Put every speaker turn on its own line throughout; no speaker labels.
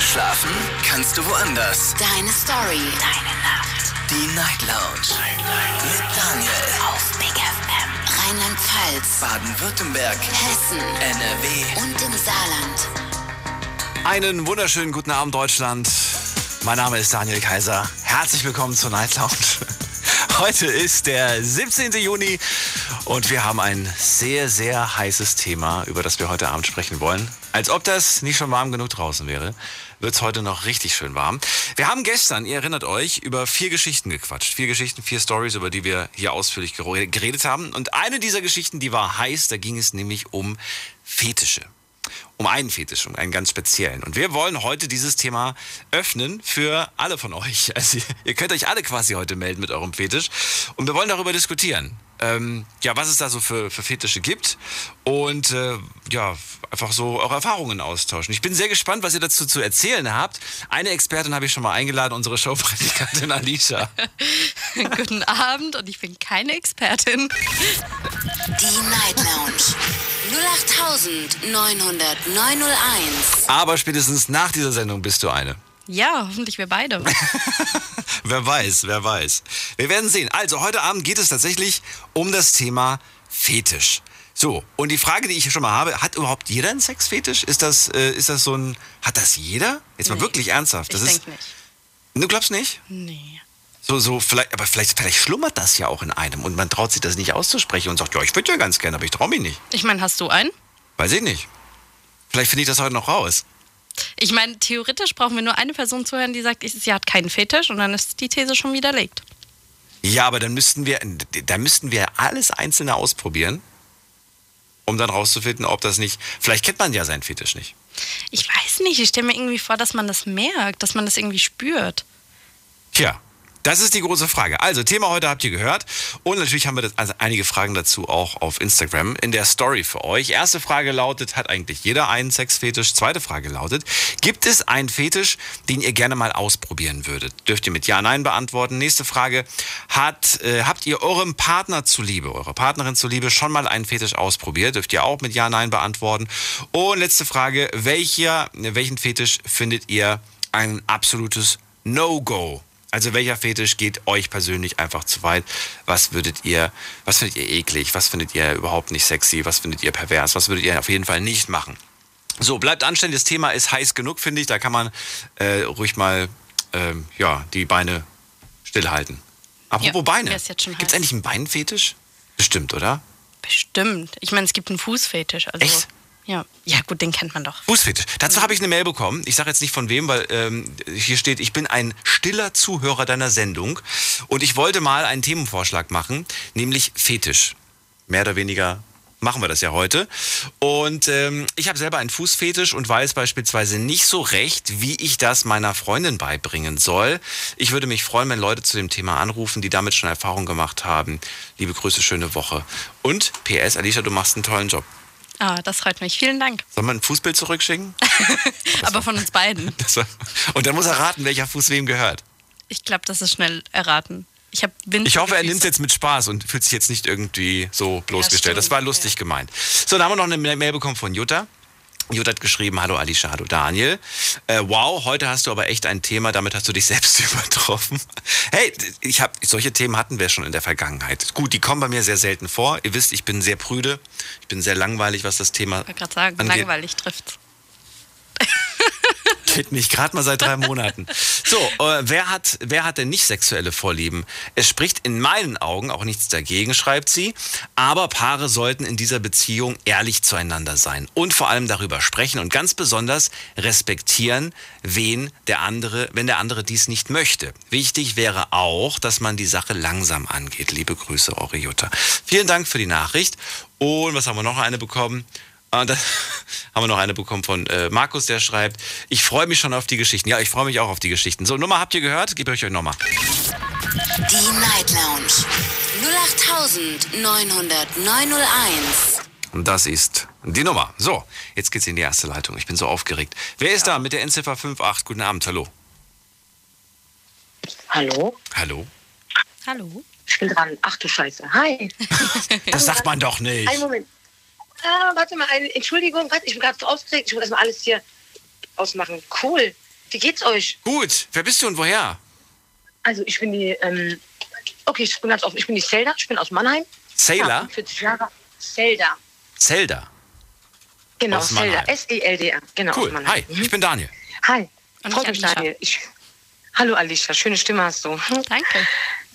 Schlafen kannst du woanders.
Deine Story. Deine Nacht.
Die Night Lounge. Mit Daniel.
Auf Big FM. Rheinland-Pfalz.
Baden-Württemberg.
Hessen.
NRW.
Und im Saarland.
Einen wunderschönen guten Abend, Deutschland. Mein Name ist Daniel Kaiser. Herzlich willkommen zur Night Lounge. Heute ist der 17. Juni und wir haben ein sehr, sehr heißes Thema, über das wir heute Abend sprechen wollen. Als ob das nicht schon warm genug draußen wäre, wird es heute noch richtig schön warm. Wir haben gestern, ihr erinnert euch, über vier Geschichten gequatscht. Vier Geschichten, vier Stories, über die wir hier ausführlich geredet haben. Und eine dieser Geschichten, die war heiß, da ging es nämlich um Fetische um einen Fetisch, um einen ganz speziellen. Und wir wollen heute dieses Thema öffnen für alle von euch. Also ihr könnt euch alle quasi heute melden mit eurem Fetisch. Und wir wollen darüber diskutieren. Ähm, ja, was es da so für, für Fetische gibt und äh, ja, einfach so eure Erfahrungen austauschen. Ich bin sehr gespannt, was ihr dazu zu erzählen habt. Eine Expertin habe ich schon mal eingeladen, unsere Showpraktikantin Alicia.
Guten Abend und ich bin keine Expertin.
Die Night Lounge. 08901.
Aber spätestens nach dieser Sendung bist du eine.
Ja, hoffentlich wir beide.
wer weiß, wer weiß. Wir werden sehen. Also, heute Abend geht es tatsächlich um das Thema Fetisch. So, und die Frage, die ich schon mal habe, hat überhaupt jeder einen Sexfetisch? Ist das, äh, ist das so ein, hat das jeder? Jetzt mal
Nee.
wirklich ernsthaft. Das
ich
ist,
denke nicht.
du glaubst nicht?
Nee.
So, so, vielleicht, aber vielleicht, vielleicht schlummert das ja auch in einem und man traut sich das nicht auszusprechen und sagt, ja, ich würde ja ganz gerne, aber ich traue mich nicht.
Ich meine, hast du einen?
Weiß ich nicht. Vielleicht finde ich das heute noch raus.
Ich meine, theoretisch brauchen wir nur eine Person zuhören, die sagt, sie hat keinen Fetisch und dann ist die These schon widerlegt.
Ja, aber dann müssten wir, da müssten wir alles Einzelne ausprobieren, um dann rauszufinden, ob das nicht, vielleicht kennt man ja seinen Fetisch nicht.
Ich weiß nicht, ich stelle mir irgendwie vor, dass man das merkt, dass man das irgendwie spürt.
Tja, das ist die große Frage. Also, Thema heute habt ihr gehört. Und natürlich haben wir das, also einige Fragen dazu auch auf Instagram in der Story für euch. Erste Frage lautet, hat eigentlich jeder einen Sexfetisch? Zweite Frage lautet, gibt es einen Fetisch, den ihr gerne mal ausprobieren würdet? Dürft ihr mit Ja, Nein beantworten. Nächste Frage, hat, äh, habt ihr eurem Partner zuliebe, eurer Partnerin zuliebe schon mal einen Fetisch ausprobiert? Dürft ihr auch mit Ja, Nein beantworten. Und letzte Frage, welcher, welchen Fetisch findet ihr ein absolutes No-Go? Also welcher Fetisch geht euch persönlich einfach zu weit? Was würdet ihr, was findet ihr eklig? Was findet ihr überhaupt nicht sexy? Was findet ihr pervers? Was würdet ihr auf jeden Fall nicht machen? So, bleibt anständig. Das Thema ist heiß genug, finde ich. Da kann man äh, ruhig mal ähm, ja, die Beine stillhalten. Apropos
Ja,
Beine. Gibt es eigentlich einen Beinfetisch? Bestimmt, oder?
Bestimmt. Ich meine, es gibt einen Fußfetisch. Also,
Echt?
Ja. ja, gut, den kennt man doch.
Fußfetisch. Dazu habe ich eine Mail bekommen. Ich sage jetzt nicht von wem, weil ähm, hier steht, ich bin ein stiller Zuhörer deiner Sendung und ich wollte mal einen Themenvorschlag machen, nämlich Fetisch. Mehr oder weniger machen wir das ja heute. Und ähm, ich habe selber einen Fußfetisch und weiß beispielsweise nicht so recht, wie ich das meiner Freundin beibringen soll. Ich würde mich freuen, wenn Leute zu dem Thema anrufen, die damit schon Erfahrung gemacht haben. Liebe Grüße, schöne Woche. Und PS, Alicia, du machst einen tollen Job.
Ah, das freut mich. Vielen Dank.
Soll man ein Fußbild zurückschicken?
Aber von uns beiden.
War, und dann muss er raten, welcher Fuß wem gehört.
Ich glaube, das ist schnell erraten. Ich habe
Ich hoffe, er nimmt es jetzt mit Spaß und fühlt sich jetzt nicht irgendwie so bloßgestellt.
stimmt,
das war lustig
ja.
gemeint. So, dann haben wir noch eine Mail bekommen von Jutta. Jutta hat geschrieben, hallo Alicia, hallo Daniel. Äh, wow, heute hast du aber echt ein Thema, damit hast du dich selbst übertroffen. Hey, ich hab, solche Themen hatten wir schon in der Vergangenheit. Gut, die kommen bei mir sehr selten vor. Ihr wisst, ich bin sehr prüde. Ich bin sehr langweilig, was das Thema
Ich wollte gerade sagen,
angeht.
langweilig trifft's.
Nicht, gerade mal seit drei Monaten. So, äh, wer, hat, wer hat denn nicht sexuelle Vorlieben? Es spricht in meinen Augen auch nichts dagegen, schreibt sie. Aber Paare sollten in dieser Beziehung ehrlich zueinander sein und vor allem darüber sprechen und ganz besonders respektieren, wen der andere, wenn der andere dies nicht möchte. Wichtig wäre auch, dass man die Sache langsam angeht. Liebe Grüße, Jutta. Vielen Dank für die Nachricht. Und was haben wir noch eine bekommen? Und dann haben wir noch eine bekommen von äh, Markus, der schreibt, ich freue mich schon auf die Geschichten. Ja, ich freue mich auch auf die Geschichten. So, Nummer habt ihr gehört? Gebe ich euch nochmal.
Die Night Lounge. 08901.
Und das ist die Nummer. So, jetzt geht's in die erste Leitung. Ich bin so aufgeregt. Wer ist da mit der Endziffer 58? Guten Abend, hallo.
Hallo?
Hallo?
Hallo?
Ich bin dran. Ach du Scheiße. Hi.
Das sagt man doch nicht.
Einen Moment. Ah, warte mal, eine Entschuldigung, warte, ich bin gerade so aufgeregt. Ich muss erstmal alles hier ausmachen. Cool. wie geht's euch?
Gut. Wer bist du und woher?
Also ich bin die, ähm, okay, ich bin ganz offen, ich bin die Zelda, ich bin aus Mannheim.
Sailor?
40 Jahre. Zelda.
Zelda.
Genau,
Aus
Zelda. S-E-L-D-A. Genau, aus
Cool.
Mannheim.
Hi,
Mhm.
ich bin Daniel.
Hi.
Und
Freut
ich.
Daniel. Ich, hallo Alicia, schöne Stimme hast du.
Danke.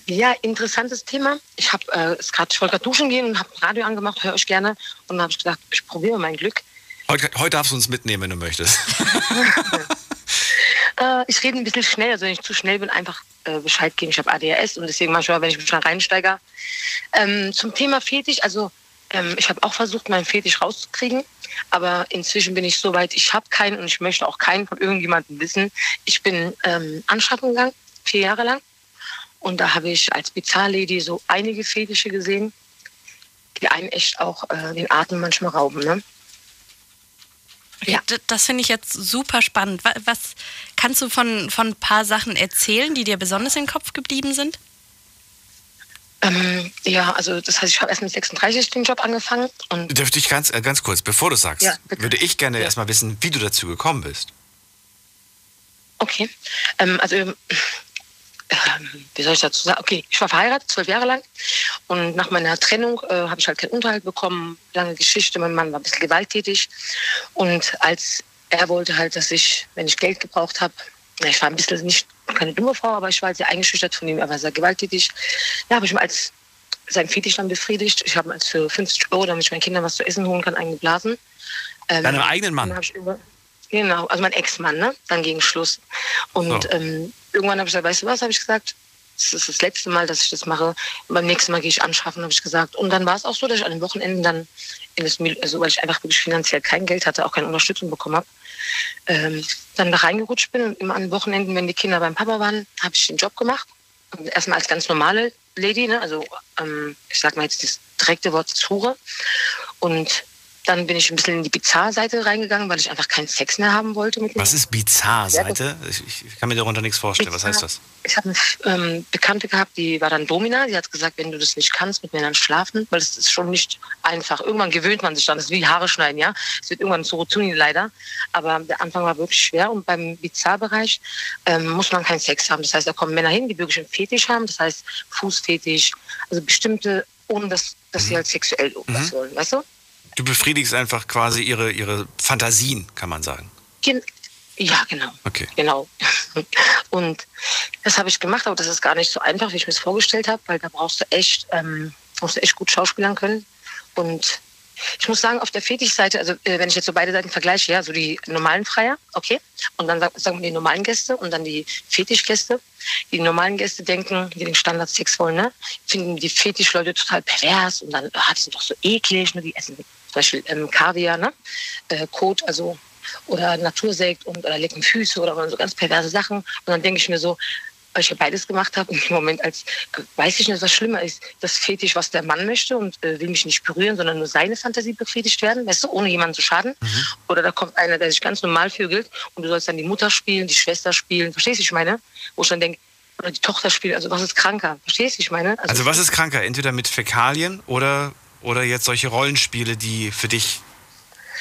Ja, interessantes Thema. Ich habe äh, es grad, ich wollte gerade duschen gehen und habe Radio angemacht, höre euch gerne. Und dann habe ich gedacht, ich probiere mein Glück.
Heute, heute darfst du uns mitnehmen, wenn du möchtest.
Äh, ich rede ein bisschen schnell, also wenn ich zu schnell bin, einfach äh, Bescheid geben. Ich habe ADHS und deswegen manchmal, wenn ich mich schon reinsteige. Ähm, zum Thema Fetisch, also ähm, ich habe auch versucht, meinen Fetisch rauszukriegen, aber inzwischen bin ich so weit, ich habe keinen und ich möchte auch keinen von irgendjemandem wissen. Ich bin ähm, anschaffen gegangen, vier Jahre lang. Und da habe ich als Bizarre-Lady so einige Fetische gesehen, die einen echt auch äh, den Atem manchmal rauben. Ne? Ja.
Das finde ich jetzt super spannend. Wa- Was kannst du von, von ein paar Sachen erzählen, die dir besonders im Kopf geblieben sind?
Ähm, ja, also das heißt, ich habe erst mit 36 den Job angefangen und
Dürfte ich ganz, äh, ganz kurz, bevor du sagst,
Ja,
würde ich gerne
Ja.
erstmal wissen, wie du dazu gekommen bist.
Okay. Ähm, also, ähm, wie soll ich dazu sagen? Okay, ich war verheiratet, zwölf Jahre lang. Und nach meiner Trennung äh, habe ich halt keinen Unterhalt bekommen. Lange Geschichte. Mein Mann war ein bisschen gewalttätig. Und als er wollte halt, dass ich, wenn ich Geld gebraucht habe, ich war ein bisschen nicht keine dumme Frau, aber ich war sehr eingeschüchtert von ihm. Er war sehr gewalttätig. Ja, habe ich mir als sein Fetisch dann befriedigt. Ich habe ihm als für 50 Euro, damit ich meinen Kindern was zu essen holen kann, eingeblasen. Ähm,
Deinem eigenen Mann?
dann hab ich über, genau, also mein Ex-Mann, ne? Dann gegen Schluss. Und
So.
ähm, irgendwann habe ich gesagt, weißt du was, habe ich gesagt, das ist das letzte Mal, dass ich das mache. Beim nächsten Mal gehe ich anschaffen, habe ich gesagt. Und dann war es auch so, dass ich an den Wochenenden dann in das, Mil- also weil ich einfach wirklich finanziell kein Geld hatte, auch keine Unterstützung bekommen habe, ähm, dann da reingerutscht bin und immer an den Wochenenden, wenn die Kinder beim Papa waren, habe ich den Job gemacht. Und erstmal als ganz normale Lady, ne? also ähm, ich sag mal jetzt das direkte Wort Zure. Und dann bin ich ein bisschen in die Bizarre-Seite reingegangen, weil ich einfach keinen Sex mehr haben wollte mit
Was ist Bizarre-Seite? Ich, ich kann mir darunter nichts vorstellen. Was heißt das?
Ich habe eine ähm, Bekannte gehabt, die war dann Domina. Die hat gesagt, wenn du das nicht kannst, mit Männern schlafen, weil es ist schon nicht einfach. Irgendwann gewöhnt man sich dann. Das ist wie Haare schneiden, ja. Es wird irgendwann zu Rotuni leider. Aber der Anfang war wirklich schwer. Und beim Bizarre-Bereich ähm, muss man keinen Sex haben. Das heißt, da kommen Männer hin, die wirklich einen Fetisch haben. Das heißt, Fußfetisch. Also bestimmte, ohne dass, dass sie halt sexuell irgendwas wollen, weißt du?
Du befriedigst einfach quasi ihre, ihre Fantasien, kann man sagen.
Gen ja, genau.
Okay.
Genau. Und das habe ich gemacht, aber das ist gar nicht so einfach, wie ich mir das vorgestellt habe, weil da brauchst du echt, ähm, musst du echt gut schauspielern können. Und ich muss sagen, auf der Fetischseite, also äh, wenn ich jetzt so beide Seiten vergleiche, ja, so die normalen Freier, okay, und dann sag- sagen wir die normalen Gäste und dann die Fetischgäste. Die normalen Gäste denken, die den Standardsex wollen, ne, finden die Fetischleute total pervers und dann, ah, die sind doch so eklig, ne, die essen zum Beispiel ähm, Kaviar, ne, äh, Kot, also oder Natursekt und oder lecken Füße oder so ganz perverse Sachen. Und dann denke ich mir so, weil ich ja beides gemacht habe, im Moment als weiß ich nicht, was schlimmer ist, das Fetisch, was der Mann möchte und äh, will mich nicht berühren, sondern nur seine Fantasie befriedigt werden, weißt du, ohne jemanden zu schaden. Oder da kommt einer, der sich ganz normal vögelt und du sollst dann die Mutter spielen, die Schwester spielen, verstehst du, ich meine? Wo ich dann denke, oder die Tochter spielen, also was ist kranker, verstehst du, ich meine?
Also was ist kranker? Entweder mit Fäkalien oder, oder jetzt solche Rollenspiele, die für dich,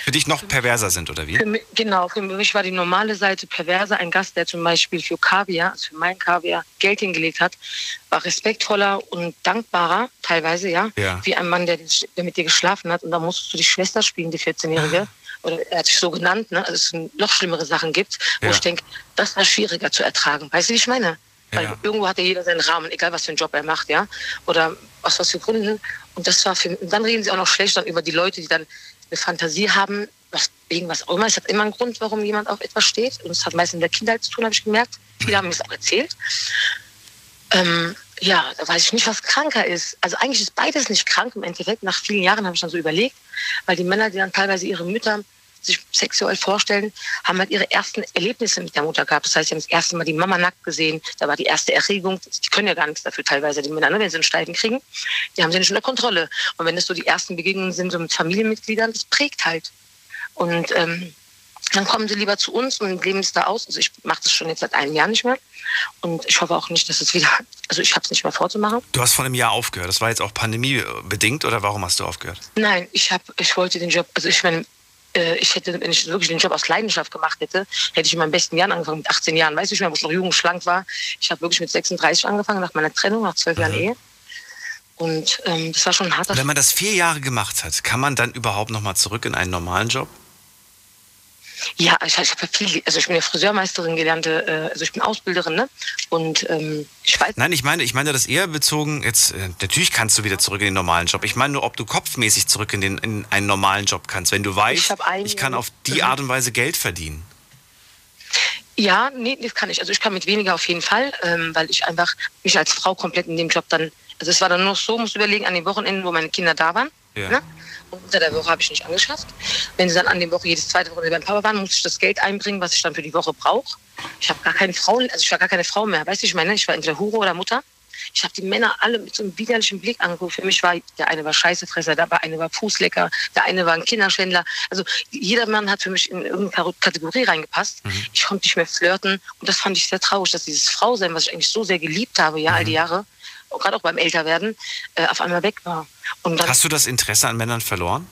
für dich noch perverser sind, oder wie?
Für mich, genau, für mich war die normale Seite perverse. Ein Gast, der zum Beispiel für Kaviar, also für mein Kaviar, Geld hingelegt hat, war respektvoller und dankbarer, teilweise, ja,
Ja.
wie ein Mann, der, der mit dir geschlafen hat. Und da musstest du die Schwester spielen, die 14-Jährige. Oder er hat sich so genannt, ne? also es noch schlimmere Sachen gibt, wo
Ja.
ich denke, das war schwieriger zu ertragen. Weißt du, wie ich meine? Weil
Ja.
irgendwo hat ja jeder seinen Rahmen, egal was für einen Job er macht, ja. Oder aus was für Gründen. Und das war für dann reden sie auch noch schlecht dann über die Leute, die dann eine Fantasie haben, was, wegen was auch immer. Es hat immer einen Grund, warum jemand auf etwas steht. Und es hat meistens mit der Kindheit zu tun, habe ich gemerkt. Viele haben mir das auch erzählt. Ähm, ja, da weiß ich nicht, was kranker ist. Also eigentlich ist beides nicht krank im Endeffekt. Nach vielen Jahren habe ich dann so überlegt, weil die Männer, die dann teilweise ihre Mütter sich sexuell vorstellen, haben halt ihre ersten Erlebnisse mit der Mutter gehabt. Das heißt, sie haben das erste Mal die Mama nackt gesehen. Da war die erste Erregung. Die können ja gar nichts dafür teilweise, die Männer, ne, wenn sie einen Steifen kriegen. Die haben sie nicht unter Kontrolle. Und wenn das so die ersten Begegnungen sind, so mit Familienmitgliedern, das prägt halt. Und ähm, dann kommen sie lieber zu uns und leben es da aus. Also ich mache das schon jetzt seit einem Jahr nicht mehr. Und ich hoffe auch nicht, dass es wieder, also ich habe es nicht mehr vorzumachen.
Du hast vor einem Jahr aufgehört. Das war jetzt auch pandemiebedingt oder warum hast du aufgehört?
Nein, ich habe, ich wollte den Job, also ich meine, äh, ich hätte, wenn ich wirklich den Job aus Leidenschaft gemacht hätte, hätte ich in meinen besten Jahren angefangen, mit 18 Jahren. Weißt du, ich meine, wo ich noch jung und schlank war. Ich habe wirklich mit 36 angefangen, nach meiner Trennung, nach zwölf Jahren Ehe. Und ähm, das war schon ein harter
Wenn man das vier Jahre gemacht hat, kann man dann überhaupt nochmal zurück in einen normalen Job?
Ja, ich, ich habe ja viel, also ich bin ja Friseurmeisterin gelernte, äh, also ich bin Ausbilderin, ne? Und ähm, ich weiß.
Nein, ich meine, ich meine das eher bezogen, jetzt, äh, natürlich kannst du wieder zurück in den normalen Job. Ich meine nur, ob du kopfmäßig zurück in, den, in einen normalen Job kannst, wenn du weißt,
Ich
ich kann auf die. Art und Weise Geld verdienen.
Ja, nee, das kann ich. Also ich kann mit weniger auf jeden Fall, ähm, weil ich einfach mich als Frau komplett in dem Job dann, also es war dann nur so, musst du überlegen, an den Wochenenden, wo meine Kinder da waren.
Ja.
Ne? Unter der Woche habe ich nicht angeschafft. Wenn sie dann an der Woche jedes zweite Woche beim Papa waren, musste ich das Geld einbringen, was ich dann für die Woche brauche. Ich habe gar keine Frau, also ich war gar keine Frau mehr. Weißt du, ich meine, ich war entweder Hure oder Mutter. Ich habe die Männer alle mit so einem widerlichen Blick angeguckt. Für mich war der eine war Scheißefresser, der eine war Fußlecker, der eine war ein Kinderschwindler. Also jeder Mann hat für mich in irgendeine Kategorie reingepasst. Ich konnte nicht mehr flirten und das fand ich sehr traurig, dass dieses Frausein, was ich eigentlich so sehr geliebt habe, ja, all die Jahre, auch gerade auch beim Älterwerden, äh, auf einmal weg war.
Hast du das Interesse an Männern verloren?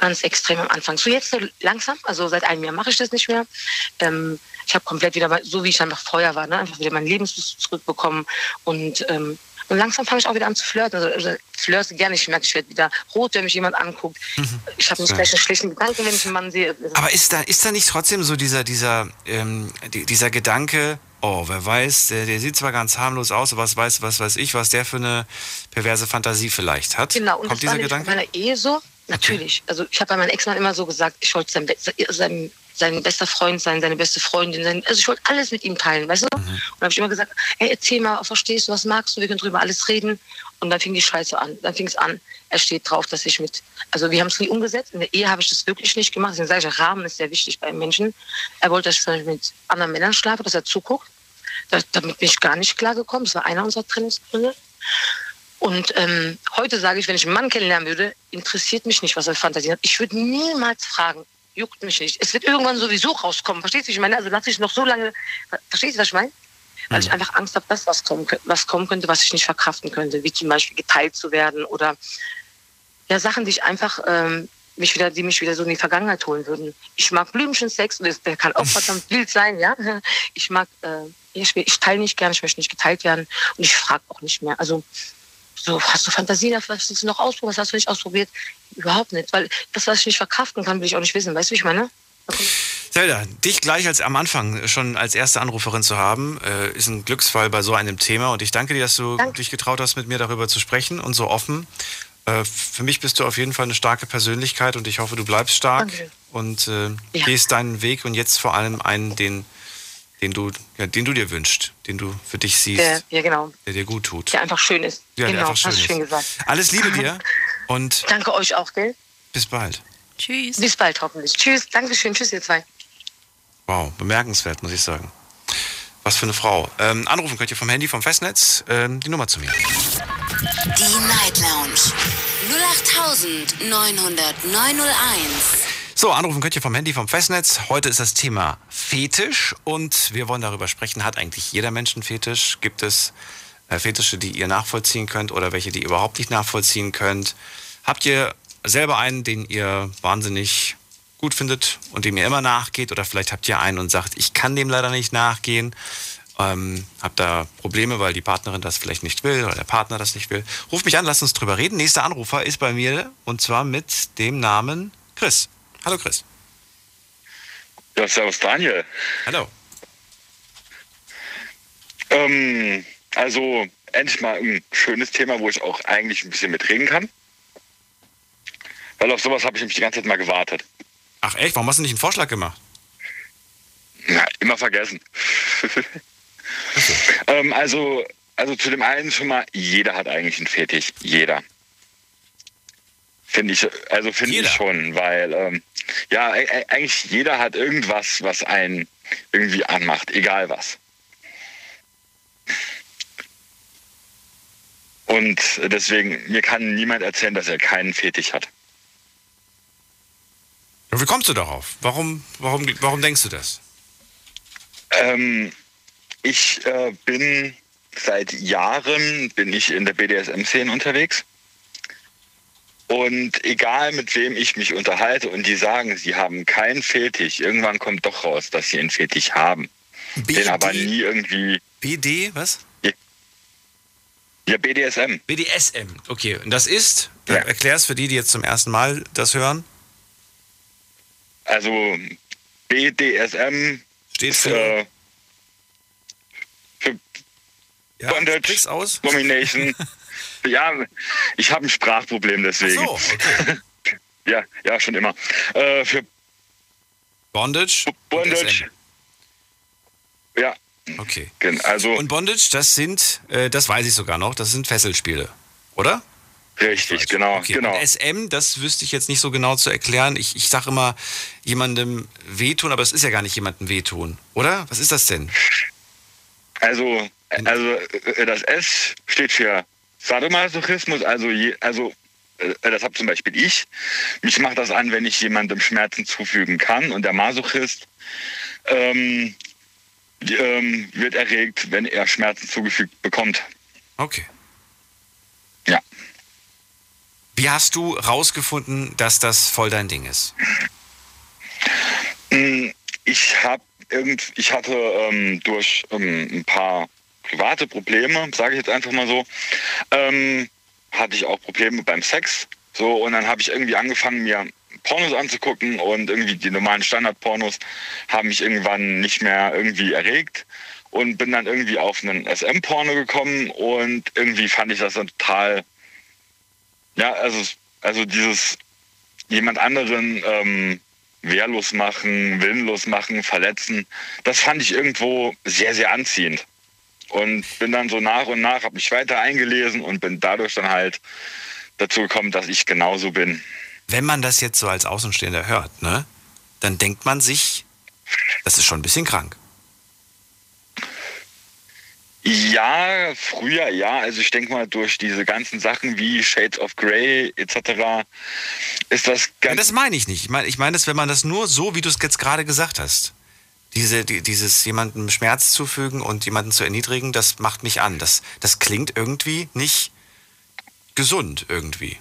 ganz extrem am Anfang. So jetzt so langsam, also seit einem Jahr mache ich das nicht mehr. Ähm, ich habe komplett wieder, so wie ich einfach vorher war, ne? einfach wieder meinen Lebenslust zurückbekommen und ähm, und langsam fange ich auch wieder an zu flirten. Also, also flirte gerne. Ich merke, ich werde wieder rot, wenn mich jemand anguckt. Ich habe nicht
Ja.
gleich einen schlechten Gedanken, wenn ich einen Mann sehe.
Aber ist da, ist da nicht trotzdem so dieser, dieser, ähm, die- dieser Gedanke, oh, wer weiß, der, der sieht zwar ganz harmlos aus, aber was weiß, was weiß ich, was der für eine perverse Fantasie vielleicht hat?
Genau, und
Kommt
das war
dieser
nämlich
Gedanke?
meiner Ehe so. Natürlich. Also ich habe bei meinem Ex-Mann immer so gesagt, ich wollte sein, sein, sein bester Freund sein, seine beste Freundin sein. Also ich wollte alles mit ihm teilen, weißt du?
Mhm.
Und dann habe ich immer gesagt, hey, erzähl mal, verstehst du, was magst du? Wir können drüber alles reden. Und dann fing die Scheiße an. Dann fing es an. Er steht drauf, dass ich mit, also wir haben es nie umgesetzt. In der Ehe habe ich das wirklich nicht gemacht. Deswegen sage ich, Rahmen ist sehr wichtig bei Menschen. Er wollte, dass ich mit anderen Männern schlafe, dass er zuguckt. Da, damit bin ich gar nicht klargekommen. Das war einer unserer Trennungsgründe. Und ähm, heute sage ich, wenn ich einen Mann kennenlernen würde, interessiert mich nicht, was er für Fantasien hat. Ich würde niemals fragen, juckt mich nicht. Es wird irgendwann sowieso rauskommen. Verstehst du, ich meine? Also lass ich noch so lange, verstehst du, was ich meine? Weil ich einfach Angst habe, dass was kommen, was kommen könnte, was ich nicht verkraften könnte, wie zum Beispiel geteilt zu werden oder ja Sachen, die ich einfach ähm, mich wieder, die mich wieder so in die Vergangenheit holen würden. Ich mag Blümchensex, und der kann auch verdammt wild sein, ja. Ich mag, äh, ich, ich teile nicht gern, ich möchte nicht geteilt werden und ich frage auch nicht mehr. Also so, hast du Fantasien, was willst du noch ausprobieren, was hast du nicht ausprobiert? Überhaupt nicht, weil das, was ich nicht verkraften kann, will ich auch nicht wissen. Weißt du, wie ich meine?
Zelda, dich gleich als am Anfang schon als erste Anruferin zu haben, äh, ist ein Glücksfall bei so einem Thema. Und ich danke dir, dass du
Danke.
dich getraut hast, mit mir darüber zu sprechen und so offen. Äh, für mich bist du auf jeden Fall eine starke Persönlichkeit und ich hoffe, du bleibst stark
Danke.
und äh,
Ja.
gehst deinen Weg und jetzt vor allem einen, den, den, du, ja, den du dir wünschst, den du für dich siehst,
Der, ja, genau.
der dir gut tut.
Der einfach schön ist.
Ja, der
genau,
einfach schön
hast
ist.
schön gesagt.
Alles Liebe dir und
Danke euch auch, gell?
bis bald.
Tschüss.
Bis bald hoffentlich. Tschüss, Dankeschön, tschüss ihr zwei.
Wow, bemerkenswert, muss ich sagen. Was für eine Frau. Ähm, anrufen könnt ihr vom Handy, vom Festnetz. Ähm, die Nummer zu mir.
Die Night Lounge 0890901.
So, anrufen könnt ihr vom Handy, vom Festnetz. Heute ist das Thema Fetisch und wir wollen darüber sprechen, hat eigentlich jeder Mensch einen Fetisch? Gibt es äh, Fetische, die ihr nachvollziehen könnt oder welche, die ihr überhaupt nicht nachvollziehen könnt? Habt ihr selber einen, den ihr wahnsinnig gut findet und dem ihr immer nachgeht oder vielleicht habt ihr einen und sagt, ich kann dem leider nicht nachgehen? Ähm, habt da Probleme, weil die Partnerin das vielleicht nicht will oder der Partner das nicht will? Ruft mich an, lasst uns drüber reden. Nächster Anrufer ist bei mir und zwar mit dem Namen Chris. Hallo Chris.
Ja, servus Daniel.
Hallo.
Ähm, also endlich mal ein schönes Thema, wo ich auch eigentlich ein bisschen mitreden kann. Weil auf sowas habe ich nämlich die ganze Zeit mal gewartet.
Ach echt, warum hast du nicht einen Vorschlag gemacht?
Na, immer vergessen. ähm, also, also zu dem einen schon mal, jeder hat eigentlich einen Fetisch. Jeder. Finde ich, also finde ich schon, weil ähm, ja, eigentlich jeder hat irgendwas, was einen irgendwie anmacht, egal was. Und deswegen, mir kann niemand erzählen, dass er keinen Fetisch hat.
Wie kommst du darauf? Warum, warum, warum denkst du das?
Ähm, ich äh, bin seit Jahren bin ich in der BDSM-Szene unterwegs. Und egal mit wem ich mich unterhalte und die sagen, sie haben keinen Fetisch, irgendwann kommt doch raus, dass sie einen Fetisch haben. Den aber nie irgendwie.
BD, was?
Ja, BDSM.
BDSM, okay. Und das ist,
Ja.
erklär's für die, die jetzt zum ersten Mal das hören,
Also BDSM
steht für,
äh, für
ja,
Bondage.
aus.
Domination. ja, ich habe ein Sprachproblem
Ach
deswegen.
so, okay.
Ja, ja, schon immer. Äh, für
Bondage.
Bondage. Ja,
Okay.
also
Und Bondage, das sind, äh, das weiß ich sogar noch, das sind Fesselspiele, oder?
Richtig, genau,
Okay.
genau.
Und SM, das wüsste ich jetzt nicht so genau zu erklären. Ich, ich sage immer, jemandem wehtun, aber es ist ja gar nicht jemandem wehtun, oder? Was ist das denn?
Also, also äh, das S steht für Sadomasochismus, also, je, also äh, das habe zum Beispiel ich. Mich macht das an, wenn ich jemandem Schmerzen zufügen kann und der Masochist ähm, ähm, wird erregt, wenn er Schmerzen zugefügt bekommt.
Okay.
Ja.
Wie hast du rausgefunden, dass das voll dein Ding ist?
Mm, Ich habe irgend, ich hatte ähm, durch ähm, ein paar private Probleme, sage ich jetzt einfach mal so, ähm, hatte ich auch Probleme beim Sex. So und dann habe ich irgendwie angefangen mir Pornos anzugucken und irgendwie die normalen Standardpornos haben mich irgendwann nicht mehr irgendwie erregt und bin dann irgendwie auf einen SM-Porno gekommen und irgendwie fand ich das dann total, ja, also, also dieses jemand anderen ähm, wehrlos machen, willenlos machen, verletzen, das fand ich irgendwo sehr, sehr anziehend. Und bin dann so nach und nach, habe mich weiter eingelesen und bin dadurch dann halt dazu gekommen, dass ich genauso bin.
Wenn man das jetzt so als Außenstehender hört, ne, dann denkt man sich, das ist schon ein bisschen krank.
Ja, früher ja. Also ich denke mal, durch diese ganzen Sachen wie Shades of Grey etc. ist das
Ja,
ganz...
das meine ich nicht. Ich meine, ich meine das, wenn man das nur so, wie du es jetzt gerade gesagt hast, diese, die, dieses jemandem Schmerz zufügen und jemanden zu erniedrigen, das macht mich an. Das, das klingt irgendwie nicht gesund irgendwie.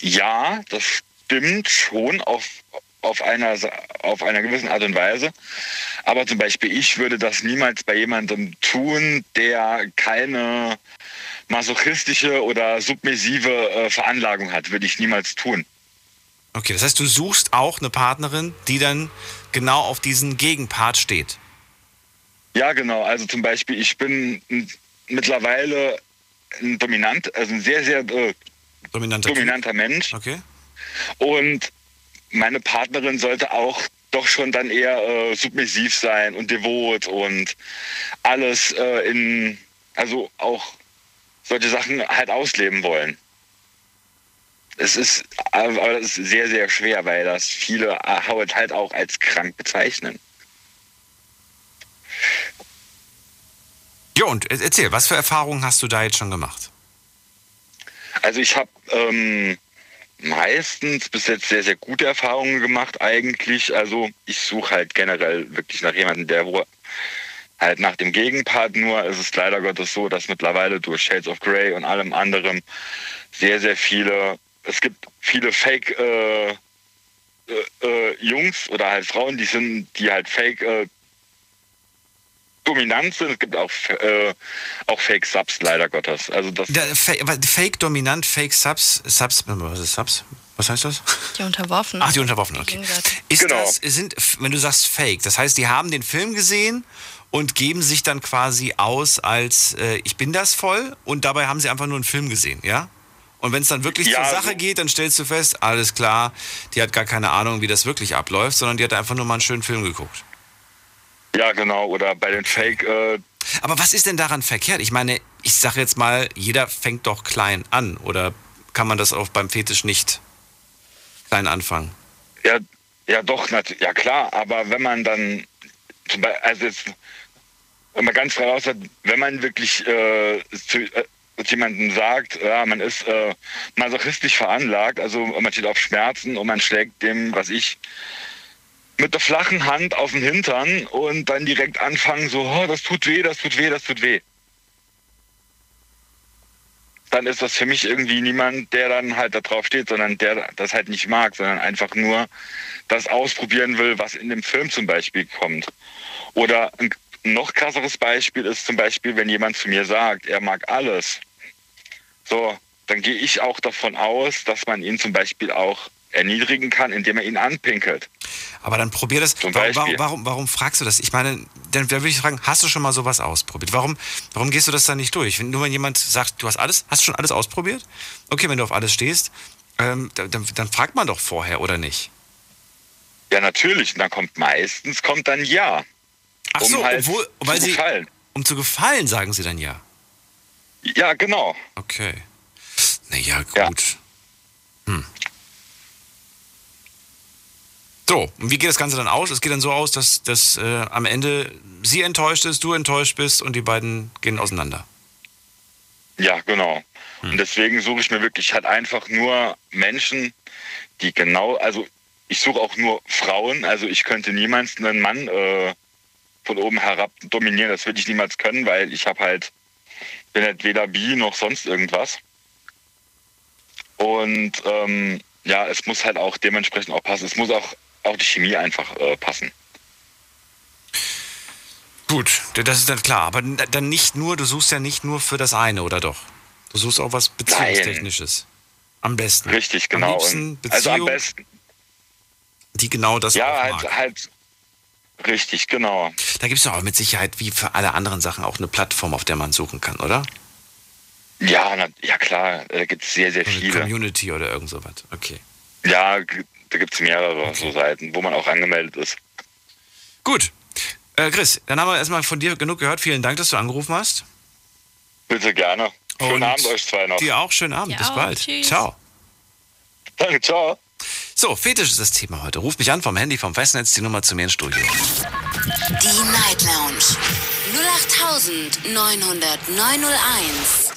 Ja, das stimmt schon auf, auf, einer, auf einer gewissen Art und Weise. Aber zum Beispiel, ich würde das niemals bei jemandem tun, der keine masochistische oder submissive äh, Veranlagung hat. Würde ich niemals tun.
Okay, das heißt, du suchst auch eine Partnerin, die dann genau auf diesen Gegenpart steht.
Ja, genau. Also zum Beispiel, ich bin mittlerweile ein dominant, also ein sehr, sehr äh,
Dominanter
dominanter Mensch.
Okay.
Und meine Partnerin sollte auch doch schon dann eher äh, submissiv sein und devot und alles äh, in, also auch solche Sachen halt ausleben wollen. Es ist, aber das ist sehr, sehr schwer, weil das viele äh, halt auch als krank bezeichnen.
Ja, und erzähl, was für Erfahrungen hast du da jetzt schon gemacht?
Also ich habe ähm, meistens bis jetzt sehr, sehr gute Erfahrungen gemacht eigentlich. Also ich suche halt generell wirklich nach jemandem, der wo halt nach dem Gegenpart nur. Es ist leider Gottes so, dass mittlerweile durch Shades of Grey und allem anderem sehr, sehr viele, es gibt viele Fake äh, äh, äh, Jungs oder halt Frauen, die sind, die halt Fake äh, dominant sind. Es gibt auch, äh, auch Fake Subs, leider Gottes. Also das
aber Fake dominant, Fake Subs, Subs, was ist Subs? Was heißt das?
Die Unterworfenen.
Ach, die Unterworfenen, okay. Ist
Genau.
das, sind, wenn du sagst Fake, das heißt, die haben den Film gesehen und geben sich dann quasi aus als äh, ich bin das voll und dabei haben sie einfach nur einen Film gesehen, ja? Und wenn es dann wirklich
Ja,
zur Sache
so-
geht, dann stellst du fest, alles klar, die hat gar keine Ahnung, wie das wirklich abläuft, sondern die hat einfach nur mal einen schönen Film geguckt.
Ja, genau. Oder bei den Fake, äh,
Aber was ist denn daran verkehrt? Ich meine, ich sage jetzt mal, jeder fängt doch klein an. Oder kann man das auch beim Fetisch nicht klein anfangen?
ja, ja doch, ja klar, aber wenn man dann, zum Beispiel, also jetzt, wenn man ganz frei raus hat, wenn man wirklich äh, zu, äh, jemandem sagt, ja, man ist äh, masochistisch veranlagt, also man steht auf Schmerzen und man schlägt dem, was ich, mit der flachen Hand auf den Hintern und dann direkt anfangen, so, oh, das tut weh, das tut weh, das tut weh. dann ist das für mich irgendwie niemand, der dann halt da drauf steht, sondern der das halt nicht mag, sondern einfach nur das ausprobieren will, was in dem Film zum Beispiel kommt. Oder ein noch krasseres Beispiel ist zum Beispiel, wenn jemand zu mir sagt, er mag alles. So, dann gehe ich auch davon aus, dass man ihn zum Beispiel auch erniedrigen kann, indem er ihn anpinkelt.
Aber dann probier das.
Zum
Warum,
Beispiel.
warum, warum fragst du das? Ich meine, dann, dann würde ich fragen, hast du schon mal sowas ausprobiert? Warum, warum gehst du das dann nicht durch? Wenn, nur wenn jemand sagt, du hast alles, hast du schon alles ausprobiert? Okay, wenn du auf alles stehst, ähm, dann, dann, fragt man doch vorher, oder nicht?
Ja, natürlich. Und dann kommt meistens kommt dann ja.
Ach
um
so,
halt
obwohl, weil
zu
sie,
gefallen.
um zu gefallen, sagen sie dann ja.
Ja, genau.
Okay. Naja, gut.
Ja.
Hm. So, und wie geht das Ganze dann aus? Es geht dann so aus, dass, dass äh, am Ende sie enttäuscht ist, du enttäuscht bist und die beiden gehen auseinander.
Ja, genau.
Hm.
Und deswegen suche ich mir wirklich halt einfach nur Menschen, die genau, also ich suche auch nur Frauen, also ich könnte niemals einen Mann äh, von oben herab dominieren, das würde ich niemals können, weil ich habe halt, bin halt weder bi noch sonst irgendwas. Und ähm, ja, es muss halt auch dementsprechend auch passen. Es muss auch, auch die Chemie einfach äh, passen.
Gut, das ist dann klar. Aber dann nicht nur, du suchst ja nicht nur für das eine, oder doch? Du suchst auch was Beziehungstechnisches. Am besten.
Richtig,
Am
genau.
liebsten
Und, also am
Beziehung,
besten,
die genau das
ja,
auch
halt,
mag.
halt, richtig, genau.
Da gibt es auch mit Sicherheit, wie für alle anderen Sachen, auch eine Plattform, auf der man suchen kann, oder?
Ja, na, ja klar, da gibt es sehr, sehr viele.
Community oder irgend sowas. Okay.
Ja, da gibt es mehrere so Seiten, wo man auch angemeldet ist.
Gut. Äh, Chris, dann haben wir erstmal von dir genug gehört. Vielen Dank, dass du angerufen hast.
Bitte gerne. Schönen
Und
Abend euch zwei noch.
Dir auch schönen Abend.
Dir
Bis bald.
Tschüss.
Ciao.
Danke, ciao.
So, Fetisch ist das Thema heute. Ruf mich an vom Handy, vom Festnetz, die Nummer zu mir ins Studio.
Die Night Lounge 0890901.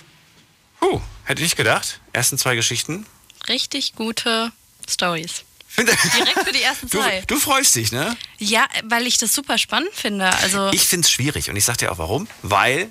Puh, hätte ich nicht gedacht. Ersten zwei Geschichten.
Richtig gute Stories. Direkt für die ersten
Du,
zwei.
du freust dich, ne?
Ja, weil ich das super spannend finde. Also
Ich finde es schwierig und ich sag dir auch warum. Weil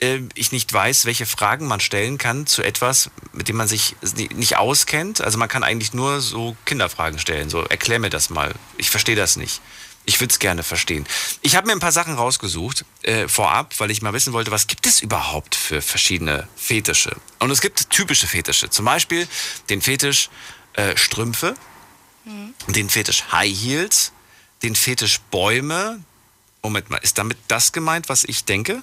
äh, ich nicht weiß, welche Fragen man stellen kann zu etwas, mit dem man sich ni- nicht auskennt. Also man kann eigentlich nur so Kinderfragen stellen. So, erklär mir das mal. Ich verstehe das nicht. Ich würde es gerne verstehen. Ich habe mir ein paar Sachen rausgesucht äh, vorab, weil ich mal wissen wollte, was gibt es überhaupt für verschiedene Fetische? Und es gibt typische Fetische. Zum Beispiel den Fetisch äh, Strümpfe, den Fetisch High Heels, den Fetisch Bäume. Moment mal, ist damit das gemeint, was ich denke?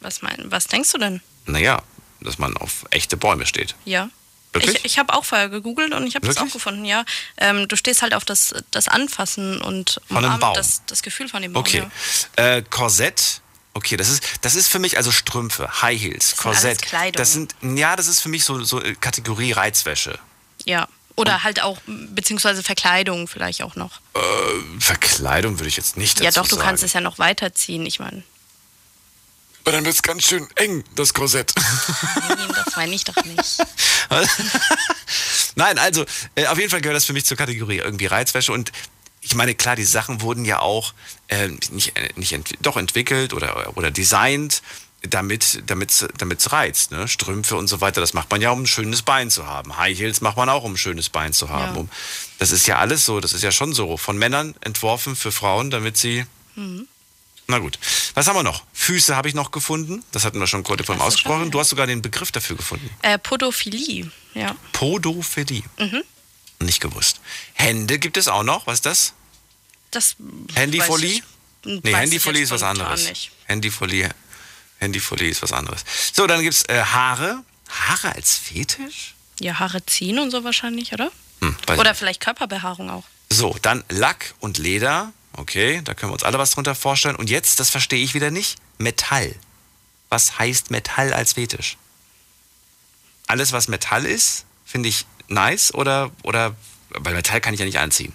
was, mein, was denkst du denn?
Naja, dass man auf echte Bäume steht.
Ja.
Wirklich?
Ich, ich habe auch vorher gegoogelt und ich habe das auch gefunden, ja. Ähm, du stehst halt auf das, das Anfassen und
Von
umarmen
Baum.
Das, das Gefühl von dem Baum.
Okay.
Ja.
Äh, Korsett. Okay, das ist, das ist für mich also Strümpfe, High Heels,
sind alles
Korsett.
Kleidung.
Das sind, ja, das ist für mich so, so äh, Kategorie Reizwäsche.
ja. Oder halt auch, beziehungsweise Verkleidung vielleicht auch noch.
Verkleidung würde ich jetzt nicht
ja, doch, du
sagen.
kannst es ja noch weiterziehen. Ich meine,
Aber dann wird es ganz schön eng, das Korsett.
nein, das meine ich doch nicht.
Nein, also äh, auf jeden Fall gehört das für mich zur Kategorie irgendwie Reizwäsche und ich meine, klar, die Sachen wurden ja auch äh, nicht, äh, nicht ent doch entwickelt oder, oder designt, damit damit's, damit's reizt. Ne? Strümpfe und so weiter, das macht man ja, um ein schönes Bein zu haben. High Heels macht man auch, um ein schönes Bein zu haben.
Ja.
Um, das ist ja alles so, das ist ja schon so. Von Männern entworfen für Frauen, damit sie.
Mhm.
Na gut. Was haben wir noch? Füße habe ich noch gefunden. Das hatten wir schon kurz vorhin ausgesprochen. Du hast sogar den Begriff dafür gefunden.
Äh, Podophilie, ja.
Podophilie.
Mhm.
Nicht gewusst. Hände gibt es auch noch. Was ist das?
Das
Handyfolie? Nee, Handyfolie ist was anderes. Handyfolie, Handyfolie ist was anderes. So, dann gibt es äh, Haare. Haare als Fetisch?
Ja, Haare ziehen und so wahrscheinlich, oder?
Hm,
Oder
ich
vielleicht Körperbehaarung auch.
nicht. So, dann Lack und Leder. Okay, da können wir uns alle was drunter vorstellen. Und jetzt, das verstehe ich wieder nicht, Metall. Was heißt Metall als Fetisch? Alles, was Metall ist, finde ich nice oder, oder, weil Metall kann ich ja nicht anziehen.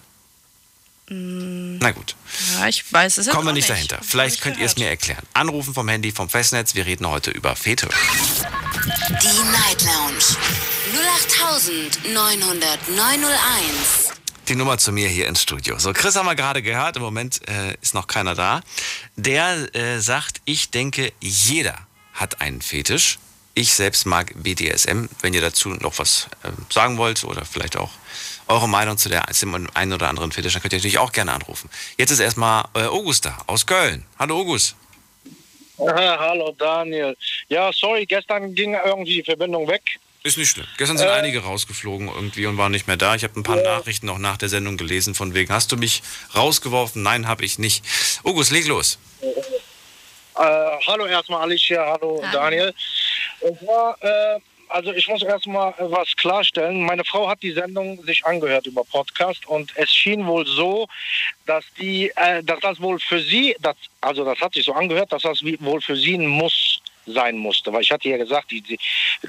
Na gut.
Ja, ich weiß es jetzt
Kommen wir nicht dahinter. Vielleicht
ich
könnt ihr es mir erklären. Anrufen vom Handy, vom Festnetz. Wir reden heute über Fetisch.
Die Night Lounge 0890901.
Die Nummer zu mir hier ins Studio. So, Chris haben wir gerade gehört. Im Moment äh, ist noch keiner da. Der äh, sagt, ich denke, jeder hat einen Fetisch. Ich selbst mag BDSM. Wenn ihr dazu noch was ähm, sagen wollt oder vielleicht auch eure Meinung zu der dem einen oder anderen Fetisch, dann könnt ihr natürlich auch gerne anrufen. Jetzt ist erstmal äh, August da aus Köln. Hallo August.
Aha, hallo Daniel. Ja, sorry, gestern ging irgendwie die Verbindung weg.
Ist nicht schlimm. Gestern sind
Äh.
einige rausgeflogen irgendwie und waren nicht mehr da. Ich habe ein paar Nachrichten auch nach der Sendung gelesen von wegen, hast du mich rausgeworfen? Nein, habe ich nicht. August, leg los.
Äh, hallo erstmal Alicia, hallo,
Hallo.
Daniel. Und zwar, äh, also ich muss erstmal was klarstellen. Meine Frau hat die Sendung sich angehört über Podcast und es schien wohl so, dass die, äh, dass das wohl für sie, das, also das hat sich so angehört, dass das wohl für sie ein Muss sein musste. Weil ich hatte ja gesagt, die, die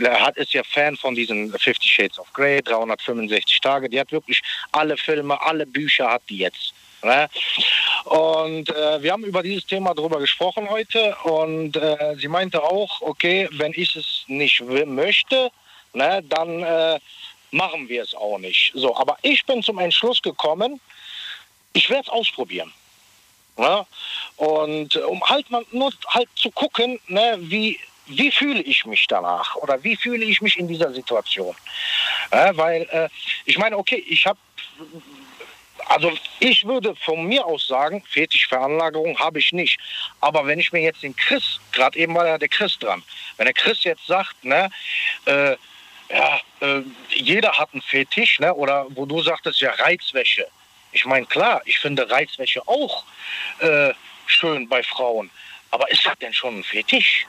hat, ist ja Fan von diesen 50 Shades of Grey, 365 Tage. Die hat wirklich alle Filme, alle Bücher hat die jetzt. Ne? Und äh, wir haben über dieses Thema drüber gesprochen heute und äh, sie meinte auch, okay, wenn ich es nicht möchte, ne, dann äh, machen wir es auch nicht. So, aber ich bin zum Entschluss gekommen, ich werde es ausprobieren. Ne? Und äh, um halt mal nur halt zu gucken, ne, wie, wie fühle ich mich danach oder wie fühle ich mich in dieser Situation. Ja, weil äh, ich meine, okay, ich habe also ich würde von mir aus sagen, Fetischveranlagerung habe ich nicht. Aber wenn ich mir jetzt den Chris, gerade eben war ja der Chris dran, wenn der Chris jetzt sagt, ne, äh, ja, äh, jeder hat einen Fetisch, ne, oder wo du sagtest, ja, Reizwäsche. Ich meine, klar, ich finde Reizwäsche auch äh, schön bei Frauen. Aber ist das denn schon ein Fetisch?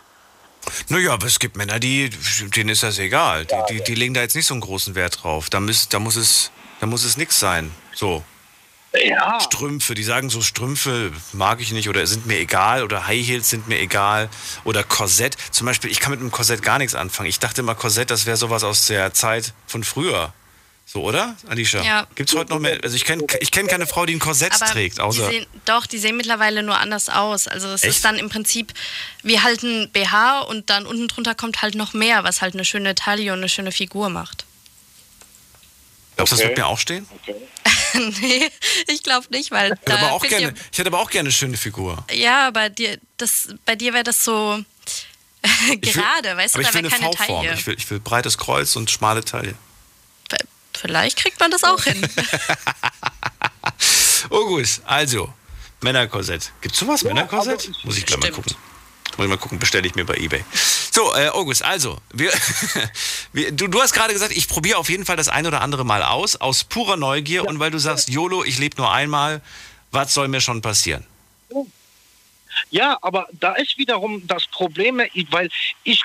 Naja, aber es gibt Männer, die, denen ist das egal. Die, die, die legen da jetzt nicht so einen großen Wert drauf. Da, müß, da muss es, da muss es nix sein. So.
Ja.
Strümpfe, die sagen so, Strümpfe mag ich nicht oder sind mir egal oder High Heels sind mir egal oder Korsett. Zum Beispiel, ich kann mit einem Korsett gar nichts anfangen. Ich dachte immer, Korsett, das wäre sowas aus der Zeit von früher. So, oder, Alicia?
Ja.
Gibt's heute noch mehr? Also ich kenne ich kenn keine Frau, die ein Korsett
Aber
trägt,
die
außer.
sehen, doch, die sehen mittlerweile nur anders aus. Also es
Echt?
ist dann im Prinzip, wir halten BH und dann unten drunter kommt halt noch mehr, was halt eine schöne Taille und eine schöne Figur macht.
Glaubst du, das
Okay.
wird mir auch stehen?
nee, ich glaube nicht, weil
Ich hätte, aber auch gerne, ich hätte aber auch gerne eine schöne Figur.
Ja, aber dir, das, bei dir wäre das so
Ich will-
gerade, weißt
aber
du,
ich
da
will
wäre
eine
keine
V-Form.
Taille.
Ich will, ich will breites Kreuz und schmale Taille.
Vielleicht kriegt man das auch hin.
Oh gut, also, Männerkorsett. Gibt's sowas, Männerkorsett?
also ich-
Muss ich gleich mal
Stimmt.
gucken. Muss ich mal gucken, bestelle ich mir bei Ebay. So, äh, August, also, wir, du, du hast gerade gesagt, ich probiere auf jeden Fall das ein oder andere Mal aus, aus purer Neugier und weil du sagst, YOLO, ich lebe nur einmal, was soll mir schon passieren?
Ja, aber da ist wiederum das Problem, weil ich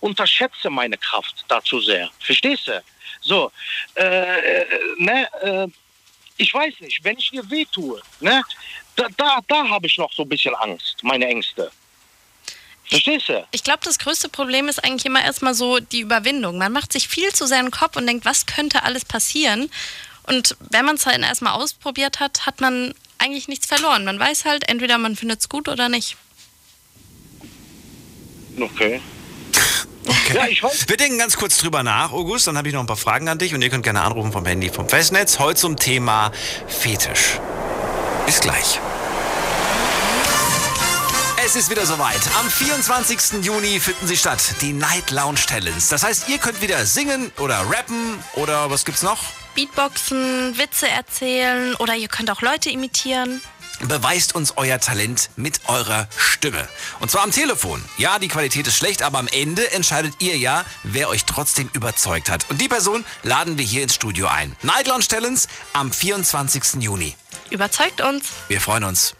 unterschätze meine Kraft dazu sehr. Verstehst du? So, äh, äh, ne, äh, ich weiß nicht, wenn ich ihr weh tue, ne, da, da, da habe ich noch so ein bisschen Angst, meine Ängste. Verstehst du?
Ich glaube, das größte Problem ist eigentlich immer erstmal so die Überwindung. Man macht sich viel zu sehr in den Kopf und denkt, was könnte alles passieren? Und wenn man es dann erstmal ausprobiert hat, hat man eigentlich nichts verloren. Man weiß halt, entweder man findet es gut oder nicht.
Okay. Ja, ich weiß.
Wir denken ganz kurz drüber nach, August, dann habe ich noch ein paar Fragen an dich und ihr könnt gerne anrufen vom Handy vom Festnetz. Heute zum Thema Fetisch. Bis gleich. Es ist wieder soweit. Am 24. Juni finden sie statt, die Night Lounge Talents. Das heißt, ihr könnt wieder singen oder rappen oder was gibt's noch?
Beatboxen, Witze erzählen oder ihr könnt auch Leute imitieren.
Beweist uns euer Talent mit eurer Stimme. Und zwar am Telefon. Ja, die Qualität ist schlecht, aber am Ende entscheidet ihr ja, wer euch trotzdem überzeugt hat. Und die Person laden wir hier ins Studio ein. Night Lounge Talents am 24. Juni.
Überzeugt uns.
Wir freuen uns.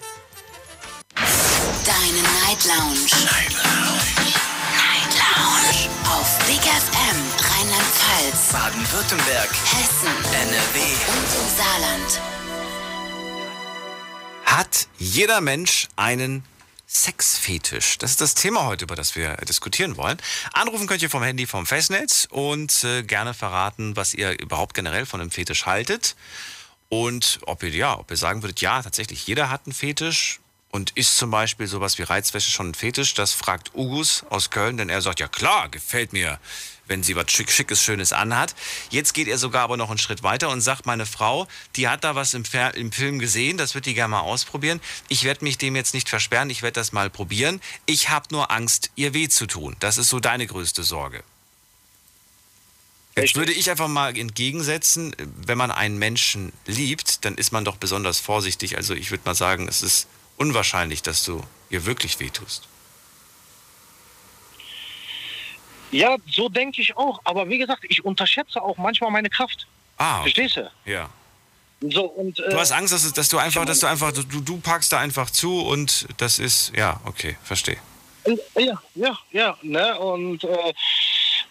Deine Night Lounge. Night Lounge. Night Lounge. Auf Big FM Rheinland-Pfalz,
Baden-Württemberg.
Hessen
NRW.
und im Saarland.
Hat jeder Mensch einen Sexfetisch? Das ist das Thema heute, über das wir diskutieren wollen. Anrufen könnt ihr vom Handy vom Festnetz und äh, gerne verraten, was ihr überhaupt generell von einem Fetisch haltet. Und ob ihr, ja, ob ihr sagen würdet, ja, tatsächlich, jeder hat einen Fetisch. Und ist zum Beispiel sowas wie Reizwäsche schon ein Fetisch? Das fragt Ugus aus Köln, denn er sagt, ja klar, gefällt mir, wenn sie was Schick, Schickes, Schönes anhat. Jetzt geht er sogar aber noch einen Schritt weiter und sagt, meine Frau, die hat da was im, Fer im Film gesehen, das wird die gerne mal ausprobieren. Ich werde mich dem jetzt nicht versperren, ich werde das mal probieren. Ich habe nur Angst, ihr weh zu tun. Das ist so deine größte Sorge. Jetzt würde ich einfach mal entgegensetzen, wenn man einen Menschen liebt, dann ist man doch besonders vorsichtig. Also ich würde mal sagen, es ist unwahrscheinlich, dass du ihr wirklich wehtust.
Ja, so denke ich auch. Aber wie gesagt, ich unterschätze auch manchmal meine Kraft.
Ah.
Verstehst du?
ja.
So, und, äh,
Du hast Angst, dass, dass du einfach, dass du einfach, du, du packst da einfach zu und das ist, ja, okay, verstehe.
Ja, ja, ja. Ne? Und äh,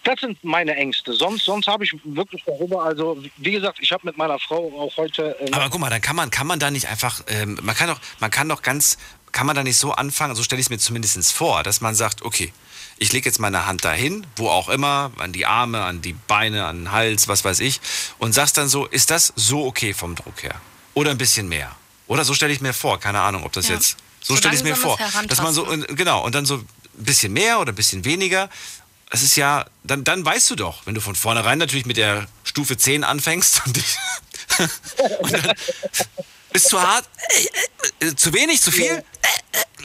das sind meine Ängste. Sonst, sonst habe ich wirklich darüber, also wie gesagt, ich habe mit meiner Frau auch heute. Äh,
Aber guck mal, dann kann man, kann man da nicht einfach, ähm, man kann doch, man kann doch ganz, kann man da nicht so anfangen, so stelle ich es mir zumindest vor, dass man sagt, okay, ich lege jetzt meine Hand dahin, wo auch immer, an die Arme, an die Beine, an den Hals, was weiß ich, und sagst dann so, ist das so okay vom Druck her? Oder ein bisschen mehr? Oder so stelle ich mir vor, keine Ahnung, ob das
Ja.
jetzt, so
So
stelle ich mir vor, dass man so,
Herantasten.
genau, und dann so ein bisschen mehr oder ein bisschen weniger. Es ist ja, dann, dann weißt du doch, wenn du von vornherein natürlich mit der Stufe 10 anfängst und, dich, und dann ist zu hart, äh, äh, zu wenig, zu viel.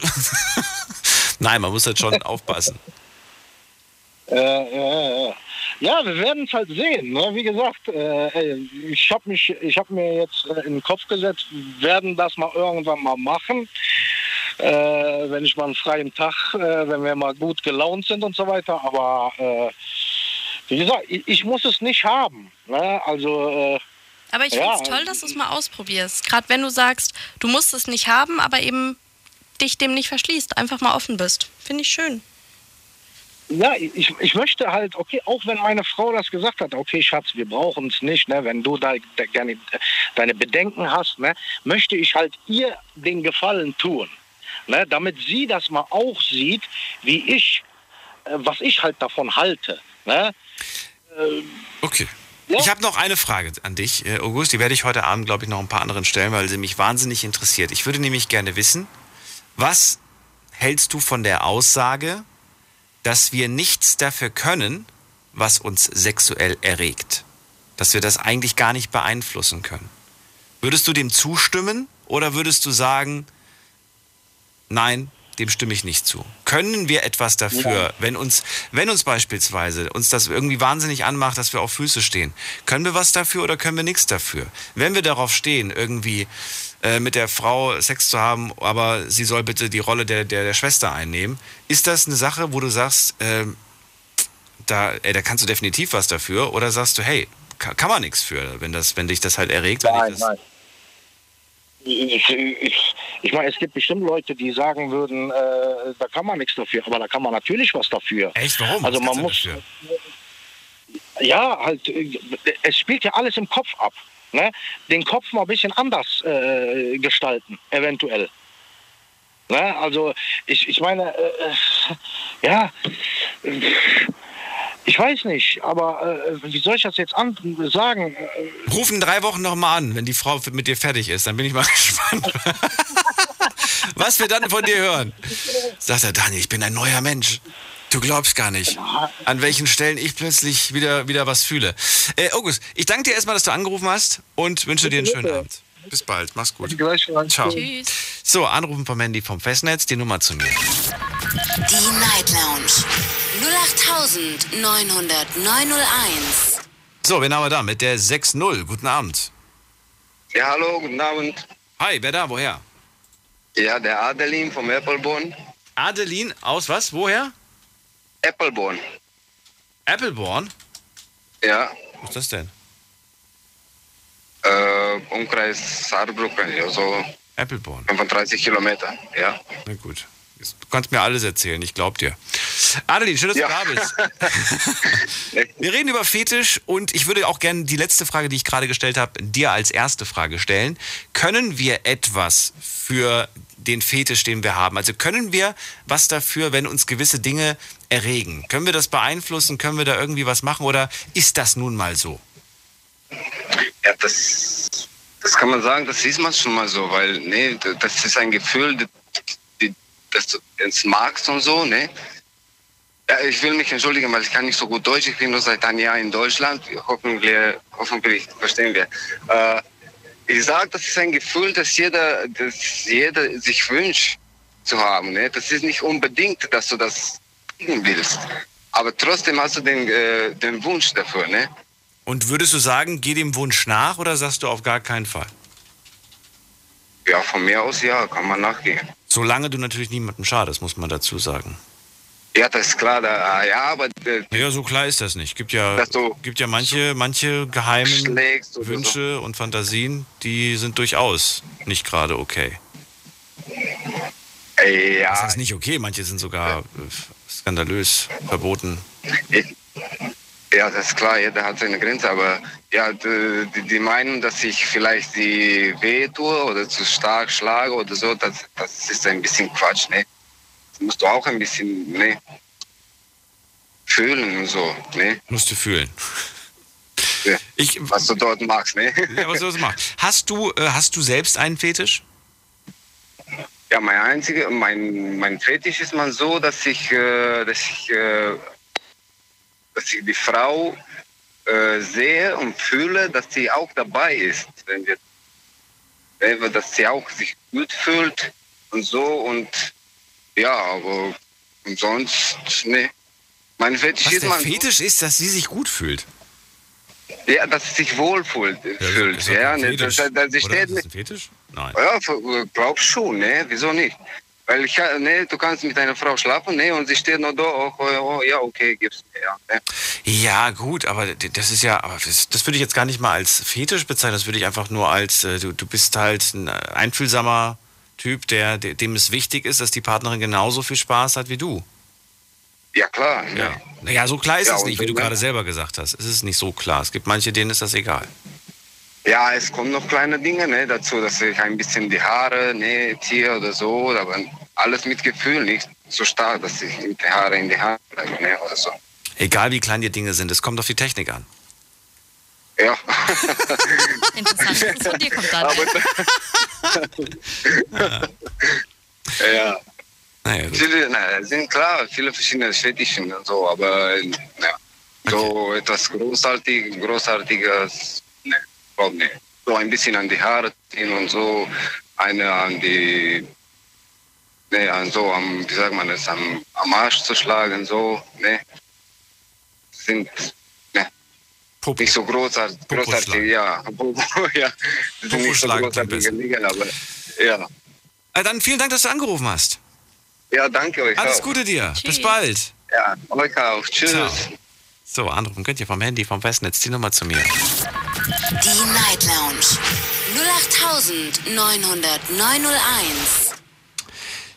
Nein, man muss halt schon aufpassen.
Äh, ja, ja. ja, wir werden es halt sehen. Ne? Wie gesagt, äh, ich habe habe mir jetzt äh, in den Kopf gesetzt, werden das mal irgendwann mal machen. Äh, wenn ich mal einen freien Tag, äh, wenn wir mal gut gelaunt sind und so weiter. Aber äh, wie gesagt, ich, ich muss es nicht haben. Ne? Also äh,
Aber ich
Ja,
finde es toll, dass du es mal ausprobierst. Gerade wenn du sagst, du musst es nicht haben, aber eben dich dem nicht verschließt, einfach mal offen bist. Finde ich schön.
Ja, ich, ich möchte halt, okay, auch wenn meine Frau das gesagt hat, okay, Schatz, wir brauchen es nicht, ne, wenn du da, da gerne deine Bedenken hast, ne, möchte ich halt ihr den Gefallen tun, ne, damit sie das mal auch sieht, wie ich, äh, was ich halt davon halte, ne.
Okay.
Ja.
Ich habe noch eine Frage an dich, äh, August. Die werde ich heute Abend, glaube ich, noch ein paar anderen stellen, weil sie mich wahnsinnig interessiert. Ich würde nämlich gerne wissen, was hältst du von der Aussage, dass wir nichts dafür können, was uns sexuell erregt? Dass wir das eigentlich gar nicht beeinflussen können? Würdest du dem zustimmen oder würdest du sagen, nein, dem stimme ich nicht zu? Können wir etwas dafür, wenn uns, wenn uns beispielsweise uns das irgendwie wahnsinnig anmacht, dass wir auf Füße stehen, können wir was dafür oder können wir nichts dafür? Wenn wir darauf stehen, irgendwie äh, mit der Frau Sex zu haben, aber sie soll bitte die Rolle der, der, der Schwester einnehmen, ist das eine Sache, wo du sagst, ähm, da, ey, da kannst du definitiv was dafür oder sagst du, hey, kann, kann man nichts für, wenn, das, wenn dich das halt erregt? Wenn dich das,
Ich, ich, ich meine, es gibt bestimmt Leute, die sagen würden, äh, da kann man nichts dafür, aber da kann man natürlich was dafür.
Echt, warum?
Also
Was
man muss,
dafür?
ja, halt, äh, es spielt ja alles im Kopf ab. Ne? Den Kopf mal ein bisschen anders äh, gestalten, eventuell. Ne? Also ich, ich meine, äh, äh, ja, ich weiß nicht, aber äh, wie soll ich das jetzt an sagen?
Ruf in drei Wochen nochmal an, wenn die Frau mit dir fertig ist. Dann bin ich mal gespannt, was wir dann von dir hören. Sagt er, Daniel, ich bin ein neuer Mensch. Du glaubst gar nicht, an welchen Stellen ich plötzlich wieder, wieder was fühle. Äh, August, ich danke dir erstmal, dass du angerufen hast und wünsche dir einen schönen. Abend. Bis bald, mach's gut.
gleich
Ciao.
Tschüss.
So, anrufen vom Handy vom Festnetz, die Nummer zu mir.
Die Night Lounge 0890901.
So, wen haben wir da? Mit der 6-0. Guten Abend.
Ja, hallo, guten Abend.
Hi, wer da? Woher?
Ja, der Adelin vom Appleborn.
Adeline aus was? Woher?
Appleborn.
Appleborn?
Ja,
Was ist das denn?
Äh, Umkreis Saarbrücken, ja, so
Appleborn.
35 Kilometer. Ja.
Na gut. Du kannst mir alles erzählen, ich glaub dir. Adeline, schön, dass
Ja.
du da bist. Wir reden über Fetisch und ich würde auch gerne die letzte Frage, die ich gerade gestellt habe, dir als erste Frage stellen. Können wir etwas für den Fetisch, den wir haben? Also können wir was dafür, wenn uns gewisse Dinge erregen? Können wir das beeinflussen? Können wir da irgendwie was machen? Oder ist das nun mal so?
Ja, das, das kann man sagen, das ist man schon mal so, weil, nee, das ist ein Gefühl, das, du es magst und so, ne? Ja, ich will mich entschuldigen, weil ich kann nicht so gut Deutsch. Ich bin nur seit einem Jahr in Deutschland. Hoffentlich, hoffentlich verstehen wir. Äh, ich sage, das ist ein Gefühl, das jeder, das jeder sich wünscht zu haben. Ne? Das ist nicht unbedingt, dass du das kriegen willst. Aber trotzdem hast du den, äh, den Wunsch dafür. Ne?
Und würdest du sagen, geh dem Wunsch nach oder sagst du auf gar keinen Fall?
Ja, von mir aus ja, kann man nachgehen.
Solange du natürlich niemandem schadest, muss man dazu sagen.
Ja, das ist klar. Da, ja, aber äh,
Ja, so klar ist das nicht. Gibt ja, gibt ja manche, manche geheimen Wünsche und Fantasien, die sind durchaus nicht gerade okay. Das
ja,
heißt nicht okay, manche sind sogar äh, skandalös verboten.
ich, ja, das ist klar. Jeder hat seine Grenze. Aber ja, die, die- meinen, dass ich vielleicht die weh tue oder zu stark schlage oder so. Das, das ist ein bisschen Quatsch. Ne? Das musst du auch ein bisschen ne? fühlen und so. Ne?
Musst du fühlen.
Ja.
Ich,
Was du dort machst. Ne?
ja, was soll das machen? Hast du, äh, hast du selbst einen Fetisch?
Ja, mein einziger, mein, mein Fetisch ist mal so, dass ich, äh, dass ich, äh, dass ich die Frau äh, sehe und fühle, dass sie auch dabei ist, wenn wir, wenn wir, dass sie auch sich gut fühlt und so und ja, aber sonst ne. Mein Fetisch
Was
ist
der
mal
Fetisch ist, dass sie sich gut fühlt.
ja, dass sie sich wohlfühlt, fühlt, ja, ne,
Oder? Ist das ein Fetisch? Nein.
Ja, glaub schon, ne? Wieso nicht? Weil ich, ha- ne, du kannst mit einer Frau schlafen, ne? Und sie steht nur da, oh, oh, oh ja, okay, gib's mir, ja. Ne?
Ja, gut, aber das ist ja, aber das, das würde ich jetzt gar nicht mal als Fetisch bezeichnen, das würde ich einfach nur als, äh, du, du bist halt ein einfühlsamer Typ, der, dem es wichtig ist, dass die Partnerin genauso viel Spaß hat wie du.
Ja, klar. Ne?
Ja. Naja, so klar ist
Ja,
es nicht, wie du gerade selber gesagt hast. Es ist nicht so klar. Es gibt manche, denen ist das egal.
Ja, es kommen noch kleine Dinge ne, dazu, dass ich ein bisschen die Haare ne, ziehe oder so, aber alles mit Gefühl, nicht so stark, dass ich mit den Haaren in die Haare bleibe, ne, oder so.
Egal wie klein die Dinge sind, es kommt auf die Technik an.
Ja.
Interessant, von dir kommt dann.
ja.
Naja, gut.
Viele, na, es sind klar, viele verschiedene Fetischen und so, aber ja, so etwas großartig, großartiges, nicht. So ein bisschen an die Haare ziehen und so, eine an die, ne, an so am, wie sagt man das, am, am Arsch zu schlagen, so, ne, sind, ne,
Pop-
nicht so großartig, großartig, ja, ja, sind nicht so großartige. Ligen, aber, ja.
Äh, Dann vielen Dank, dass du angerufen hast.
Ja, danke euch
Alles
auch.
Gute dir. Bis
Tschüss.
bald.
Ja, euch auch. Tschüss.
Ciao. So, anrufen könnt ihr vom Handy, vom Festnetz die Nummer zu mir.
Die Night Lounge 0890901.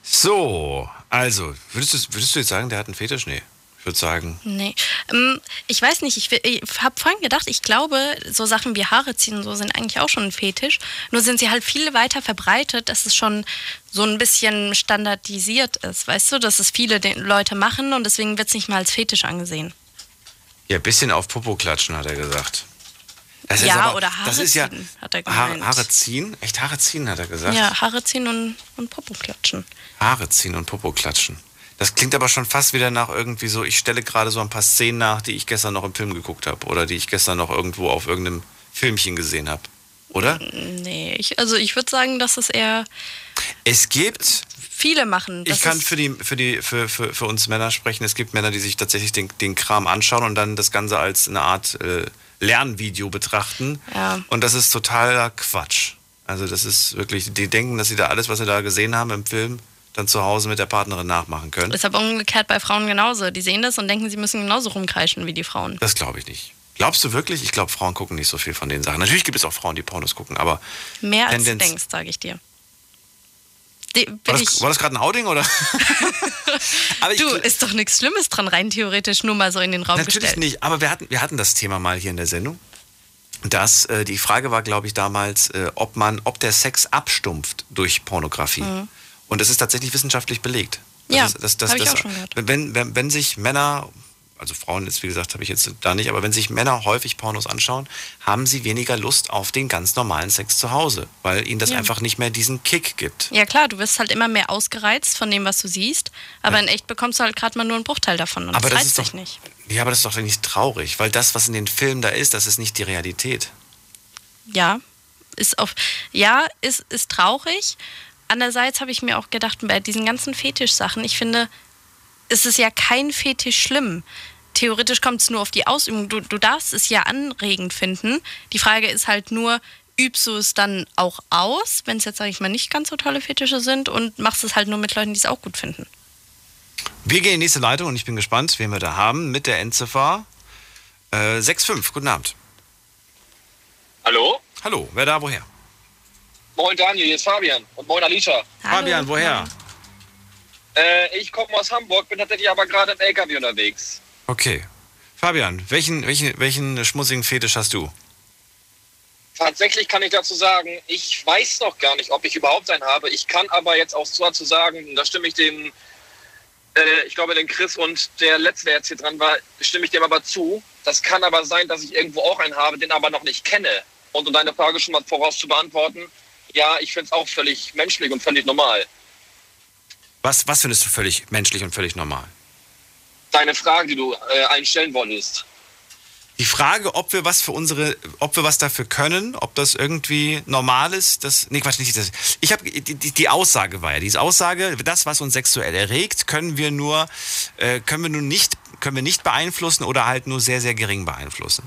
So, also, würdest du, würdest du jetzt sagen, der hat einen Fetisch? Nee. Ich würde sagen,
Nee. Ähm, ich weiß nicht, ich, ich habe vorhin gedacht, ich glaube, so Sachen wie Haare ziehen und so sind eigentlich auch schon ein Fetisch. Nur sind sie halt viel weiter verbreitet, dass es schon so ein bisschen standardisiert ist. Weißt du, dass es viele Leute machen und deswegen wird es nicht mal als Fetisch angesehen.
ja, ein bisschen auf Popo klatschen, hat er gesagt. Das
Ja,
aber,
oder Haare
das ist ja,
ziehen, hat er gemeint.
Haare ziehen? Echt Haare ziehen, hat er gesagt?
Ja, Haare ziehen und, und Popo klatschen.
Haare ziehen und Popo klatschen. Das klingt aber schon fast wieder nach irgendwie so, ich stelle gerade so ein paar Szenen nach, die ich gestern noch im Film geguckt habe oder die ich gestern noch irgendwo auf irgendeinem Filmchen gesehen habe. Oder?
Nee, ich, also ich würde sagen, dass es eher
Es gibt,
viele machen. Das
ich kann für, die, für, die, für, für, für uns Männer sprechen, es gibt Männer, die sich tatsächlich den, den Kram anschauen und dann das Ganze als eine Art äh, Lernvideo betrachten.
Ja.
Und das ist totaler Quatsch. Also das ist wirklich, die denken, dass sie da alles, was sie da gesehen haben im Film, dann zu Hause mit der Partnerin nachmachen können.
Ist aber umgekehrt bei Frauen genauso. Die sehen das und denken, sie müssen genauso rumkreischen wie die Frauen.
Das glaube ich nicht. Glaubst du wirklich? Ich glaube, Frauen gucken nicht so viel von den Sachen. Natürlich gibt es auch Frauen, die Pornos gucken, aber
Mehr als
Tendenz-
du denkst, sage ich dir. Bin
war das, war das gerade ein Outing oder? aber ich,
du, ist doch nichts Schlimmes dran, rein theoretisch nur mal so in den Raum
Natürlich
gestellt.
nicht, aber wir hatten, wir hatten das Thema mal hier in der Sendung. Das, äh, die Frage war, glaube ich, damals, äh, ob man, ob der Sex abstumpft durch Pornografie. Und das ist tatsächlich wissenschaftlich belegt. Das
Mhm. Ja,
ist, das, das,
hab ich
das,
auch schon gehört.
Wenn, wenn, wenn sich Männer also Frauen jetzt, wie gesagt, habe ich jetzt da nicht, aber wenn sich Männer häufig Pornos anschauen, haben sie weniger Lust auf den ganz normalen Sex zu Hause, weil ihnen das
Ja.
einfach nicht mehr diesen Kick gibt.
Ja klar, du wirst halt immer mehr ausgereizt von dem, was du siehst, aber in echt bekommst du halt gerade mal nur einen Bruchteil davon und
Aber
das
das
reizt dich nicht.
Ja, aber das ist doch nicht traurig, weil das, was in den Filmen da ist, das ist nicht die Realität.
Ja, ist auf, ja, ist, ist traurig. Andererseits habe ich mir auch gedacht, bei diesen ganzen Fetischsachen, ich finde, es ist ja kein Fetisch schlimm. Theoretisch kommt es nur auf die Ausübung. Du, du darfst es ja anregend finden. Die Frage ist halt nur, übst du es dann auch aus, wenn es jetzt, sage ich mal, nicht ganz so tolle Fetische sind und machst es halt nur mit Leuten, die es auch gut finden.
Wir gehen in die nächste Leitung und ich bin gespannt, wen wir da haben mit der Endziffer äh, 65. Guten Abend.
Hallo?
Hallo, wer da, woher?
Moin Daniel, hier ist Fabian. Und moin Alicia.
Fabian, woher?
Äh, ich komme aus Hamburg, bin tatsächlich aber gerade im LKW unterwegs.
Okay. Fabian, welchen, welchen, welchen schmutzigen Fetisch hast du?
Tatsächlich kann ich dazu sagen, ich weiß noch gar nicht, ob ich überhaupt einen habe. Ich kann aber jetzt auch dazu sagen, da stimme ich dem, äh, ich glaube, den Chris und der letzte, der jetzt hier dran war, stimme ich dem aber zu. Das kann aber sein, dass ich irgendwo auch einen habe, den aber noch nicht kenne. Und um deine Frage schon mal voraus zu beantworten, ja, ich finde es auch völlig menschlich und völlig normal.
Was, was findest du völlig menschlich und völlig normal?
Deine Frage, die du äh, einstellen wolltest.
Die Frage, ob wir was für unsere, ob wir was dafür können, ob das irgendwie normal ist, das, nee, Quatsch, nicht das. Ich habe, die, die, Aussage war ja, diese Aussage, das, was uns sexuell erregt, können wir nur, äh, können wir nun nicht, können wir nicht beeinflussen oder halt nur sehr, sehr gering beeinflussen.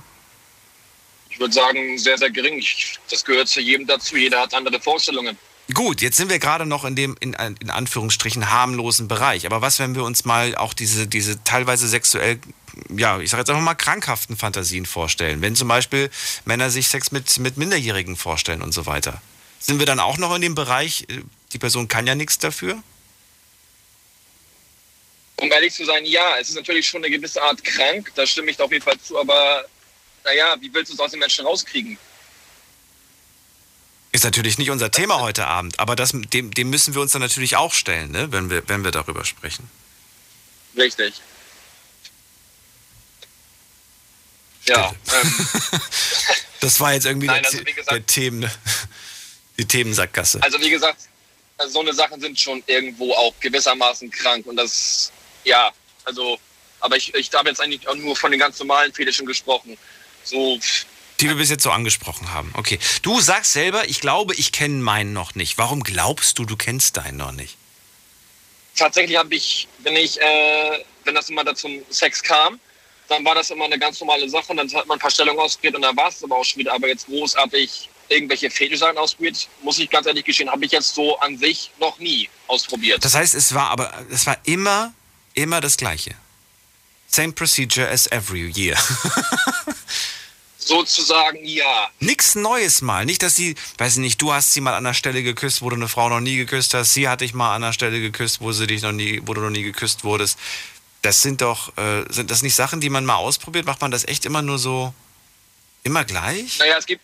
Ich würde sagen, sehr, sehr gering. Ich, das gehört zu jedem dazu. Jeder hat andere Vorstellungen.
Gut, jetzt sind wir gerade noch in dem, in, in Anführungsstrichen, harmlosen Bereich. Aber was, wenn wir uns mal auch diese, diese teilweise sexuell, ja, ich sage jetzt einfach mal krankhaften Fantasien vorstellen? Wenn zum Beispiel Männer sich Sex mit, mit Minderjährigen vorstellen und so weiter. Sind wir dann auch noch in dem Bereich, äh, die Person kann ja nichts dafür?
Um ehrlich zu sein, ja, es ist natürlich schon eine gewisse Art krank. Da stimme ich auf jeden Fall zu. Aber naja, wie willst du es aus den Menschen rauskriegen?
Ist natürlich nicht unser Thema heute Abend, aber das, dem, dem müssen wir uns dann natürlich auch stellen, ne? wenn, wir, wenn wir darüber sprechen.
Richtig. Ja, ähm,
Das war jetzt irgendwie
Nein,
der,
also gesagt-
der Themen, die Themensackgasse.
also wie gesagt, also so eine Sachen sind schon irgendwo auch gewissermaßen krank. Und das, ja, also, aber ich, ich habe jetzt eigentlich auch nur von den ganz normalen Fetischen gesprochen. So,
Die wir bis jetzt so angesprochen haben. Okay. Du sagst selber, ich glaube, ich kenne meinen noch nicht. Warum glaubst du, du kennst deinen noch nicht?
tatsächlich habe ich, wenn ich, äh, wenn das immer da zum Sex kam, dann war das immer eine ganz normale Sache und dann hat man ein paar Stellungen ausprobiert und dann war es aber auch schon wieder. Aber jetzt großartig irgendwelche Fetischsachen ausprobiert, muss ich ganz ehrlich gestehen, habe ich jetzt so an sich noch nie ausprobiert.
Das heißt, es war aber, es war immer, immer das Gleiche. Same procedure as every year.
Sozusagen ja.
Nix Neues mal. Nicht, dass sie, weiß ich nicht, du hast sie mal an der Stelle geküsst, wo du eine Frau noch nie geküsst hast. Sie hat dich mal an der Stelle geküsst, wo sie dich noch nie, wo du noch nie geküsst wurdest. Das sind doch, äh, sind das nicht Sachen, die man mal ausprobiert? Macht man das echt immer nur so, immer gleich?
Naja, es gibt,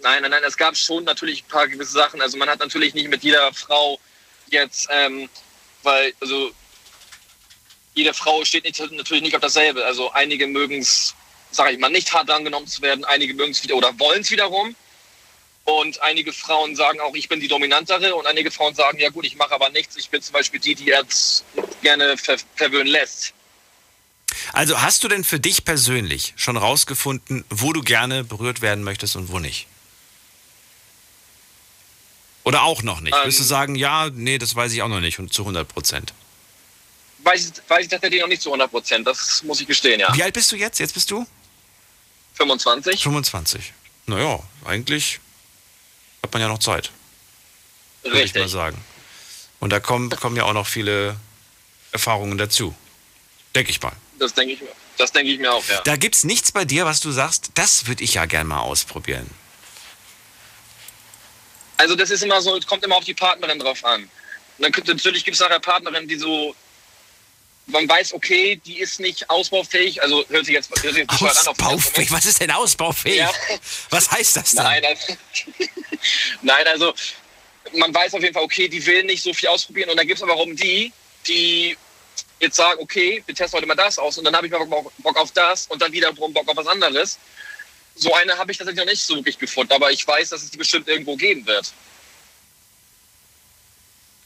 nein, nein, nein, es gab schon natürlich ein paar gewisse Sachen. Also man hat natürlich nicht mit jeder Frau jetzt, ähm, weil, also jede Frau steht nicht, natürlich nicht auf dasselbe. Also einige mögen es, sage ich mal, nicht hart angenommen zu werden, einige mögen es wieder oder wollen es wiederum. Und einige Frauen sagen auch, ich bin die Dominantere. Und einige Frauen sagen, ja gut, ich mache aber nichts. Ich bin zum Beispiel die, die jetzt gerne ver verwöhnen lässt.
Also hast du denn für dich persönlich schon rausgefunden, wo du gerne berührt werden möchtest und wo nicht? Oder auch noch nicht?
Ähm.
Wirst du sagen, ja, nee, das weiß ich auch noch nicht und zu 100 Prozent.
Weiß, ich- weiß ich tatsächlich noch nicht zu 100 Prozent. Das muss ich gestehen, ja.
Wie alt bist du jetzt? Jetzt bist du?
25.
25. Naja, eigentlich hat man ja noch Zeit, würde ich mal sagen. Und da kommen, kommen ja auch noch viele Erfahrungen dazu. Denke ich mal.
Das denke ich mir. Das denke ich mir auch, ja.
Da gibt es nichts bei dir, was du sagst, das würde ich ja gerne mal ausprobieren.
Also das ist immer so, es kommt immer auf die Partnerin drauf an. Und dann natürlich gibt es nachher Partnerinnen, die so, man weiß, okay, die ist nicht ausbaufähig, also hört sich jetzt, hört sich
Ausbaufähig? Was ist denn ausbaufähig?
Ja.
Was heißt das denn?
Nein, also, nein, also man weiß auf jeden Fall, okay, die will nicht so viel ausprobieren. Und dann gibt es aber warum die, die jetzt sage, okay, wir testen heute mal das aus und dann habe ich mal Bock, Bock auf das und dann wiederum Bock auf was anderes. So eine habe ich tatsächlich noch nicht so wirklich gefunden, aber ich weiß, dass es die bestimmt irgendwo geben wird.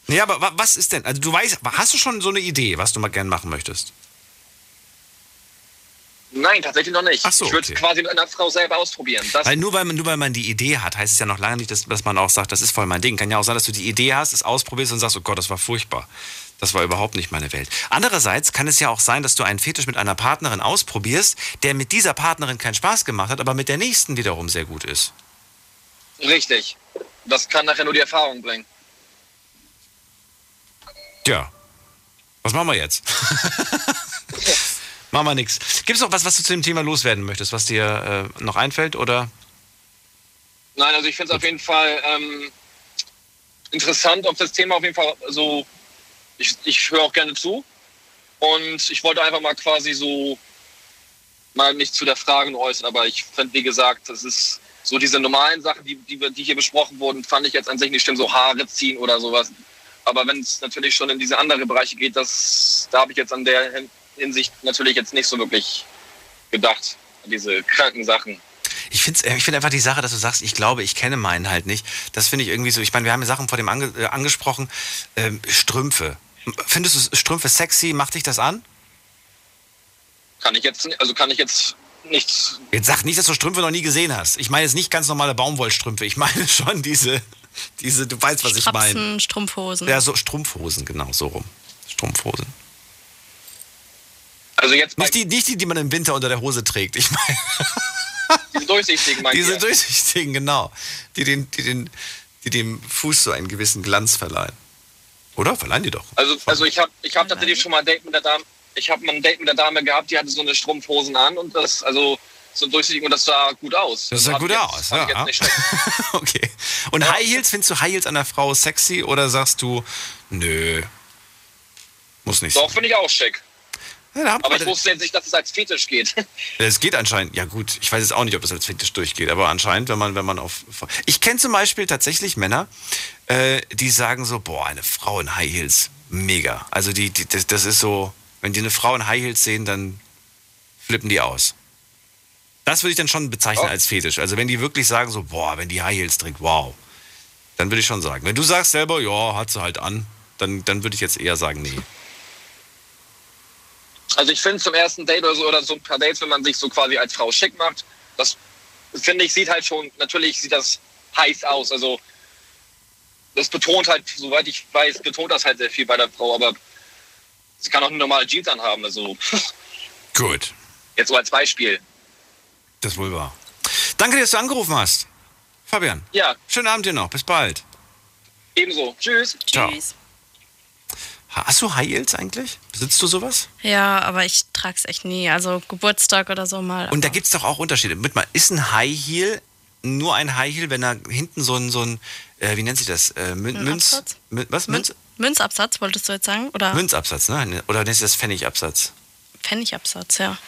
Ja, aber wa- was ist denn? Also du weißt, hast du schon so eine Idee, was du mal gern machen möchtest?
Nein, tatsächlich noch nicht.
Ach so,
ich würde es
okay.
quasi mit einer Frau selber ausprobieren. Das,
Weil nur weil, man, nur weil man die Idee hat, heißt es ja noch lange nicht, dass, dass man auch sagt, das ist voll mein Ding. Kann ja auch sein, dass du die Idee hast, es ausprobierst und sagst, oh Gott, das war furchtbar. Das war überhaupt nicht meine Welt. Andererseits kann es ja auch sein, dass du einen Fetisch mit einer Partnerin ausprobierst, der mit dieser Partnerin keinen Spaß gemacht hat, aber mit der nächsten wiederum sehr gut ist.
Richtig. Das kann nachher nur die Erfahrung bringen.
Tja. Was machen wir jetzt? machen wir nichts. Gibt es noch was, was du zu dem Thema loswerden möchtest, was dir äh, noch einfällt? Oder?
Nein, also ich finde es auf jeden Fall ähm, interessant, auf das Thema auf jeden Fall so. Ich, ich höre auch gerne zu. Und ich wollte einfach mal quasi so mal mich zu der Frage nur äußern, aber ich finde, wie gesagt, das ist so diese normalen Sachen, die, die, die hier besprochen wurden, fand ich jetzt an sich nicht stimmt, so Haare ziehen oder sowas. Aber wenn es natürlich schon in diese andere Bereiche geht, das, da habe ich jetzt an der Hin- Hinsicht natürlich jetzt nicht so wirklich gedacht, an diese kranken Sachen.
Ich finde ich find einfach die Sache, dass du sagst, ich glaube, ich kenne meinen halt nicht. Das finde ich irgendwie so. Ich meine, wir haben ja Sachen vor dem ange, äh, angesprochen. Ähm, Strümpfe. Findest du Strümpfe sexy? Macht dich das an?
Kann ich jetzt, also kann ich jetzt nichts
Jetzt sag nicht, dass du Strümpfe noch nie gesehen hast. Ich meine jetzt nicht ganz normale Baumwollstrümpfe. Ich meine schon diese, diese du weißt, was ich meine.
Strapsen, Strumpfhosen.
Ja, so Strumpfhosen, genau, so rum. Strumpfhosen.
Also jetzt
Nicht die, nicht die, die man im Winter unter der Hose trägt. Ich meine,
diese durchsichtigen, meinst
diese
du?
durchsichtigen, genau. Die, den, die, den, die dem Fuß so einen gewissen Glanz verleihen. Oder? Verleihen die doch.
Also, also ich habe ich hab tatsächlich schon mal ein Date mit der Dame, ich habe mal ein Date mit der Dame gehabt, die hatte so eine Strumpfhosen an und das, also so durchsichtig und das sah gut aus.
Das sah
Also
gut aus,
jetzt,
ja. Okay. Und High Heels, findest du High Heels an der Frau sexy oder sagst du, nö, muss nicht
Doch, finde ich auch schick.
Ja,
Aber ich wusste jetzt nicht, dass es als Fetisch geht.
Es geht anscheinend, ja gut, ich weiß jetzt auch nicht, ob das als Fetisch durchgeht, aber anscheinend, wenn man, wenn man auf. Ich kenne zum Beispiel tatsächlich Männer, äh, die sagen so, boah, eine Frau in High Heels, mega. Also die, die das, das ist so, wenn die eine Frau in High Heels sehen, dann flippen die aus. Das würde ich dann schon bezeichnen
Oh.
als Fetisch. Also wenn die wirklich sagen so, boah, wenn die High Heels trägt, wow. Dann würde ich schon sagen. Wenn du sagst selber, ja, hat sie halt an, dann, dann würde ich jetzt eher sagen, nee.
Also ich finde zum ersten Date oder so, oder so ein paar Dates, wenn man sich so quasi als Frau schick macht, das finde ich, sieht halt schon, natürlich sieht das heiß aus. Also das betont halt, soweit ich weiß, betont das halt sehr viel bei der Frau, aber sie kann auch eine normale Jeans anhaben. Also
Gut.
jetzt so als Beispiel.
Das ist wohl wahr. Danke, dass du angerufen hast. Fabian.
Ja,
Schönen Abend dir noch. Bis bald.
ebenso. Tschüss.
Ciao.
Tschüss.
Hast du High Heels eigentlich? Besitzt du sowas?
Ja, aber ich trag's echt nie. Also Geburtstag oder so mal.
Und da gibt es doch auch Unterschiede. Mit mal, ist ein High Heel nur ein High Heel, wenn da hinten so ein, so ein äh, wie nennt sich das? Äh, Mün
Ein
Münz? Mün was?
Mün
Münz?
Münzabsatz, wolltest du jetzt sagen? Oder
Münzabsatz, ne? Oder nennt sich das Pfennigabsatz?
Pfennigabsatz, ja.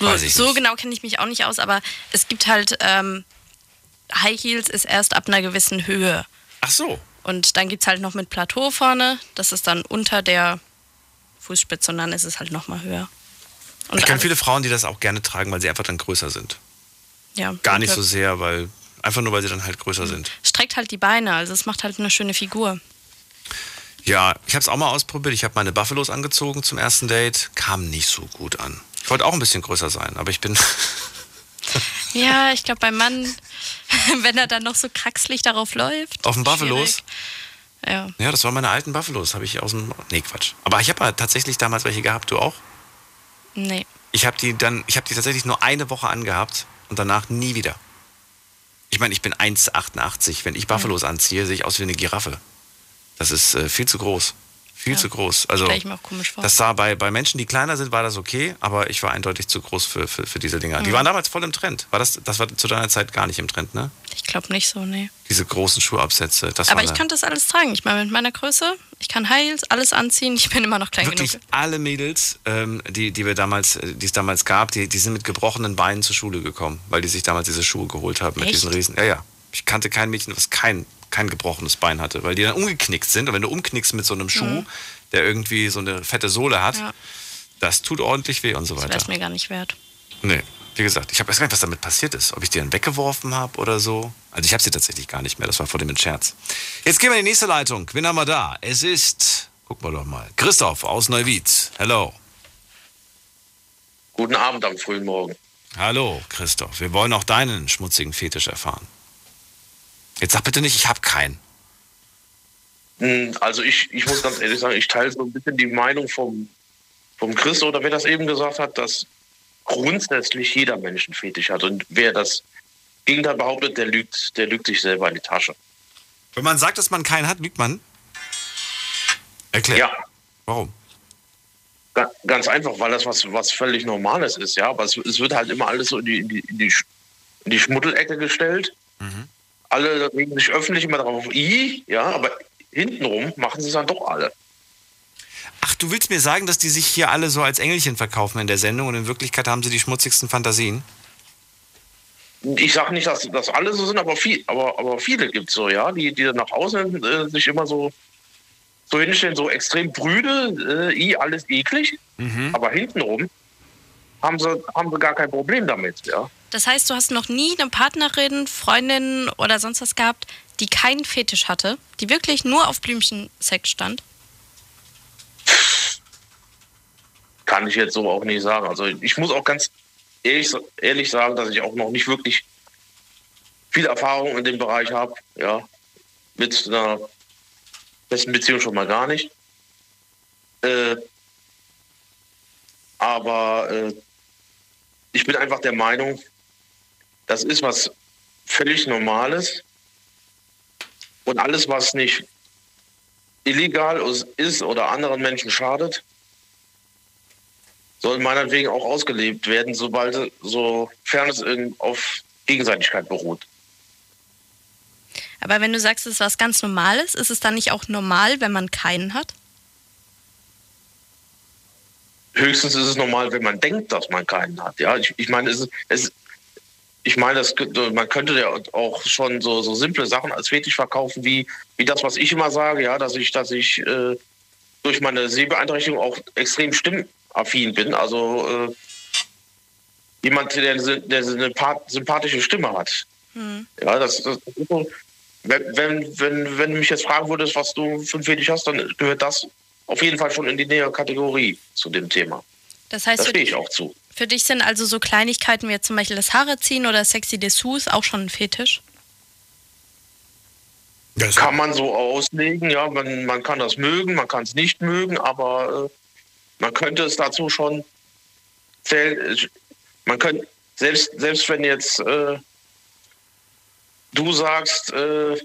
Weiß ich
so genau kenne ich mich auch nicht aus, aber es gibt halt ähm, High Heels ist erst ab einer gewissen Höhe.
Ach so.
Und dann gibt es halt noch mit Plateau vorne. Das ist dann unter der Fußspitze und dann ist es halt nochmal höher. Und
Ich kenne viele Frauen, die das auch gerne tragen, weil sie einfach dann größer sind.
ja,
Gar nicht so sehr, weil einfach nur, weil sie dann halt größer sind.
Streckt halt die Beine, also es macht halt eine schöne Figur.
Ja, ich habe es auch mal ausprobiert. Ich habe meine Buffalos angezogen zum ersten Date. Kam nicht so gut an. Ich wollte auch ein bisschen größer sein, aber ich bin.
Ja, ich glaube beim Mann, wenn er dann noch so kraxlig darauf läuft.
Auf dem Buffalos?
Ja,
Ja, das waren meine alten Buffalos. Habe ich aus dem. Nee, Quatsch. Aber ich habe ja tatsächlich damals welche gehabt. Du auch?
nee.
Ich habe die dann. Ich habe die tatsächlich nur eine Woche angehabt und danach nie wieder. Ich meine, ich bin 1,88. Wenn ich Buffalos anziehe, sehe ich aus wie eine Giraffe. Das ist äh, viel zu groß. Viel
Ja.
zu groß. Also.
Stelle ich mir auch komisch vor.
Das sah bei, bei Menschen, die kleiner sind, war das okay, aber ich war eindeutig zu groß für, für, für diese Dinger. Die
Mhm.
waren damals voll im Trend. War das, das war zu deiner Zeit gar nicht im Trend, ne?
Ich glaube nicht so, nee.
Diese großen Schuhabsätze. Das
Aber ich kann das alles tragen. Ich meine, mit meiner Größe, ich kann Heils, alles anziehen. Ich bin immer noch klein
wirklich
genug.
alle Mädels, ähm, die, die wir damals, äh, die es damals gab, die, die sind mit gebrochenen Beinen zur Schule gekommen, weil die sich damals diese Schuhe geholt haben mit
Echt?
diesen Riesen. Ja, ja. Ich kannte kein Mädchen, was kein, kein gebrochenes Bein hatte, weil die dann umgeknickt sind. Und wenn du umknickst mit so einem Schuh,
Mhm.
der irgendwie so eine fette Sohle hat.
Ja.
Das tut ordentlich weh und so
Das wäre
weiter.
es mir gar nicht wert.
Nee, wie gesagt, ich habe erst gar nicht, was damit passiert ist. Ob ich die dann weggeworfen habe oder so. Also ich habe sie tatsächlich gar nicht mehr. Das war vor dem ein Scherz. Jetzt gehen wir in die nächste Leitung. Wen haben wir da? Es ist, gucken wir doch mal, Christoph aus Neuwied. Hello.
Guten Abend am frühen Morgen.
Hallo, Christoph. Wir wollen auch deinen schmutzigen Fetisch erfahren. Jetzt sag bitte nicht, ich habe keinen.
Hm, Also ich, ich muss ganz ehrlich sagen, ich teile so ein bisschen die Meinung vom, vom Chris oder wer das eben gesagt hat, dass grundsätzlich jeder Mensch einen Fetisch hat. Und wer das Gegenteil behauptet, der lügt, der lügt sich selber in die Tasche.
Wenn man sagt, dass man keinen hat, lügt man? Erklär.
Ja,
Warum?
ga- ganz einfach, weil das was, was völlig Normales ist, ja. Aber es, es wird halt immer alles so in die, in die, in die, Schmuddelecke gestellt. Alle regen sich öffentlich immer darauf, i, ja, aber hintenrum machen sie es dann doch alle.
Ach, du willst mir sagen, dass die sich hier alle so als Engelchen verkaufen in der Sendung und in Wirklichkeit haben sie die schmutzigsten Fantasien?
ich sage nicht, dass das alle so sind, aber, viel, aber, aber viele gibt es so, ja, die, die nach außen äh, sich immer so, so hinstellen, so extrem brüde, äh, i, alles eklig, aber hintenrum haben sie, haben sie gar kein Problem damit, ja.
Das heißt, du hast noch nie eine Partnerin, Freundin oder sonst was gehabt, die keinen Fetisch hatte, die wirklich nur auf Blümchensex stand?
Kann ich jetzt so auch nicht sagen. Also ich muss auch ganz ehrlich, ehrlich sagen, dass ich auch noch nicht wirklich viel Erfahrung in dem Bereich habe, ja. Mit einer besten Beziehung schon mal gar nicht. Äh, aber äh, ich bin einfach der Meinung, das ist was völlig Normales. Und alles, was nicht illegal ist oder anderen Menschen schadet, soll meinetwegen auch ausgelebt werden, sobald sofern es in, auf Gegenseitigkeit beruht.
Aber wenn du sagst, es ist was ganz Normales, ist es dann nicht auch normal, wenn man keinen hat?
Höchstens ist es normal, wenn man denkt, dass man keinen hat. Ja, ich, ich meine, es, es, ich meine, es, man könnte ja auch schon so, so simple Sachen als Fetisch verkaufen, wie, wie das, was ich immer sage, ja, dass ich, dass ich äh, durch meine Sehbeeinträchtigung auch extrem stimmaffin bin. Also äh, jemand, der, der eine pat- sympathische Stimme hat.
Hm.
Ja, das, das wenn, wenn, wenn, wenn du mich jetzt fragen würdest, was du für ein Fetisch hast, dann gehört das auf jeden Fall schon in die nähere Kategorie zu dem Thema.
Das heißt,
Da
für,
stehe ich auch zu.
Für dich sind also so Kleinigkeiten wie jetzt zum Beispiel das Haare ziehen oder sexy Dessous auch schon ein Fetisch?
Kann man so auslegen, ja, man, man kann das mögen, man kann es nicht mögen, aber äh, man könnte es dazu schon zählen. Man könnte, selbst, selbst wenn jetzt äh, du sagst, äh,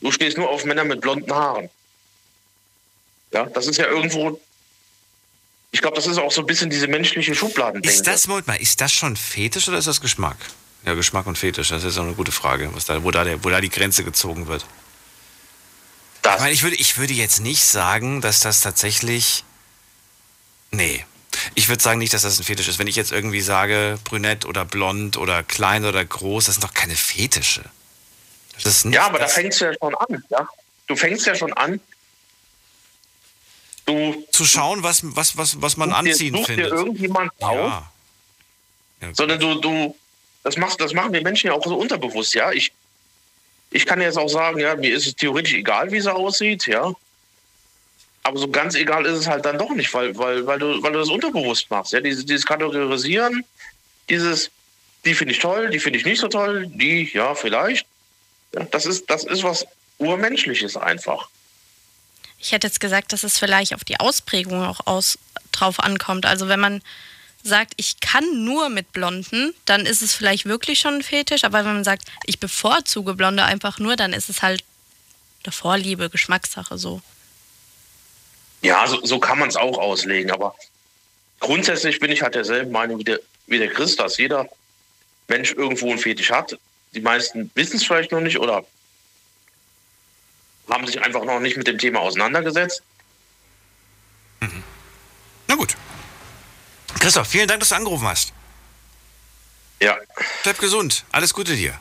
du stehst nur auf Männer mit blonden Haaren. Ja, das ist ja irgendwo, ich glaube, das ist auch so ein bisschen diese menschliche Schubladendenke.
Ist das, Moment mal, ist das schon Fetisch oder ist das Geschmack? Ja, Geschmack und Fetisch, das ist auch eine gute Frage, was da, wo, da der, wo da die Grenze gezogen wird.
Das,
Ich meine, ich würde, ich würde jetzt nicht sagen, dass das tatsächlich. Nee. Ich würde sagen nicht, dass das ein Fetisch ist. Wenn ich jetzt irgendwie sage, brünett oder blond oder klein oder groß, das sind doch keine Fetische.
Ja, aber da
das,
fängst du ja schon an. Ja? Du fängst ja schon an. Du
zu schauen, was, was, was, was man
dir-
anziehen
dir
findet.
irgendjemanden auf,
Ja. ja.
sondern du, du das, machst, das machen wir Menschen ja auch so unterbewusst. Ja, ich, ich kann jetzt auch sagen, ja, mir ist es theoretisch egal, wie sie aussieht, ja. Aber so ganz egal ist es halt dann doch nicht, weil, weil, weil, du, weil du das unterbewusst machst. Ja? Dieses, dieses Kategorisieren, dieses, die finde ich toll, die finde ich nicht so toll, die, ja, vielleicht. Ja, das, ist, das ist was Urmenschliches einfach.
Ich hätte jetzt gesagt, dass es vielleicht auf die Ausprägung auch aus, drauf ankommt. Also wenn man sagt, ich kann nur mit Blonden, dann ist es vielleicht wirklich schon ein Fetisch. Aber wenn man sagt, ich bevorzuge Blonde einfach nur, dann ist es halt eine Vorliebe, Geschmackssache so.
Ja, so, so kann man es auch auslegen, aber grundsätzlich bin ich halt derselben Meinung wie der, wie der Chris, dass jeder Mensch irgendwo einen Fetisch hat. Die meisten wissen es vielleicht noch nicht oder haben sich einfach noch nicht mit dem Thema auseinandergesetzt.
Na gut. Christoph, vielen Dank, dass du angerufen hast.
Ja,
Bleib gesund. Alles Gute dir.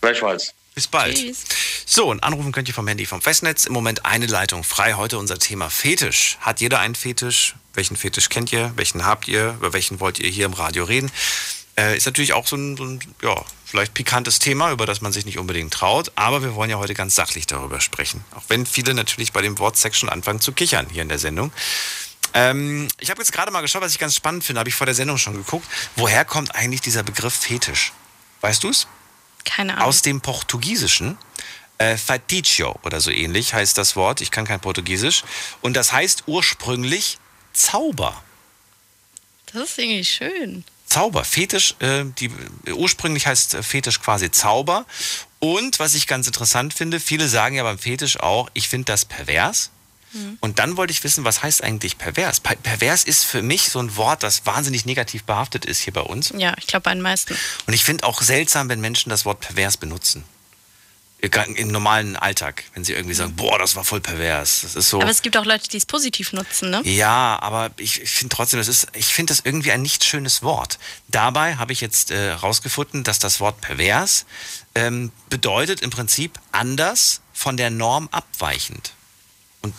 gleichfalls.
Bis bald.
Tschüss.
So, und anrufen könnt ihr vom Handy vom Festnetz. Im Moment eine Leitung frei. Heute unser Thema Fetisch. Hat jeder einen Fetisch? Welchen Fetisch kennt ihr? Welchen habt ihr? Über welchen wollt ihr hier im Radio reden? Äh, ist natürlich auch so ein, so ein, ja, vielleicht pikantes Thema, über das man sich nicht unbedingt traut. Aber wir wollen ja heute ganz sachlich darüber sprechen. Auch wenn viele natürlich bei dem Wort Sex schon anfangen zu kichern hier in der Sendung. Ähm, ich habe jetzt gerade mal geschaut, was ich ganz spannend finde, habe ich vor der Sendung schon geguckt. Woher kommt eigentlich dieser Begriff Fetisch? Weißt du es?
Keine Ahnung.
Aus dem Portugiesischen. Äh, Feticio oder so ähnlich heißt das Wort. Ich kann kein Portugiesisch. Und das heißt ursprünglich Zauber.
Das ist irgendwie schön.
Zauber. Fetisch, äh, die, ursprünglich heißt äh, Fetisch quasi Zauber. Und was ich ganz interessant finde, viele sagen ja beim Fetisch auch, ich finde das pervers. Und dann wollte ich wissen, was heißt eigentlich pervers? Per pervers ist für mich so ein Wort, das wahnsinnig negativ behaftet ist hier bei uns.
Ja, ich glaube bei den meisten.
Und ich finde auch seltsam, wenn Menschen das Wort pervers benutzen. Im normalen Alltag, wenn sie irgendwie sagen, boah, das war voll pervers. Das ist so.
Aber es gibt auch Leute, die es positiv nutzen, ne?
Ja, aber ich, ich finde trotzdem, das ist, ich finde das irgendwie ein nicht schönes Wort. Dabei habe ich jetzt herausgefunden, dass das Wort pervers ähm, bedeutet im Prinzip anders von der Norm abweichend. Und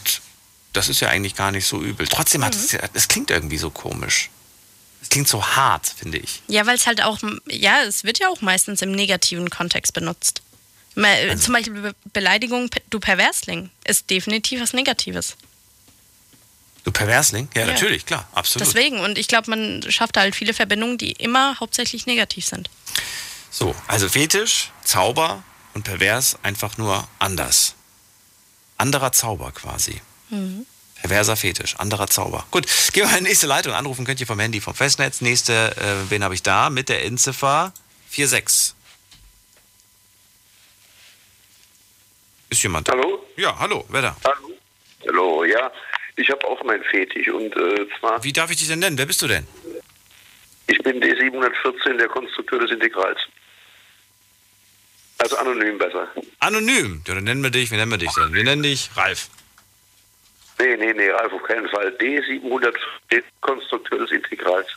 das ist ja eigentlich gar nicht so übel. Trotzdem hat es, ja- es klingt irgendwie so komisch. Es klingt so hart, finde ich.
Ja, weil es halt auch, ja, es wird ja auch meistens im negativen Kontext benutzt. Me-
Also
Zum Beispiel Be Beleidigung, du Perversling, ist definitiv was Negatives.
Du Perversling? Ja,
Ja.
natürlich, klar, absolut.
Deswegen, und ich glaube, man schafft da halt viele Verbindungen, die immer hauptsächlich negativ sind.
So, also Fetisch, Zauber und Pervers einfach nur anders. Anderer Zauber quasi.
Mhm.
Perverser Fetisch, anderer Zauber. Gut, gehen wir in die nächste Leitung. Anrufen könnt ihr vom Handy, vom Festnetz. Nächste, äh, wen habe ich da? Mit der Endziffer 46. Ist jemand da?
Hallo?
Ja, hallo, wer da?
Hallo. Hallo, ja. Ich habe auch meinen Fetisch und äh, zwar,
Wie darf ich dich denn nennen? Wer bist du denn?
ich bin D714, der Konstrukteur des Integrals. Also anonym besser.
Anonym. Ja, dann nennen wir dich. Wie nennen wir dich denn? Wir nennen dich Ralf.
Nee, nee, nee, Ralf, auf keinen Fall. D714, Konstrukteur des Integrals.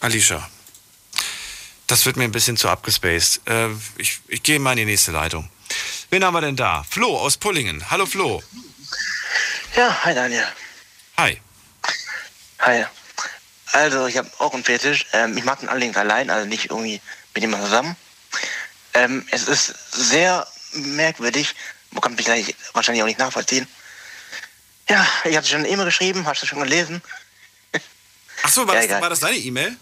Alicia. Das wird mir ein bisschen zu abgespaced. Äh, ich, ich gehe mal in die nächste Leitung. Wen haben wir denn da? Flo aus Pullingen. Hallo Flo.
Ja, hi Daniel.
Hi.
Hi. Also, ich habe auch einen Fetisch. Ähm, ich mag ihn allerdings allein, also nicht irgendwie mit jemandem zusammen. Ähm, es ist sehr merkwürdig. Man kann mich gleich wahrscheinlich auch nicht nachvollziehen. Ja, ich hatte schon eine E-Mail geschrieben, hast du schon gelesen?
Ach so, war,
Ja,
das, war das deine E-Mail?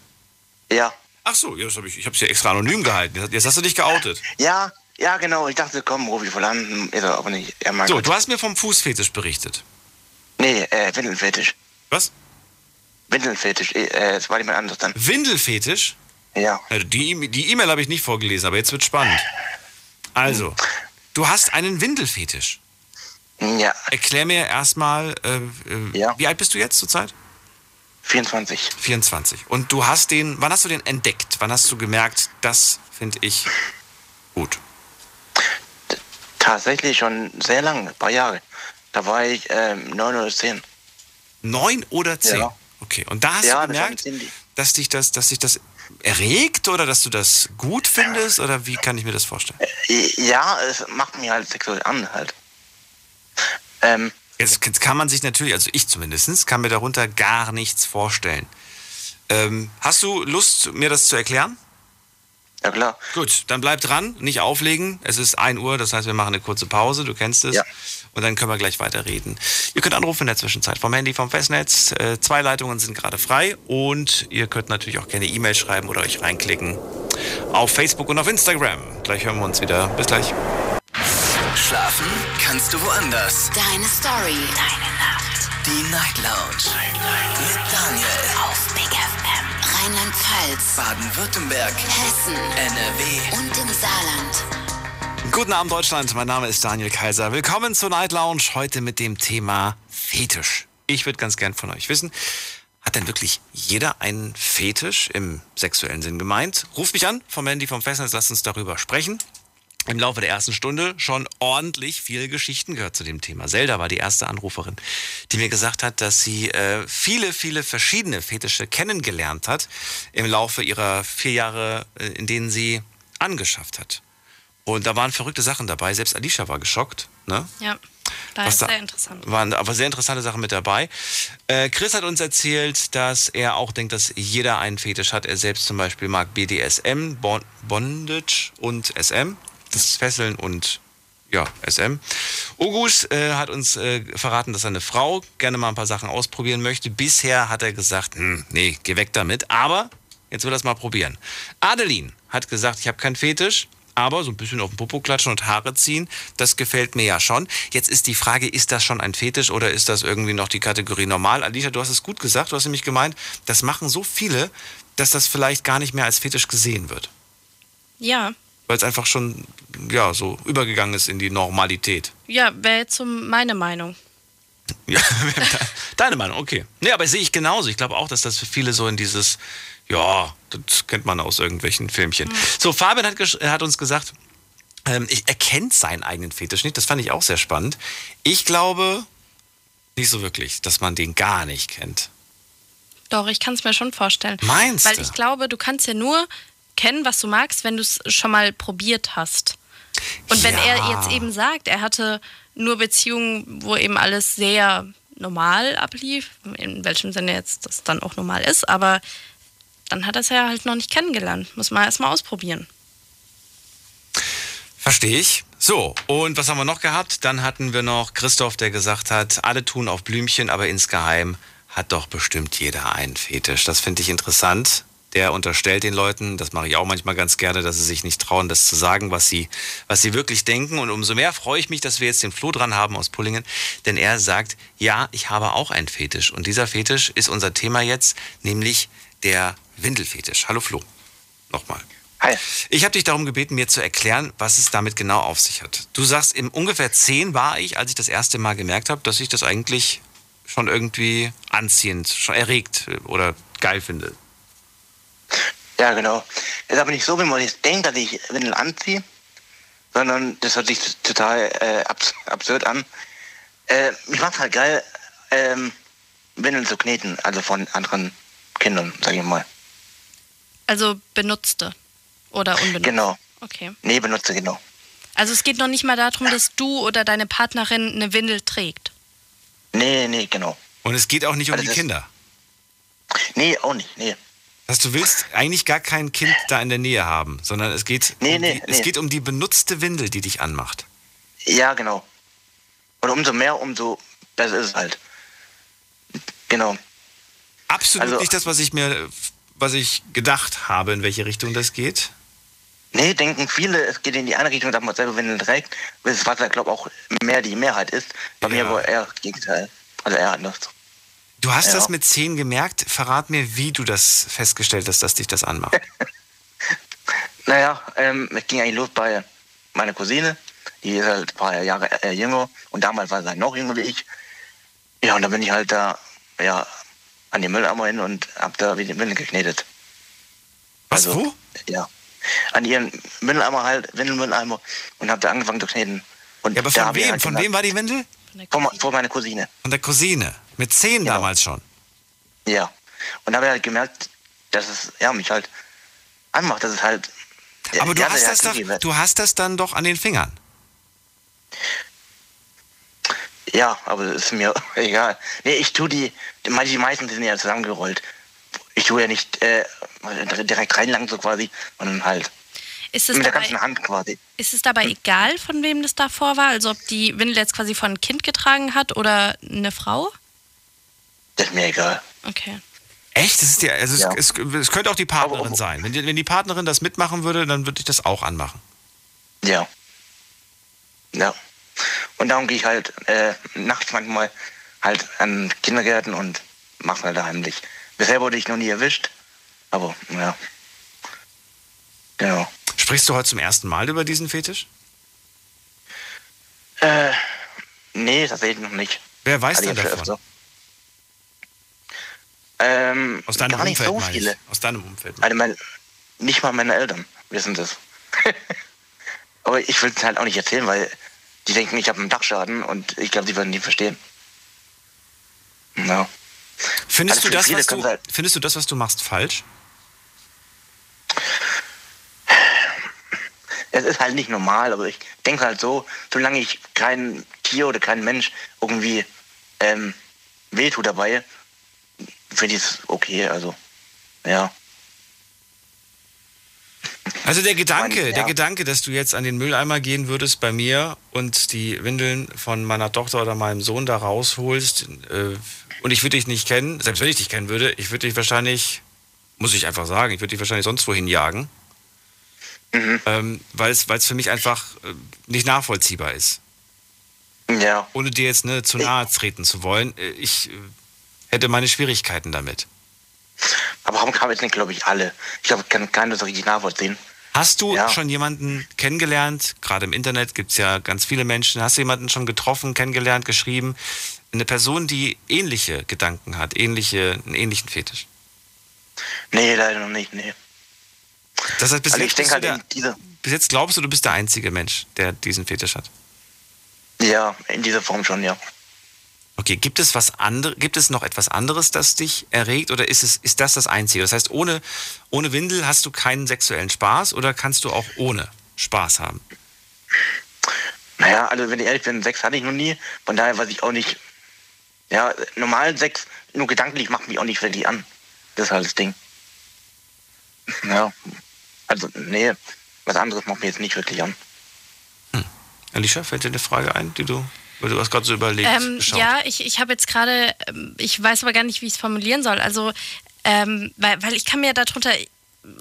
Ja.
Ach so, ja, das hab ich, ich habe es ja extra anonym gehalten. Jetzt- hast du dich geoutet.
Ja, ja, genau. Ich dachte, komm, ruf ich voll an. Ist er aber nicht. Ja, mein
So,
Gott.
du hast mir vom Fußfetisch berichtet.
Nee, äh, Windelfetisch.
Was?
Windelfetisch. Äh, es war jemand anderes dann.
Windelfetisch?
Ja.
Ja, die die E-Mail habe ich nicht vorgelesen, aber jetzt wird spannend. Also, du hast einen Windelfetisch.
Ja.
Erklär mir erstmal, äh, äh, wie alt bist du jetzt zurzeit?
24.
24. Und du hast den, wann hast du den entdeckt? Wann hast du gemerkt, das finde ich gut?
Tatsächlich schon sehr lange, ein paar Jahre. Da war ich ähm, 9 oder 10.
Neun oder zehn?
Ja.
Okay. Und da hast
Ja,
du
das
gemerkt,
ziemlich-
dass dich das, dass dich das erregt oder dass du das gut findest oder wie kann ich mir das vorstellen?
Ja, es macht mich halt sexuell an halt. Ähm,
Jetzt, jetzt kann man sich natürlich, also ich zumindest, kann mir darunter gar nichts vorstellen. Ähm, hast du Lust, mir das zu erklären?
Ja, klar.
Gut, dann bleib dran, nicht auflegen. Es ist 1 Uhr, das heißt, wir machen eine kurze Pause, du kennst es.
Ja.
Und dann können wir gleich weiterreden. Ihr könnt anrufen in der Zwischenzeit vom Handy, vom Festnetz. Äh, zwei Leitungen sind gerade frei und ihr könnt natürlich auch gerne E-Mail schreiben oder euch reinklicken auf Facebook und auf Instagram. Gleich hören wir uns wieder. Bis gleich.
Schlafen kannst du woanders.
Deine Story. Deine Nacht.
Die Night Lounge. Mit Daniel.
Auf Big FM. Rheinland-Pfalz.
Baden-Württemberg.
Hessen.
NRW.
Und im Saarland.
Guten Abend, Deutschland. Mein Name ist Daniel Kaiser. Willkommen zur Night Lounge. Heute mit dem Thema Fetisch. Ich würde ganz gern von euch wissen, hat denn wirklich jeder einen Fetisch im sexuellen Sinn gemeint? Ruft mich an vom Handy vom Festnetz, lasst uns darüber sprechen. Im Laufe der ersten Stunde schon ordentlich viele Geschichten gehört zu dem Thema. Zelda war die erste Anruferin, die mir gesagt hat, dass sie äh, viele, viele verschiedene Fetische kennengelernt hat im Laufe ihrer vier Jahre, äh, in denen sie angeschafft hat. Und da waren verrückte Sachen dabei. Selbst Alicia war geschockt. Ne?
Ja, da
da-
sehr interessant.
Waren aber sehr interessante Sachen mit dabei. Äh, Chris hat uns erzählt, dass er auch denkt, dass jeder einen Fetisch hat. Er selbst zum Beispiel mag BDSM, Bon- Bondage und SM. Das Fesseln und ja, SM. Ogus äh, hat uns äh, verraten, dass seine Frau gerne mal ein paar Sachen ausprobieren möchte. Bisher hat er gesagt, hm, nee, geh weg damit. Aber jetzt will er es mal probieren. Adeline hat gesagt, ich habe keinen Fetisch. Aber so ein bisschen auf den Popo klatschen und Haare ziehen, das gefällt mir ja schon. Jetzt ist die Frage, ist das schon ein Fetisch oder ist das irgendwie noch die Kategorie normal? Alicia, du hast es gut gesagt, du hast nämlich gemeint, das machen so viele, dass das vielleicht gar nicht mehr als Fetisch gesehen wird.
Ja,
Weil es einfach schon, ja, so übergegangen ist in die Normalität.
ja, wäre jetzt so meine Meinung.
Ja, deine Meinung, okay. Nee, aber sehe ich genauso. Ich glaube auch, dass das für viele so in dieses, ja, das kennt man aus irgendwelchen Filmchen. So, Fabian hat, hat uns gesagt, ähm, ich, er kennt seinen eigenen Fetisch nicht. Das fand ich auch sehr spannend. Ich glaube nicht so wirklich, dass man den gar nicht kennt.
Doch, ich kann es mir schon vorstellen.
Meinst
Weil
du?
ich glaube, du kannst ja nur kennen, was du magst, wenn du es schon mal probiert hast. Und wenn
Ja.
er jetzt eben sagt, er hatte nur Beziehungen, wo eben alles sehr normal ablief, in welchem Sinne jetzt das dann auch normal ist, aber dann hat er es ja halt noch nicht kennengelernt. Muss man erst mal ausprobieren.
Verstehe ich. So, und was haben wir noch gehabt? Dann hatten wir noch Christoph, der gesagt hat, alle tun auf Blümchen, aber insgeheim hat doch bestimmt jeder einen Fetisch. Das finde ich interessant. Der unterstellt den Leuten, das mache ich auch manchmal ganz gerne, dass sie sich nicht trauen, das zu sagen, was sie, was sie wirklich denken. Und umso mehr freue ich mich, dass wir jetzt den Flo dran haben aus Pullingen, denn er sagt, ja, ich habe auch einen Fetisch. Und dieser Fetisch ist unser Thema jetzt, nämlich der Windelfetisch. Hallo Flo. Nochmal.
Hi.
Ich habe dich darum gebeten, mir zu erklären, was es damit genau auf sich hat. Du sagst, im ungefähr zehn war ich, als ich das erste Mal gemerkt habe, dass ich das eigentlich schon irgendwie anziehend, schon erregt oder geil finde.
Ja, genau. Ist aber nicht so, wie man jetzt denkt, dass ich Windel anziehe, sondern das hört sich total äh, abs absurd an. Äh, ich mach's halt geil, ähm, Windeln zu kneten, also von anderen Kindern, sag ich mal.
Also benutzte oder unbenutzt.
Genau.
Okay.
Nee, benutze, genau.
Also es geht noch nicht mal darum, dass du oder deine Partnerin eine Windel trägt.
Nee, nee, genau.
Und es geht auch nicht um
Also
die
das-
Kinder.
Nee, auch nicht, nee.
Das heißt, du willst eigentlich gar kein Kind da in der Nähe haben, sondern es geht,
Nee,
um,
nee,
die, es
nee.
geht um die benutzte Windel, die dich anmacht.
Ja, genau. Und umso mehr, umso besser ist es halt. Genau.
Absolut
Also-
nicht das, was ich mir, was ich gedacht habe, in welche Richtung das geht.
Nee, denken viele, es geht in die eine Richtung, dass man selber Windeln trägt, bis was ich glaube auch mehr die Mehrheit ist. Bei mir aber eher das Gegenteil. Also eher anders.
Du hast
Ja.
das mit zehn gemerkt. Verrat mir, wie du das festgestellt hast, dass dich das anmacht.
Naja, ähm, es ging eigentlich los bei meiner Cousine. Die ist halt ein paar Jahre äh, jünger und damals war sie halt noch jünger wie ich. Ja, und da bin ich halt da, ja, an die Mülleimer hin und hab da wie die Windel geknetet.
Was, wo?
Ja. An ihren Mülleimer halt, Windelmülleimer und hab da angefangen zu kneten. Und
Ja, aber von wem?
halt
Von wem war die Windel?
Von, von meiner Cousine.
Von der Cousine. Mit zehn
Genau.
damals schon.
Ja. Und da habe ich halt gemerkt, dass es ja, mich halt anmacht, dass es halt.
Aber du
ja,
hast das doch, du hast das dann doch an den Fingern.
Ja, aber das ist mir egal. Nee, ich tue die, die me- die meisten sind ja zusammengerollt. Ich tue ja nicht äh, direkt reinlangen so quasi, sondern halt
Ist es,
mit der
dabei,
ganzen Hand quasi.
ist es dabei egal, von wem das davor war? Also ob die Windel jetzt quasi von einem Kind getragen hat oder eine Frau?
Das ist mir egal.
Okay.
Echt? Das ist die, also
Ja.
es, es, es könnte auch die Partnerin sein. Wenn die, wenn die Partnerin das mitmachen würde, dann würde ich das auch anmachen.
Ja. Ja. Und darum gehe ich halt äh, nachts manchmal halt an Kindergärten und mache halt da heimlich. Bisher wurde ich noch nie erwischt, aber ja. Genau.
Sprichst du heute zum ersten Mal über diesen Fetisch?
Äh, nee, tatsächlich noch nicht.
Wer weiß
Hatte
denn
ich
davon?
öfter. Ähm,
Aus deinem
gar nicht
Umfeld
so viele.
Aus deinem Umfeld.
Also mein, nicht mal meine Eltern wissen das. Aber ich will es halt auch nicht erzählen, weil die denken, ich habe einen Dachschaden und ich glaube, die würden nie verstehen. Ja.
Findest,
Also
du das,
viele
was du,
halt-
findest du das, was du machst, falsch?
Es ist halt nicht normal, aber ich denke halt so, solange ich kein Tier oder kein Mensch irgendwie ähm, wehtue dabei, finde ich es okay. Also, ja.
Also der Gedanke,
Mein- ja.
der Gedanke, dass du jetzt an den Mülleimer gehen würdest bei mir und die Windeln von meiner Tochter oder meinem Sohn da rausholst äh, und ich würde dich nicht kennen, selbst wenn ich dich kennen würde, ich würde dich wahrscheinlich, muss ich einfach sagen, ich würde dich wahrscheinlich sonst wohin jagen, ähm, weil es weil es für mich einfach äh, nicht nachvollziehbar ist.
Ja.
Ohne dir jetzt ne, zu nahe treten zu wollen, äh, ich äh, hätte meine Schwierigkeiten damit.
Aber warum kam jetzt nicht, glaube ich, alle? Ich glaube, ich kann keiner so richtig nachvollziehen.
Hast du
Ja.
schon jemanden kennengelernt? Gerade im Internet gibt es ja ganz viele Menschen. Hast du jemanden schon getroffen, kennengelernt, geschrieben? Eine Person, die ähnliche Gedanken hat, ähnliche, einen ähnlichen Fetisch.
Nee, leider noch nicht, nee.
Das heißt, bis,
Also
jetzt,
halt
der, bis jetzt glaubst du, du bist der einzige Mensch, der diesen Fetisch hat.
ja, in dieser Form schon, ja.
Okay, gibt es was andere, gibt es noch etwas anderes, das dich erregt oder ist es, ist das das Einzige? Das heißt, ohne, ohne Windel hast du keinen sexuellen Spaß oder kannst du auch ohne Spaß haben?
Naja, also wenn ich ehrlich bin, Sex hatte ich noch nie. Von daher weiß ich auch nicht. Ja, normalen Sex, nur gedanklich, macht mich auch nicht wirklich an. Das ist halt das Ding. Ja. Also, nee, was anderes macht mich jetzt nicht wirklich an.
Alicia, fällt dir eine Frage ein, die du, weil du hast gerade so überlegt,
Ähm, ja, ich, ich habe jetzt gerade, ähm, ich weiß aber gar nicht, wie ich es formulieren soll. Also, ähm, weil, weil ich kann mir darunter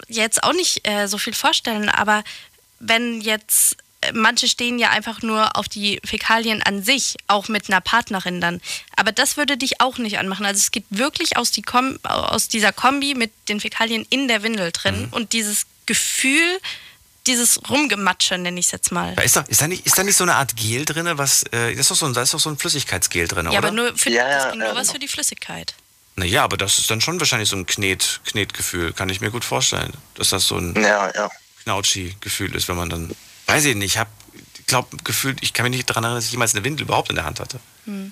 jetzt auch nicht äh, so viel vorstellen, aber wenn jetzt, äh, manche stehen ja einfach nur auf die Fäkalien an sich, auch mit einer Partnerin dann. Aber das würde dich auch nicht anmachen. Also es geht wirklich aus, die Kom aus dieser Kombi mit den Fäkalien in der Windel drin
Mhm.
und dieses Gefühl, dieses Rumgematsche, nenne ich es jetzt mal.
Ist, da, ist, da nicht, ist da nicht so eine Art Gel drin, was, äh, das ist doch so ein, da ist doch so ein Flüssigkeitsgel drin,
Ja,
oder?
aber nur für,
Ja,
das
ja,
bringt nur
ja,
was
genau.
für die Flüssigkeit.
Naja, aber das ist dann schon wahrscheinlich so ein Knet, Knetgefühl, kann ich mir gut vorstellen. Dass das so ein
Ja, ja.
Knautschi-Gefühl ist, wenn man dann, weiß ich nicht, ich hab, glaube, gefühlt, ich kann mich nicht daran erinnern, dass ich jemals eine Windel überhaupt in der Hand hatte.
Hm.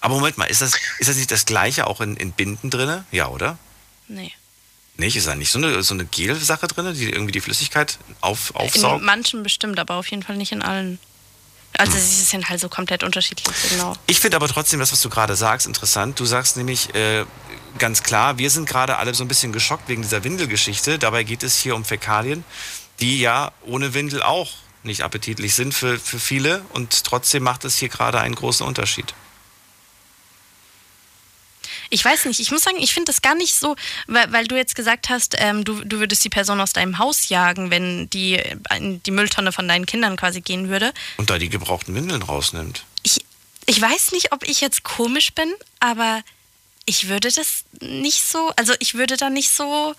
Aber Moment mal, ist das, ist das nicht das Gleiche auch in, in Binden drin? Ja, oder?
Nee.
Nicht? Ist da nicht so eine, so eine Gel-Sache drin, die irgendwie die Flüssigkeit auf,
In
aufsaugt?
manchen bestimmt, aber auf jeden Fall nicht in allen. Also sie sind halt so komplett unterschiedlich, genau.
Ich finde aber trotzdem das, was du gerade sagst, interessant. Du sagst nämlich äh, ganz klar, wir sind gerade alle so ein bisschen geschockt wegen dieser Windelgeschichte. Dabei geht es hier um Fäkalien, die ja ohne Windel auch nicht appetitlich sind für, für viele. Und trotzdem macht es hier gerade einen großen Unterschied.
Ich weiß nicht, ich muss sagen, ich finde das gar nicht so, weil, weil du jetzt gesagt hast, ähm, du, du würdest die Person aus deinem Haus jagen, wenn die in die Mülltonne von deinen Kindern quasi gehen würde.
Und da die gebrauchten Windeln rausnimmt.
Ich, ich weiß nicht, ob ich jetzt komisch bin, aber ich würde das nicht so, also ich würde da nicht so,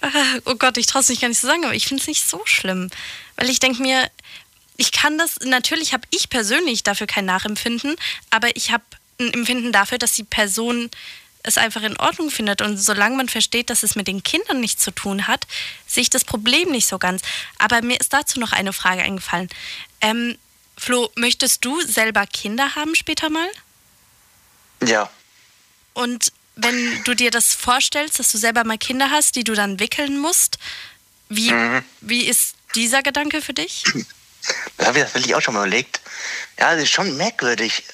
äh, oh Gott, ich traue es nicht gar nicht zu sagen, aber ich finde es nicht so schlimm. Weil ich denke mir, ich kann das, natürlich habe ich persönlich dafür kein Nachempfinden, aber ich habe Empfinden dafür, dass die Person es einfach in Ordnung findet. Und solange man versteht, dass es mit den Kindern nichts zu tun hat, sehe ich das Problem nicht so ganz. Aber mir ist dazu noch eine Frage eingefallen. Ähm, Flo, möchtest du selber Kinder haben später mal?
Ja.
Und wenn du dir das vorstellst, dass du selber mal Kinder hast, die du dann wickeln musst, wie,
Mhm.
wie ist dieser Gedanke für dich?
Das habe ich tatsächlich auch schon mal überlegt. Ja, das ist schon merkwürdig.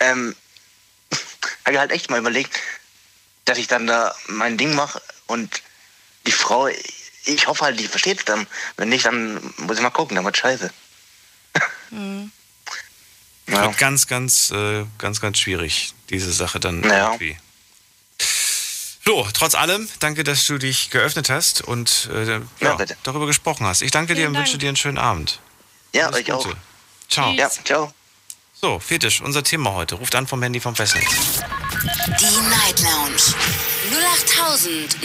Ähm, habe ich halt echt mal überlegt, dass ich dann da mein Ding mache und die Frau, ich hoffe halt, die versteht es dann. Wenn nicht, dann muss ich mal gucken, dann wird scheiße.
Hm.
Ja.
Wird ganz, ganz, äh, ganz, ganz schwierig, diese Sache dann
Ja.
irgendwie. So, trotz allem, danke, dass du dich geöffnet hast und äh, ja, darüber gesprochen hast. Ich danke dir
Vielen
und
Dank.
wünsche dir einen schönen Abend.
Ja,
Alles
euch auch.
Gute. Ciao.
Ja, ciao.
So, Fetisch, unser Thema heute. Ruft an vom Handy vom Festnetz.
Die Night Lounge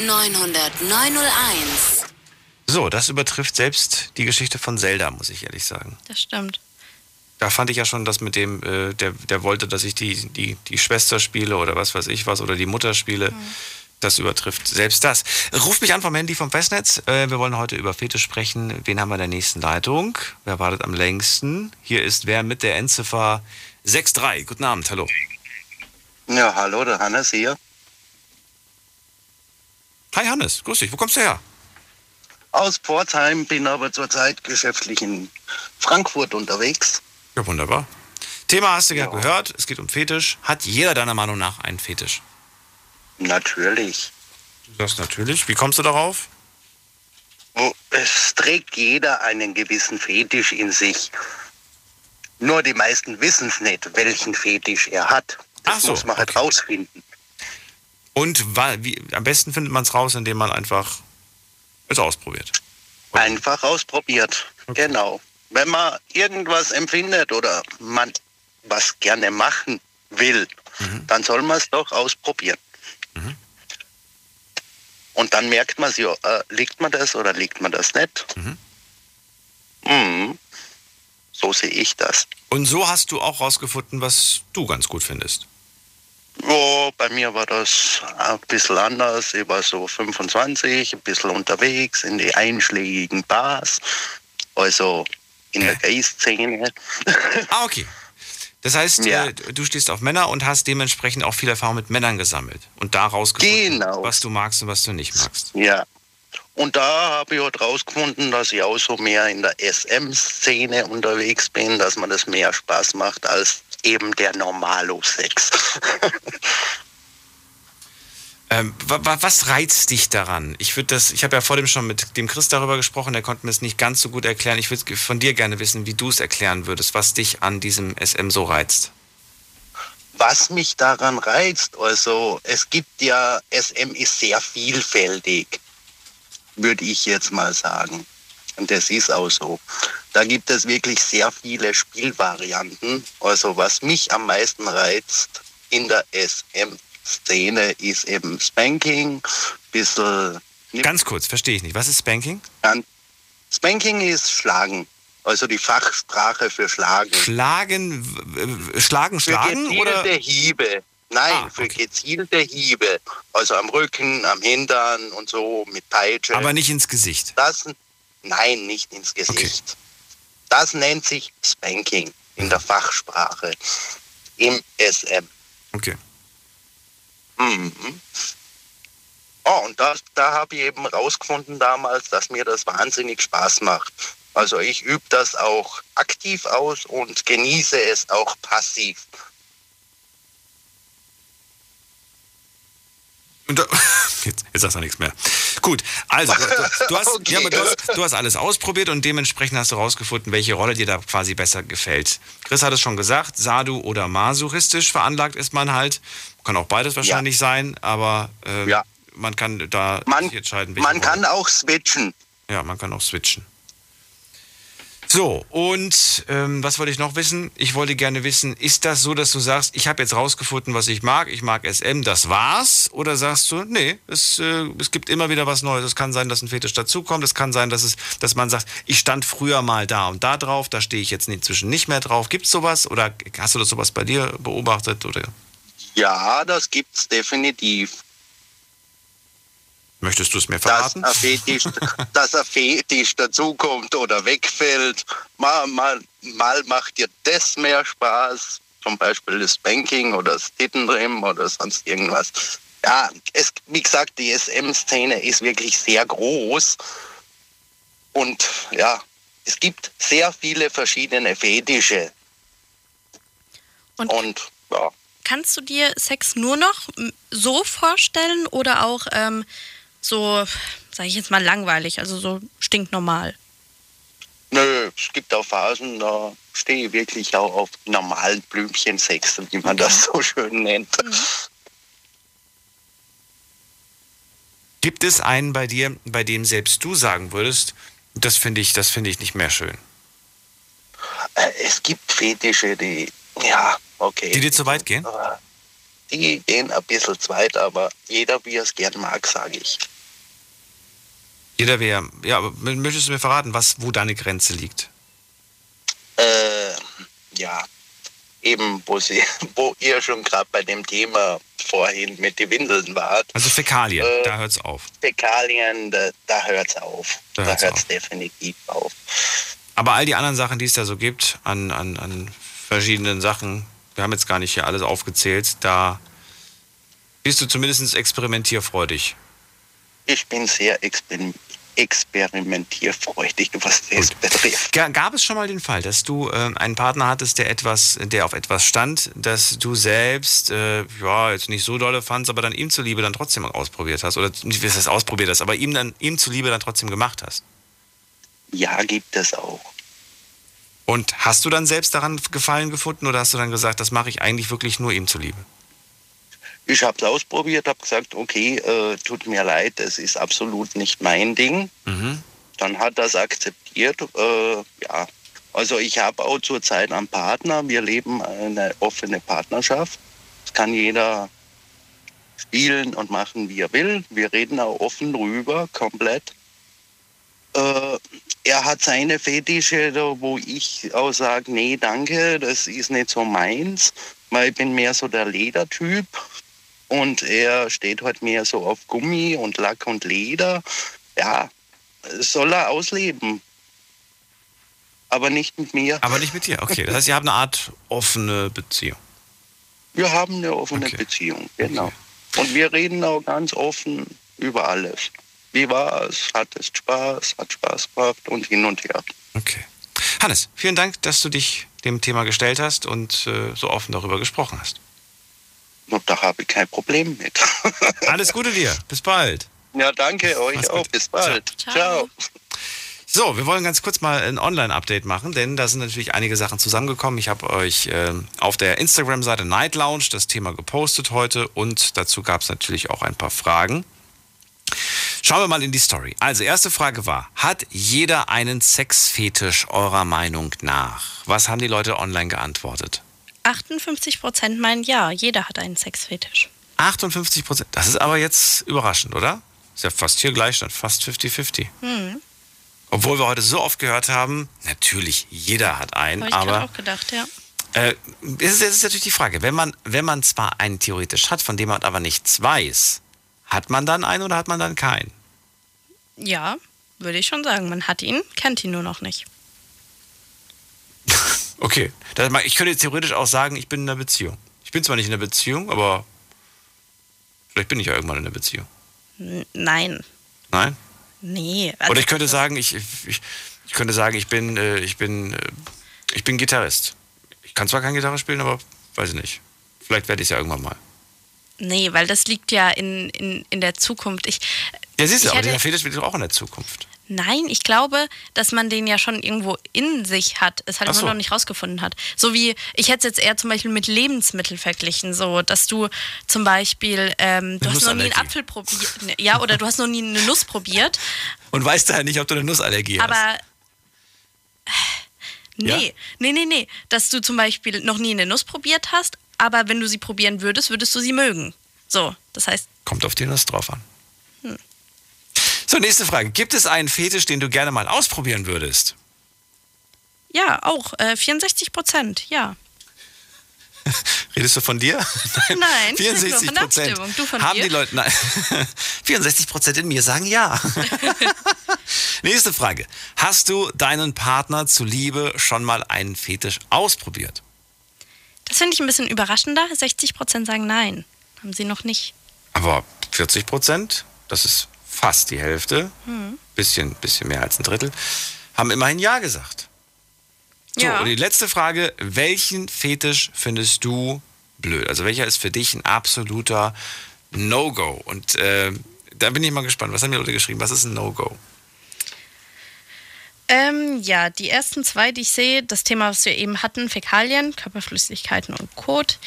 0890901.
So, das übertrifft selbst die Geschichte von Zelda, muss ich ehrlich sagen.
Das stimmt.
Da fand ich ja schon das mit dem, äh, der, der wollte, dass ich die, die, die Schwester spiele oder was weiß ich was oder die Mutter spiele. Das übertrifft selbst das. Ruft mich an vom Handy vom Festnetz. Äh, wir wollen heute über Fetisch sprechen. Wen haben wir in der nächsten Leitung? Wer wartet am längsten? Hier ist wer mit der Endziffer 63. Guten Abend, hallo.
Ja, hallo, der Hannes hier.
Hi Hannes, grüß dich. Wo kommst du her?
Aus Pforzheim, bin aber zurzeit geschäftlich in Frankfurt unterwegs.
Ja, wunderbar. Thema hast du ja gehört. Es geht um Fetisch. Hat jeder deiner Meinung nach einen Fetisch?
Natürlich.
Du sagst natürlich. Wie kommst du darauf?
Oh, Es trägt jeder einen gewissen Fetisch in sich. Nur die meisten wissen es nicht, welchen Fetisch er hat. Das
so,
muss man halt rausfinden.
Und wie, am besten findet man es raus, indem man einfach es ausprobiert.
Einfach ausprobiert. Genau. Wenn man irgendwas empfindet oder man was gerne machen will, dann soll man es doch ausprobieren. Und dann merkt man sich, äh, liegt man das oder liegt man das nicht? Mhm. So sehe ich das.
Und so hast du auch rausgefunden, was du ganz gut findest.
Ja, bei mir war das ein bisschen anders. Ich war so 25, ein bisschen unterwegs in die einschlägigen Bars, also in der Gay-Szene.
Ah, okay. Das heißt,
Ja.
äh, du stehst auf Männer und hast dementsprechend auch viel Erfahrung mit Männern gesammelt und da rausgefunden,
Genau.
was du magst und was du nicht magst.
Ja. Und da habe ich halt rausgefunden, dass ich auch so mehr in der SM-Szene unterwegs bin, dass man das mehr Spaß macht als eben der Normalo-Sex.
Ähm, wa- wa- was reizt dich daran? Ich würde das, ich habe ja vor dem schon mit dem Chris darüber gesprochen, der konnte mir es nicht ganz so gut erklären. Ich würde von dir gerne wissen, wie du es erklären würdest, was dich an diesem SM so reizt.
Was mich daran reizt, also es gibt ja, SM ist sehr vielfältig, würde ich jetzt mal sagen. Und das ist auch so. Da gibt es wirklich sehr viele Spielvarianten. Also was mich am meisten reizt in der SM-Szene ist eben Spanking, bisschen...
Ganz kurz, verstehe ich nicht. Was ist Spanking?
Spanking ist Schlagen, also die Fachsprache für Schlagen.
Schlagen, w- schlagen,
Für
schlagen
gezielte
oder?
Hiebe. Nein,
Ah,
für gezielte Hiebe. Also am Rücken, am Hintern und so mit Peitsche.
Aber nicht ins Gesicht.
Das, nein, nicht ins Gesicht. Das nennt sich Spanking in der Fachsprache. Im SM.
Okay.
Mhm. Oh, und das, da habe ich eben rausgefunden damals, dass mir das wahnsinnig Spaß macht. Also ich übe das auch aktiv aus und genieße es auch passiv.
Und da, jetzt, jetzt sagst du nichts mehr. Gut, also du, du, hast,
Okay.
ja, aber du, hast, du hast alles ausprobiert und dementsprechend hast du rausgefunden, welche Rolle dir da quasi besser gefällt. Chris hat es schon gesagt, Sadu oder masochistisch veranlagt ist man halt. Kann auch beides wahrscheinlich sein, aber äh, man kann da sich entscheiden,
Man
Rolle.
kann auch switchen.
Ja, man kann auch switchen. So, und ähm, was wollte ich noch wissen? Ich wollte gerne wissen, ist das so, dass du sagst, ich habe jetzt rausgefunden, was ich mag, ich mag SM, das war's? Oder sagst du, nee, es, äh, es gibt immer wieder was Neues. Es kann sein, dass ein Fetisch dazukommt, es kann sein, dass, es, dass man sagt, ich stand früher mal da und da drauf, da stehe ich jetzt inzwischen nicht mehr drauf. Gibt's sowas oder hast du das sowas bei dir beobachtet? Oder
Ja, das gibt's definitiv.
Möchtest du es mir
Dass
verraten?
dass ein Fetisch dazukommt oder wegfällt. Mal, mal, mal macht dir das mehr Spaß, zum Beispiel das Banking oder das Tittentrim oder sonst irgendwas. Ja, es, wie gesagt, die SM-Szene ist wirklich sehr groß. Und ja, es gibt sehr viele verschiedene Fetische.
Und,
ja.
kannst du dir Sex nur noch so vorstellen oder auch ähm, so, sage ich jetzt mal, langweilig, also so stinknormal?
Nö, es gibt auch Phasen, da stehe ich wirklich auch auf normalen Blümchensex, wie man das so schön nennt.
Gibt es einen bei dir, bei dem selbst du sagen würdest, das finde ich, das finde ich nicht mehr schön?
Äh, Es gibt Fetische, die, ja, okay.
Die dir zu weit gehen?
Aber Die gehen ein bisschen zu weit, aber jeder, wie er es gern mag, sage ich.
Jeder wäre, ja, aber möchtest du mir verraten, was, wo deine Grenze liegt?
Äh, ja, eben, wo, sie, wo ihr schon gerade bei dem Thema vorhin mit den Windeln war.
Also Fäkalien,
Äh,
da hört's auf.
Fäkalien, da, da hört es auf.
Da
Da
hört's
hört es definitiv auf.
Aber all die anderen Sachen, die es da so gibt, an, an, an verschiedenen Sachen, wir haben jetzt gar nicht hier alles aufgezählt, da bist du zumindest experimentierfreudig.
Ich bin sehr exper experimentierfreudig, was das betrifft.
Ga- Gab es schon mal den Fall, dass du äh, einen Partner hattest, der etwas, der auf etwas stand, dass du selbst äh, ja jetzt nicht so dolle fandst, aber dann ihm zuliebe dann trotzdem ausprobiert hast oder nicht, wie es das ausprobiert hast, aber ihm dann ihm zuliebe dann trotzdem gemacht hast?
Ja, gibt es auch.
Und hast du dann selbst daran Gefallen gefunden oder hast du dann gesagt, das mache ich eigentlich wirklich nur ihm zuliebe?
Ich habe es ausprobiert, habe gesagt, okay, äh, tut mir leid, es ist absolut nicht mein Ding.
Mhm.
Dann hat er es akzeptiert. Äh, ja, also ich habe auch zurzeit einen Partner. Wir leben eine offene Partnerschaft. Es kann jeder spielen und machen, wie er will. Wir reden auch offen drüber, komplett. Äh, er hat seine Fetische, wo ich auch sage, nee, danke, das ist nicht so meins, weil ich bin mehr so der Ledertyp. Und er steht halt mehr so auf Gummi und Lack und Leder. Ja, soll er ausleben. Aber nicht mit mir.
Aber nicht mit dir, okay. Das heißt, ihr habt eine Art offene Beziehung.
Wir haben eine offene Beziehung, genau. Und wir reden auch ganz offen über alles. Wie war es? Hat es Spaß? Hat Spaß gemacht? Und hin und her.
Okay. Hannes, vielen Dank, dass du dich dem Thema gestellt hast und äh, so offen darüber gesprochen hast.
Und da habe ich kein Problem mit.
Alles Gute dir. Bis bald.
Ja, danke euch
Mach's
auch.
gut.
Bis bald.
Ciao.
Ciao.
So, wir wollen ganz kurz mal ein Online-Update machen, denn da sind natürlich einige Sachen zusammengekommen. Ich habe euch ähm, auf der Instagram-Seite Night Lounge das Thema gepostet heute und dazu gab es natürlich auch ein paar Fragen. Schauen wir mal in die Story. Also, erste Frage war, hat jeder einen Sexfetisch eurer Meinung nach? Was haben die Leute online geantwortet?
58 Prozent meinen ja, jeder hat einen Sexfetisch.
58 Prozent. Das ist aber jetzt überraschend, oder? Ist ja fast hier Gleichstand, fast 50-50.
Hm.
Obwohl wir heute so oft gehört haben, natürlich, jeder hat einen,
Habe ich
aber
auch gedacht, ja.
äh, es ist, es ist natürlich die Frage, wenn man, wenn man zwar einen theoretisch hat, von dem man aber nichts weiß, hat man dann einen oder hat man dann keinen?
Ja, würde ich schon sagen. Man hat ihn, kennt ihn nur noch nicht.
Okay. Ich könnte jetzt theoretisch auch sagen, ich bin in einer Beziehung. Ich bin zwar nicht in einer Beziehung, aber vielleicht bin ich ja irgendwann in einer Beziehung.
Nein,
Nein?
nee. also-
Oder ich könnte sagen, ich, ich, ich könnte sagen, ich bin, äh, ich bin, äh, ich bin Gitarrist. Ich kann zwar keine Gitarre spielen, aber weiß ich nicht. Vielleicht werde ich es ja irgendwann mal.
Nee, weil das liegt ja in, in, in der Zukunft. Ich,
Ja, siehst du,
ich
aber
hätte-
dieser Fetisch wird auch in der Zukunft.
Nein, ich glaube, dass man den ja schon irgendwo in sich hat, es halt
Ach
immer
so.
noch nicht rausgefunden hat. So wie, ich hätte es jetzt eher zum Beispiel mit Lebensmitteln verglichen, so, dass du zum Beispiel, ähm, du hast noch nie einen. Apfel probiert, ne, ja, oder du hast noch nie eine Nuss probiert,
Und weißt daher nicht, ob du eine Nussallergie hast.
aber nee,
Ja?
nee, nee, nee, dass du zum Beispiel noch nie eine Nuss probiert hast, aber wenn du sie probieren würdest, würdest du sie mögen. So, das heißt,
Kommt auf die Nuss drauf an.
Hm.
So, nächste Frage. Gibt es einen Fetisch, den du gerne mal ausprobieren würdest?
ja, auch, äh, 64 Prozent, ja.
Redest du von dir?
Nein, nur
64
von der
Prozent.
Abstimmung. Du von
Haben
dir?
die Leute, nein. 64 Prozent in mir sagen ja. Nächste Frage. Hast du deinen Partner zuliebe schon mal einen Fetisch ausprobiert?
Das finde ich ein bisschen überraschender. 60 Prozent sagen nein. Haben sie noch nicht.
Aber 40 Prozent, das ist fast die Hälfte,
Hm.
bisschen, bisschen mehr als ein Drittel, haben immerhin Ja gesagt. So,
Ja.
und die letzte Frage, welchen Fetisch findest du blöd? Also welcher ist für dich ein absoluter No-Go? Und äh, da bin ich mal gespannt. Was haben die Leute geschrieben? Was ist ein No-Go?
Ähm, ja, die ersten zwei, die ich sehe, das Thema, was wir eben hatten, Fäkalien, Körperflüssigkeiten und Kot.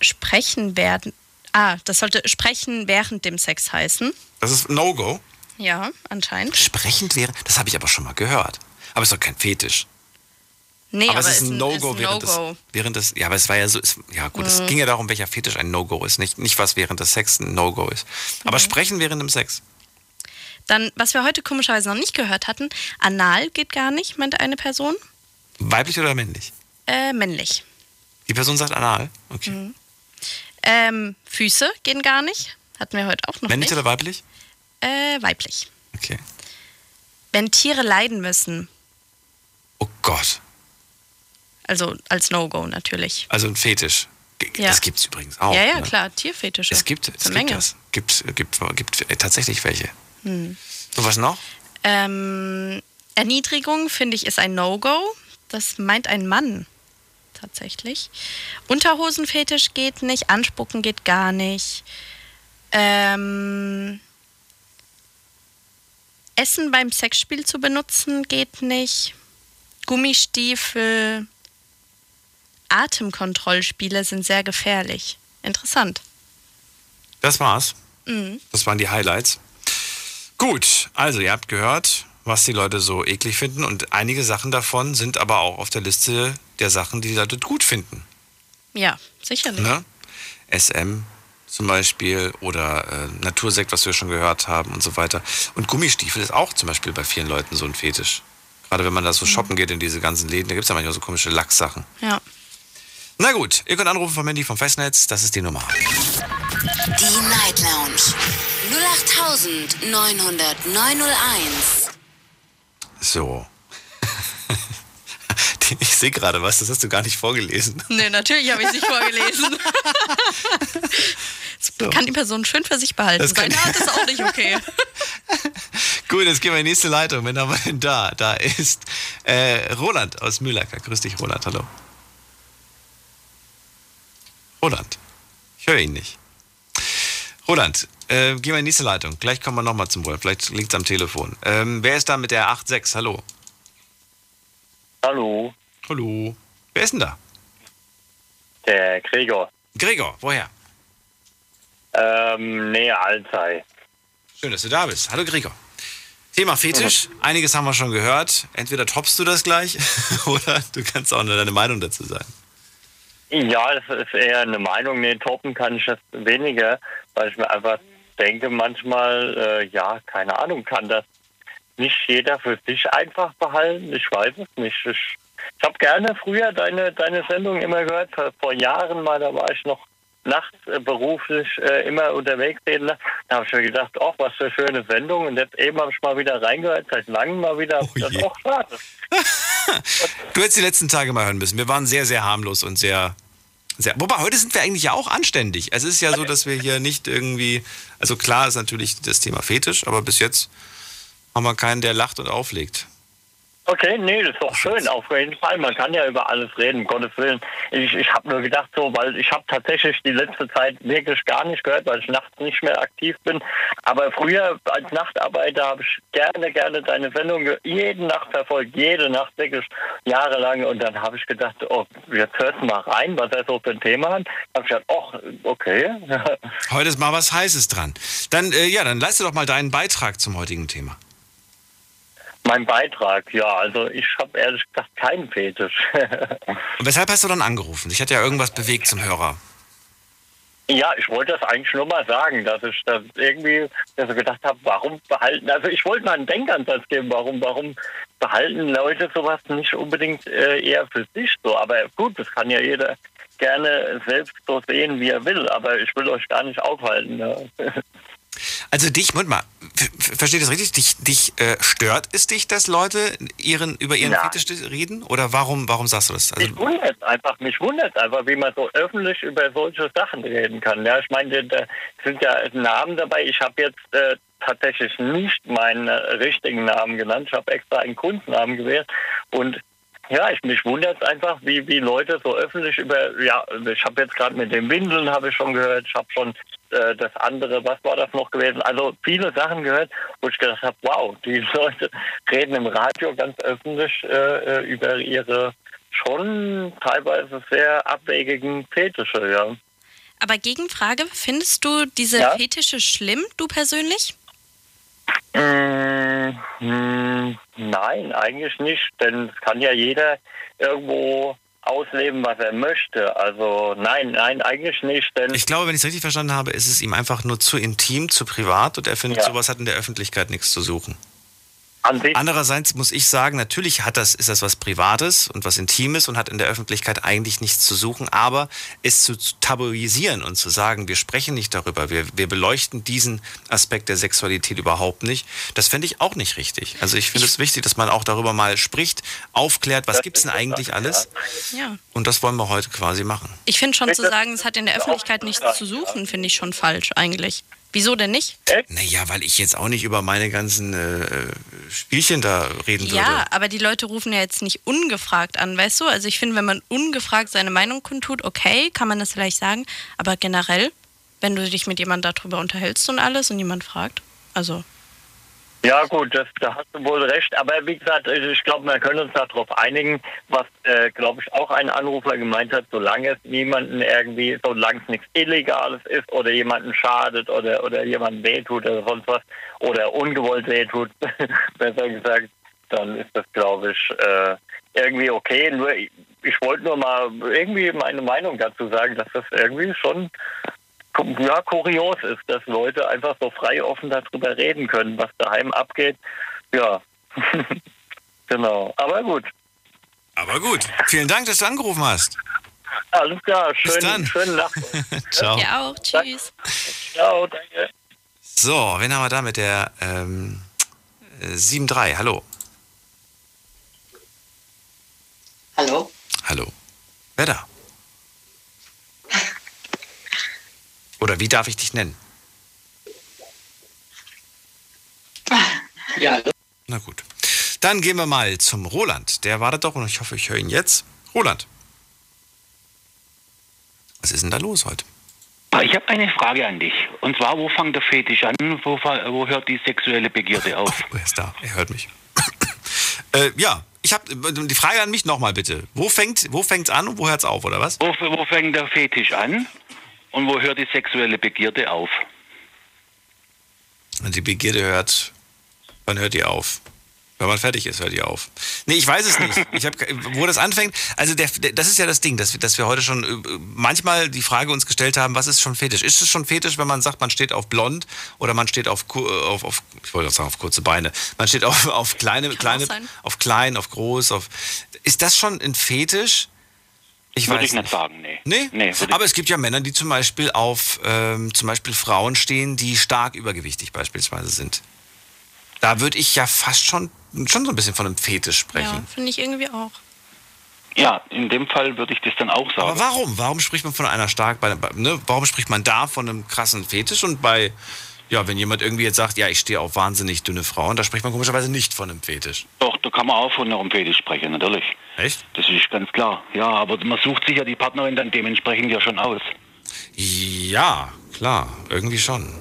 Sprechen werden. Ah, das sollte sprechen während dem Sex heißen.
Das ist No-Go.
Ja, anscheinend.
Sprechend wäre, das habe ich aber schon mal gehört. Aber es ist doch kein Fetisch.
Nee,
aber, es ist ein No-Go während, des, während des. Ja, aber es war ja so. Es, ja, gut, es
Mhm.
ging ja darum, welcher Fetisch ein No-Go ist. Nicht, nicht was während des Sex ein No-Go ist. Aber
Mhm.
sprechen während dem Sex.
Dann, was wir heute komischerweise noch nicht gehört hatten, anal geht gar nicht, meint eine Person.
Weiblich oder männlich?
Äh, männlich.
Die Person sagt anal. Okay.
Mhm. Ähm, Füße gehen gar nicht. Hatten wir heute auch noch
Männlich
nicht.
oder weiblich?
Äh, weiblich.
Okay.
Wenn Tiere leiden müssen,
Oh Gott.
also als No-Go natürlich.
Also ein Fetisch.
Ja.
Das gibt's übrigens auch.
ja, ja,
ne?
klar, Tierfetische.
Es gibt, es gibt das. Gibt, gibt, gibt äh, tatsächlich welche.
Hm.
So was noch?
Ähm, Erniedrigung, finde ich, ist ein No-Go. Das meint ein Mann tatsächlich. Unterhosenfetisch geht nicht, Anspucken geht gar nicht. Ähm, Essen beim Sexspiel zu benutzen geht nicht. Gummistiefel, Atemkontrollspiele sind sehr gefährlich. Interessant.
Das war's.
Mhm.
Das waren die Highlights. Gut, also ihr habt gehört, was die Leute so eklig finden und einige Sachen davon sind aber auch auf der Liste der Sachen, die die Leute gut finden.
Ja, sicherlich.
Ne? SM zum Beispiel oder äh, Natursekt, was wir schon gehört haben und so weiter. Und Gummistiefel ist auch zum Beispiel bei vielen Leuten so ein Fetisch. Gerade wenn man da so shoppen geht in diese ganzen Läden, da gibt es ja manchmal so komische Lachssachen.
Ja.
Na gut, ihr könnt anrufen von Mandy vom Festnetz, das ist die Nummer.
Die Night Lounge 0890901.
So. Ich sehe gerade was, das hast du gar nicht vorgelesen.
Nee, natürlich habe ich es nicht vorgelesen. Das kann die Person schön für sich behalten.
Das
Seine Art ist auch nicht okay.
Gut, jetzt gehen wir in die nächste Leitung. Wen haben wir denn da? Da ist äh, Roland aus Mühlacker. Grüß dich, Roland. Hallo. Roland. Ich höre ihn nicht. Roland, äh, gehen wir in die nächste Leitung. Gleich kommen wir nochmal zum Wolf. Vielleicht liegt es am Telefon. Ähm, wer ist da mit der 86? Hallo.
Hallo,
Hallo. Wer ist denn da?
der Gregor.
Gregor, woher?
Ähm, Nähe Alzey.
Schön, dass du da bist. Hallo Gregor. Thema Fetisch. Einiges haben wir schon gehört. Entweder toppst du das gleich oder du kannst auch nur deine Meinung dazu sagen.
Ja, das ist eher eine Meinung. Nee, toppen kann ich das weniger, weil ich mir einfach denke, manchmal, äh, ja, keine Ahnung, kann das nicht jeder für sich einfach behalten. Ich weiß es nicht. Ich, ich habe gerne früher deine, deine Sendung immer gehört, vor, Jahren mal, da war ich noch nachts äh, beruflich äh, immer unterwegs. Da habe ich mir gedacht, ach, was für eine schöne Sendung. Und jetzt eben habe ich mal wieder reingehört, seit langem mal wieder. das ist auch schade.
Du hättest die letzten Tage mal hören müssen. Wir waren sehr, sehr harmlos und sehr, sehr. Wobei, heute sind wir eigentlich ja auch anständig. Es ist ja so, dass wir hier nicht irgendwie. Also klar ist natürlich das Thema Fetisch, aber bis jetzt haben wir keinen, der lacht und auflegt.
Okay, nee, das ist doch schön, auf jeden Fall. Man kann ja über alles reden, um Gottes Willen. Ich, ich habe nur gedacht so, weil ich habe tatsächlich die letzte Zeit wirklich gar nicht gehört, weil ich nachts nicht mehr aktiv bin. Aber früher als Nachtarbeiter habe ich gerne, gerne deine Sendung ge- jede Nacht verfolgt, jede Nacht wirklich jahrelang. Und dann habe ich gedacht, oh, jetzt hörst du mal rein, was er so für ein Thema hat. habe ich gedacht, oh, okay.
Heute ist mal was Heißes dran. Dann, äh, ja, dann leiste doch mal deinen Beitrag zum heutigen Thema.
Mein Beitrag, ja, also ich habe ehrlich gesagt keinen Fetisch.
Und weshalb hast du dann angerufen? Dich hat ja irgendwas bewegt zum Hörer.
Ja, ich wollte das eigentlich nur mal sagen, dass ich das irgendwie so gedacht habe, warum behalten, also ich wollte mal einen Denkansatz geben, warum, warum behalten Leute sowas nicht unbedingt äh, eher für sich so. Aber gut, das kann ja jeder gerne selbst so sehen, wie er will, aber ich will euch gar nicht aufhalten. Ne?
Also dich, Moment mal, versteht das richtig? Dich, dich äh, stört es dich, dass Leute ihren, über ihren
Nein.
Fetisch reden? Oder warum, warum sagst du das? Also,
Mich wundert einfach, mich wundert einfach, wie man so öffentlich über solche Sachen reden kann. Ja, ich meine, da sind ja Namen dabei. Ich habe jetzt äh, tatsächlich nicht meinen äh, richtigen Namen genannt. Ich habe extra einen Kunstnamen gewählt und ja, ich mich wundert einfach, wie, wie Leute so öffentlich über, ja, ich habe jetzt gerade mit den Windeln habe ich schon gehört, ich habe schon äh, das andere, was war das noch gewesen? Also viele Sachen gehört, wo ich gedacht habe, wow, die Leute reden im Radio ganz öffentlich äh, äh, über ihre schon teilweise sehr abwegigen Fetische, ja.
Aber Gegenfrage, findest du diese
Ja?
Fetische schlimm, du persönlich?
Mm, mm, nein, eigentlich nicht, denn es kann ja jeder irgendwo ausleben, was er möchte. Also nein, nein, eigentlich nicht, denn
ich glaube, wenn ich es richtig verstanden habe, ist es ihm einfach nur zu intim, zu privat und er findet,
Ja.
sowas hat in der Öffentlichkeit nichts zu suchen. Andererseits muss ich sagen, natürlich hat das, ist das was Privates und was Intimes und hat in der Öffentlichkeit eigentlich nichts zu suchen, aber es zu tabuisieren und zu sagen, wir sprechen nicht darüber, wir, wir beleuchten diesen Aspekt der Sexualität überhaupt nicht, das fände ich auch nicht richtig. Also ich finde es wichtig, dass man auch darüber mal spricht, aufklärt, was gibt es denn eigentlich alles?
Ja.
Und das wollen wir heute quasi machen.
Ich finde schon zu sagen, es hat in der Öffentlichkeit nichts zu suchen, finde ich schon falsch eigentlich. Wieso denn nicht?
Naja, weil ich jetzt auch nicht über meine ganzen äh, Spielchen da reden würde.
Ja, aber die Leute rufen ja jetzt nicht ungefragt an, weißt du? Also ich finde, wenn man ungefragt seine Meinung kundtut, okay, kann man das vielleicht sagen. Aber generell, wenn du dich mit jemandem darüber unterhältst und alles und jemand fragt, also
Ja gut, das, da hast du wohl recht. Aber wie gesagt, ich glaube, wir können uns darauf einigen, was, äh, glaube ich, auch ein Anrufer gemeint hat, solange es niemanden irgendwie, solange es nichts Illegales ist oder jemanden schadet oder, oder jemanden wehtut oder sonst was oder ungewollt wehtut, besser gesagt, dann ist das, glaube ich, äh, irgendwie okay. Nur ich, ich wollte nur mal irgendwie meine Meinung dazu sagen, dass das irgendwie schon ja, kurios ist, dass Leute einfach so frei offen darüber reden können, was daheim abgeht. Ja, genau. Aber gut.
Aber gut. Vielen Dank, dass du angerufen hast.
Alles klar.
Bis
Schön,
dann.
schönen Nacht.
Ciao.
Ja auch. Tschüss.
Ciao, danke.
So, wen haben wir da mit der ähm, äh, 7-3? Hallo.
Hallo?
Hallo. Wer da? Oder wie darf ich dich nennen?
Ja.
Na gut. Dann gehen wir mal zum Roland. Der wartet doch und ich hoffe, ich höre ihn jetzt. Roland. Was ist denn da los heute?
Ah, Ich habe eine Frage an dich. Und zwar, wo fängt der Fetisch an? Wo, wo hört die sexuelle Begierde auf?
Oh, er ist da. Er hört mich. äh, ja, ich habe die Frage an mich nochmal bitte. Wo fängt wo fängt's an und wo hört's auf, oder was?
Wo, wo fängt der Fetisch an? Und wo hört die sexuelle Begierde auf?
Wenn die Begierde hört, wann hört die auf? Wenn man fertig ist, hört die auf. Nee, ich weiß es nicht. Ich hab, wo das anfängt, also der, der, das ist ja das Ding, dass, wir- dass wir heute schon äh, manchmal die Frage uns gestellt haben, was ist schon Fetisch? Ist es schon Fetisch, wenn man sagt, man steht auf blond oder man steht auf, äh, auf, auf ich wollte sagen, auf kurze Beine. Man steht auf, auf kleine, kleine, auf klein, auf groß, auf. Ist das schon ein Fetisch? Ich
Würde
weiß
ich nicht sagen, nee.
Nee?
Nee, würde ich-
Aber es gibt ja Männer, die zum Beispiel auf ähm, zum Beispiel Frauen stehen, die stark übergewichtig beispielsweise sind. Da würde ich ja fast schon, schon so ein bisschen von einem Fetisch
Ja,
sprechen.
finde ich irgendwie auch.
Ja, in dem Fall würde ich das dann auch sagen.
Aber warum? Warum spricht man von einer stark, bei- ne? warum spricht man da von einem krassen Fetisch und bei, ja, wenn jemand irgendwie jetzt sagt, ja, ich stehe auf wahnsinnig dünne Frauen, da spricht man komischerweise nicht von einem Fetisch.
Doch, da kann man auch von einem Fetisch sprechen, natürlich.
Echt?
Das ist ganz klar. Ja, aber man sucht sich ja die Partnerin dann dementsprechend ja schon aus.
Ja, klar, irgendwie schon.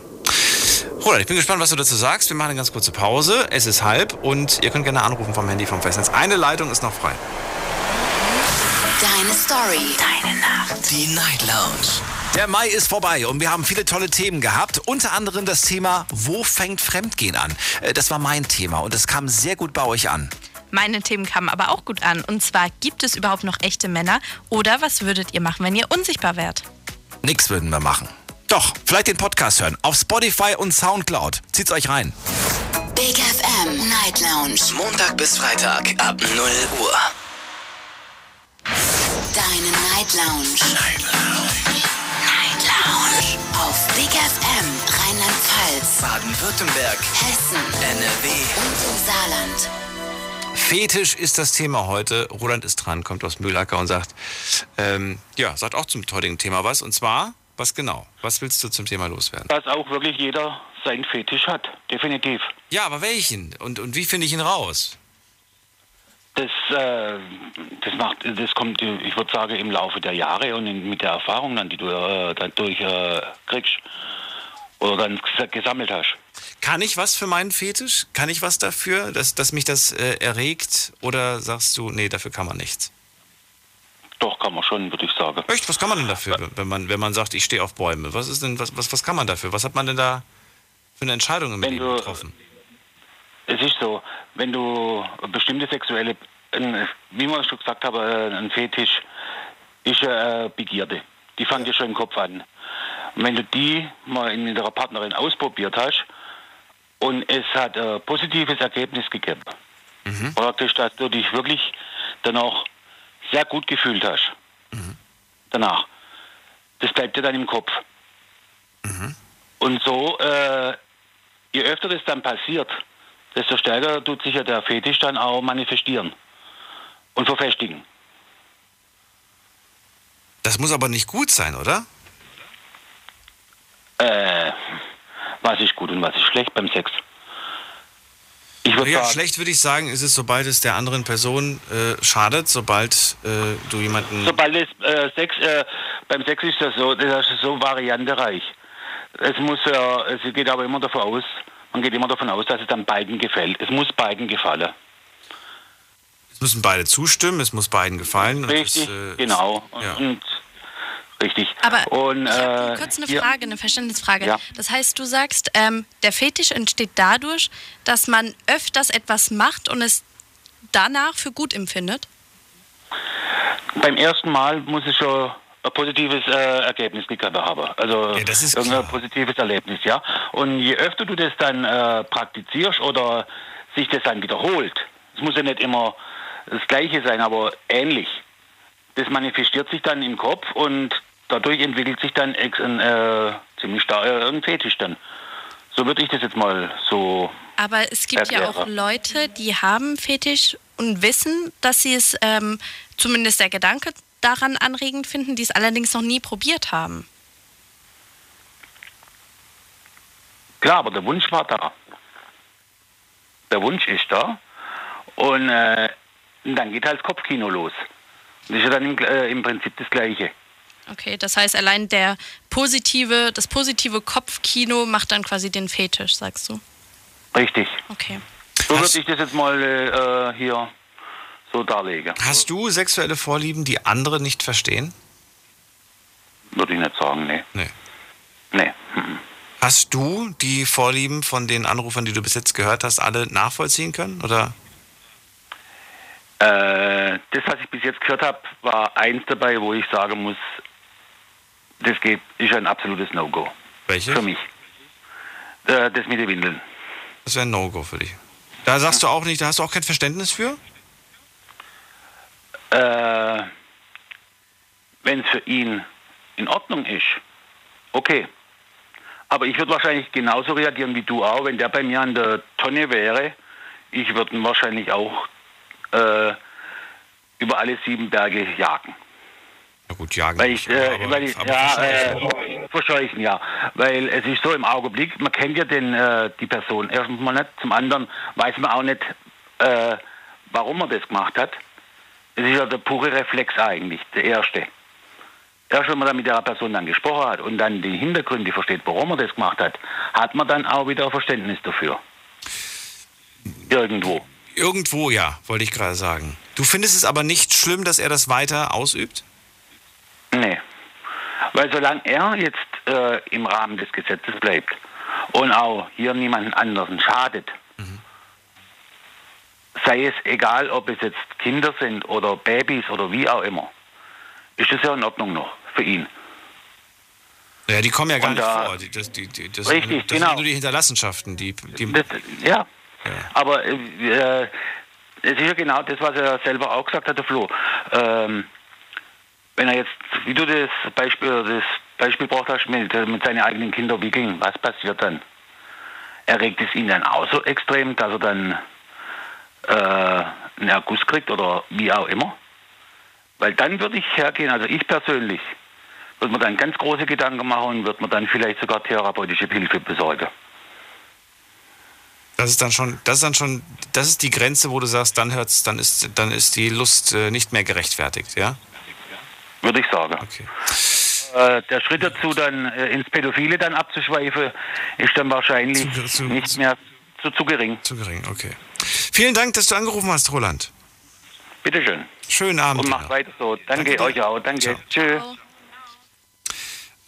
Roland, ich bin gespannt, was du dazu sagst. Wir machen eine ganz kurze Pause. Es ist halb und ihr könnt gerne anrufen vom Handy vom Festnetz. Eine Leitung ist noch frei.
Deine Story. Deine Nacht.
Die Night Lounge.
Der Mai ist vorbei und wir haben viele tolle Themen gehabt. Unter anderem das Thema, wo fängt Fremdgehen an? Äh, Das war mein Thema und es kam sehr gut bei euch an.
Meine Themen kamen aber auch gut an. Und zwar, gibt es überhaupt noch echte Männer? Oder was würdet ihr machen, wenn ihr unsichtbar wärt?
Nix würden wir machen. Doch, vielleicht den Podcast hören. Auf Spotify und Soundcloud. Zieht's euch rein.
Big FM Night Lounge.
Montag bis Freitag ab 0 Uhr.
Deine Night Lounge. Night Lounge. Lounge. Auf Big FM Rheinland-Pfalz,
Baden-Württemberg,
Hessen,
NRW.
und im Saarland.
Fetisch ist das Thema heute. Roland ist dran, kommt aus Mühlacker und sagt, ähm, ja, sagt auch zum heutigen Thema was. Und zwar, was genau? Was willst du zum Thema loswerden?
Dass auch wirklich jeder seinen Fetisch hat, definitiv.
Ja, aber welchen? Und, und wie finde ich ihn raus?
Das, äh, das macht, das kommt, ich würde sagen, im Laufe der Jahre und in, mit der Erfahrung dann, die du äh, dadurch äh, kriegst oder dann ges- gesammelt hast.
Kann ich was für meinen Fetisch? Kann ich was dafür, dass, dass mich das äh, erregt? Oder sagst du, nee, dafür kann man nichts?
Doch, kann man schon, würde ich sagen.
Echt? Was kann man denn dafür, wenn man, wenn man sagt, ich stehe auf Bäume? Was ist denn, was, was, was kann man dafür? Was hat man denn da für eine Entscheidung im
Wenn
Leben
du-
getroffen?
Es ist so, wenn du bestimmte sexuelle, wie man schon gesagt habe, äh, ein Fetisch ist äh, Begierde. Die fängt ja schon im Kopf an. Und wenn du die mal in der Partnerin ausprobiert hast Und es hat ein positives Ergebnis gegeben. Praktisch, dass du dich wirklich dann auch sehr gut gefühlt hast. Danach. Das bleibt dir dann im Kopf. Und so, äh, je öfter das dann passiert, desto stärker tut sich ja der Fetisch dann auch manifestieren und verfestigen.
Das muss aber nicht gut sein, oder?
Äh, was ist gut und was ist schlecht beim Sex? Ich würde
ja,
sagen,
schlecht würde ich sagen, ist es, sobald es der anderen Person äh, schadet, sobald äh, du jemanden.
sobald es äh, Sex, äh, beim Sex ist das so, das ist so variantereich. Es muss ja, es geht aber immer davon aus, man geht immer davon aus, dass es dann beiden gefällt. Es muss beiden gefallen.
Es müssen beide zustimmen, es muss beiden gefallen. und
Richtig,
es, äh,
genau.
ja.
Und, richtig.
Aber
und,
ich habe
äh,
kurz eine Frage, eine Verständnisfrage.
Ja.
Das heißt, du sagst, ähm, der Fetisch entsteht dadurch, dass man öfters etwas macht und es danach für gut empfindet?
Beim ersten Mal muss es schon ein positives äh, Ergebnis gegeben haben. Also irgendein positives Erlebnis, ja. Und je öfter du das dann äh, praktizierst oder sich das dann wiederholt, es muss ja nicht immer das Gleiche sein, aber ähnlich. Das manifestiert sich dann im Kopf und dadurch entwickelt sich dann ex- ein, äh, ziemlich stark äh, Fetisch dann. So würde ich das jetzt mal so
Aber es gibt ja
Erkläre.
auch Leute, die haben Fetisch und wissen, dass sie es, ähm, zumindest der Gedanke daran anregend finden, die es allerdings noch nie probiert haben.
Klar, aber der Wunsch war da. Der Wunsch ist da. Und äh, dann geht halt das Kopfkino los. Das ist ja dann im, äh, im Prinzip das Gleiche.
Okay, das heißt, allein der positive, das positive Kopfkino macht dann quasi den Fetisch, sagst du?
Richtig.
Okay.
So würde ich das jetzt mal äh, hier so darlegen.
Hast du sexuelle Vorlieben, die andere nicht verstehen?
Würde ich nicht sagen, nee.
Nee.
Nee.
Hast du die Vorlieben von den Anrufern, die du bis jetzt gehört hast, alle nachvollziehen können? Oder?
Äh, das, was ich bis jetzt gehört habe, war eins dabei, wo ich sagen muss, das geht, ist ein absolutes No-Go.
Welche?
Für mich. Äh, das mit den Windeln.
Das wäre ein No-Go für dich. Da sagst du auch nicht, da hast du auch kein Verständnis für?
Äh, wenn es für ihn in Ordnung ist, okay. Aber ich würde wahrscheinlich genauso reagieren wie du auch, wenn der bei mir an der Tonne wäre. Ich würde ihn wahrscheinlich auch äh, über alle sieben Berge jagen.
Na gut, jagen.
Weil ich, äh, weil ich,
aber
ja, äh, verscheuchen, ja. Weil es ist so im Augenblick, man kennt ja den, äh, die Person erstens mal nicht, zum anderen weiß man auch nicht, äh, warum er das gemacht hat. Es ist ja der pure Reflex eigentlich, der erste. Erst wenn man dann mit der Person dann gesprochen hat und dann die Hintergründe versteht, warum er das gemacht hat, hat man dann auch wieder Verständnis dafür. Irgendwo.
Irgendwo, ja, wollte ich gerade sagen. Du findest es aber nicht schlimm, dass er das weiter ausübt?
Nee. Weil solange er jetzt äh, im Rahmen des Gesetzes bleibt und auch hier niemanden anderen schadet, sei es egal, ob es jetzt Kinder sind oder Babys oder wie auch immer, ist das ja in Ordnung noch für ihn.
Ja, die kommen ja gar
Und
nicht vor. Die, das, die, die, das,
Richtig,
das
genau.
sind nur die Hinterlassenschaften. Die, die,
Ja. Aber äh, äh, es ist ja genau das, was er selber auch gesagt hat, der Flo. Ähm, wenn er jetzt, wie du das Beispiel, das Beispiel braucht hast, mit, äh, mit seinen eigenen Kindern wickeln, was passiert dann? Erregt es ihn dann auch so extrem, dass er dann äh, einen Erguss kriegt oder wie auch immer? Weil dann würde ich hergehen, also ich persönlich, würde mir dann ganz große Gedanken machen und würde mir dann vielleicht sogar therapeutische Hilfe besorgen.
das ist dann schon, das ist dann schon, das ist die Grenze, wo du sagst, dann hört's, dann ist, dann ist die Lust äh, nicht mehr gerechtfertigt, ja?
Würde ich sagen. Äh, der Schritt dazu, dann äh, ins Pädophile dann abzuschweifen, ist dann wahrscheinlich nicht mehr zu, zu gering.
Zu gering, okay. Vielen Dank, dass du angerufen hast, Roland.
Bitteschön.
Schönen Abend.
Und macht weiter so. Danke, euch auch. Danke. Tschüss.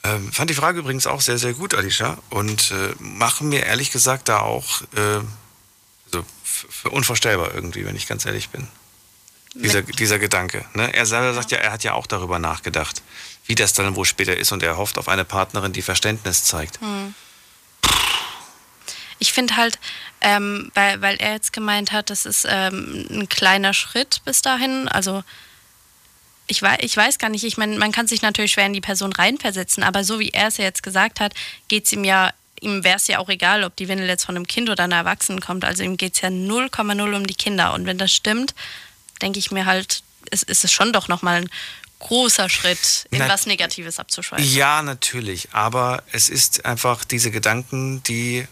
Ähm, fand die Frage übrigens auch sehr, sehr gut, Alicia. Und äh, machen mir ehrlich gesagt da auch äh, so für unvorstellbar irgendwie, wenn ich ganz ehrlich bin. Dieser, dieser Gedanke. Ne? Er selber sagt ja, er hat ja auch darüber nachgedacht, wie das dann wohl später ist und er hofft auf eine Partnerin, die Verständnis zeigt.
Hm. Ich finde halt, ähm, weil, weil er jetzt gemeint hat, das ist ähm, ein kleiner Schritt bis dahin. Also ich weiß, ich weiß gar nicht, ich meine, man kann sich natürlich schwer in die Person reinversetzen, aber so wie er es ja jetzt gesagt hat, geht es ihm ja, ihm wäre es ja auch egal, ob die Windel jetzt von einem Kind oder einer Erwachsenen kommt. Also ihm geht es ja 0,0 um die Kinder. Und wenn das stimmt, denke ich mir halt, ist, ist es schon doch nochmal ein großer Schritt, in
Na-
was Negatives abzuschweifen.
Ja, natürlich. Aber es ist einfach diese Gedanken, die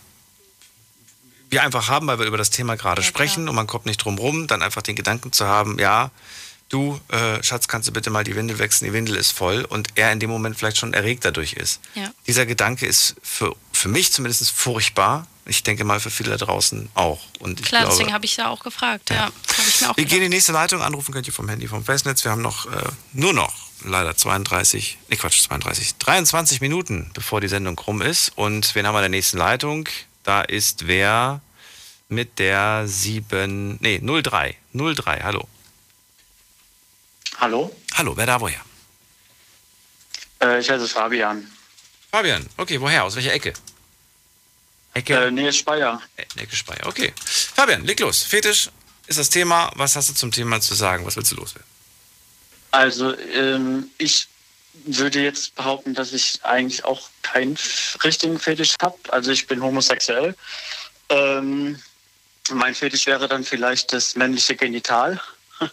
wir einfach haben, weil wir über das Thema gerade sprechen und man kommt nicht drum rum, dann einfach den Gedanken zu haben, ja, du, äh, Schatz, kannst du bitte mal die Windel wechseln, die Windel ist voll und er in dem Moment vielleicht schon erregt dadurch ist.
Ja.
Dieser Gedanke ist für, für mich zumindest furchtbar. Ich denke mal für viele da draußen auch. Und ich
Klar,
glaube,
deswegen habe ich ja auch gefragt. Ja, mir auch
wir
gedacht.
gehen in die nächste Leitung. Anrufen könnt ihr vom Handy, vom Festnetz. Wir haben noch äh, nur noch leider 32, nee Quatsch, 32, 23 Minuten, bevor die Sendung rum ist. Und wen haben wir in der nächsten Leitung? Da ist wer mit der 7, nee, 03. 03, hallo.
Hallo,
Hallo, wer da woher?
äh, ich heiße Fabian.
Fabian, okay, woher? Aus welcher Ecke? Ecke?
Äh, Nähe Speyer.
Äh, Ecke Speyer, okay. Fabian, leg los. Fetisch ist das Thema. Was hast du zum Thema zu sagen? Was willst du loswerden?
Also, ähm, ich würde jetzt behaupten, dass ich eigentlich auch keinen richtigen Fetisch habe. Also, ich bin homosexuell. Ähm, mein Fetisch wäre dann vielleicht das männliche Genital.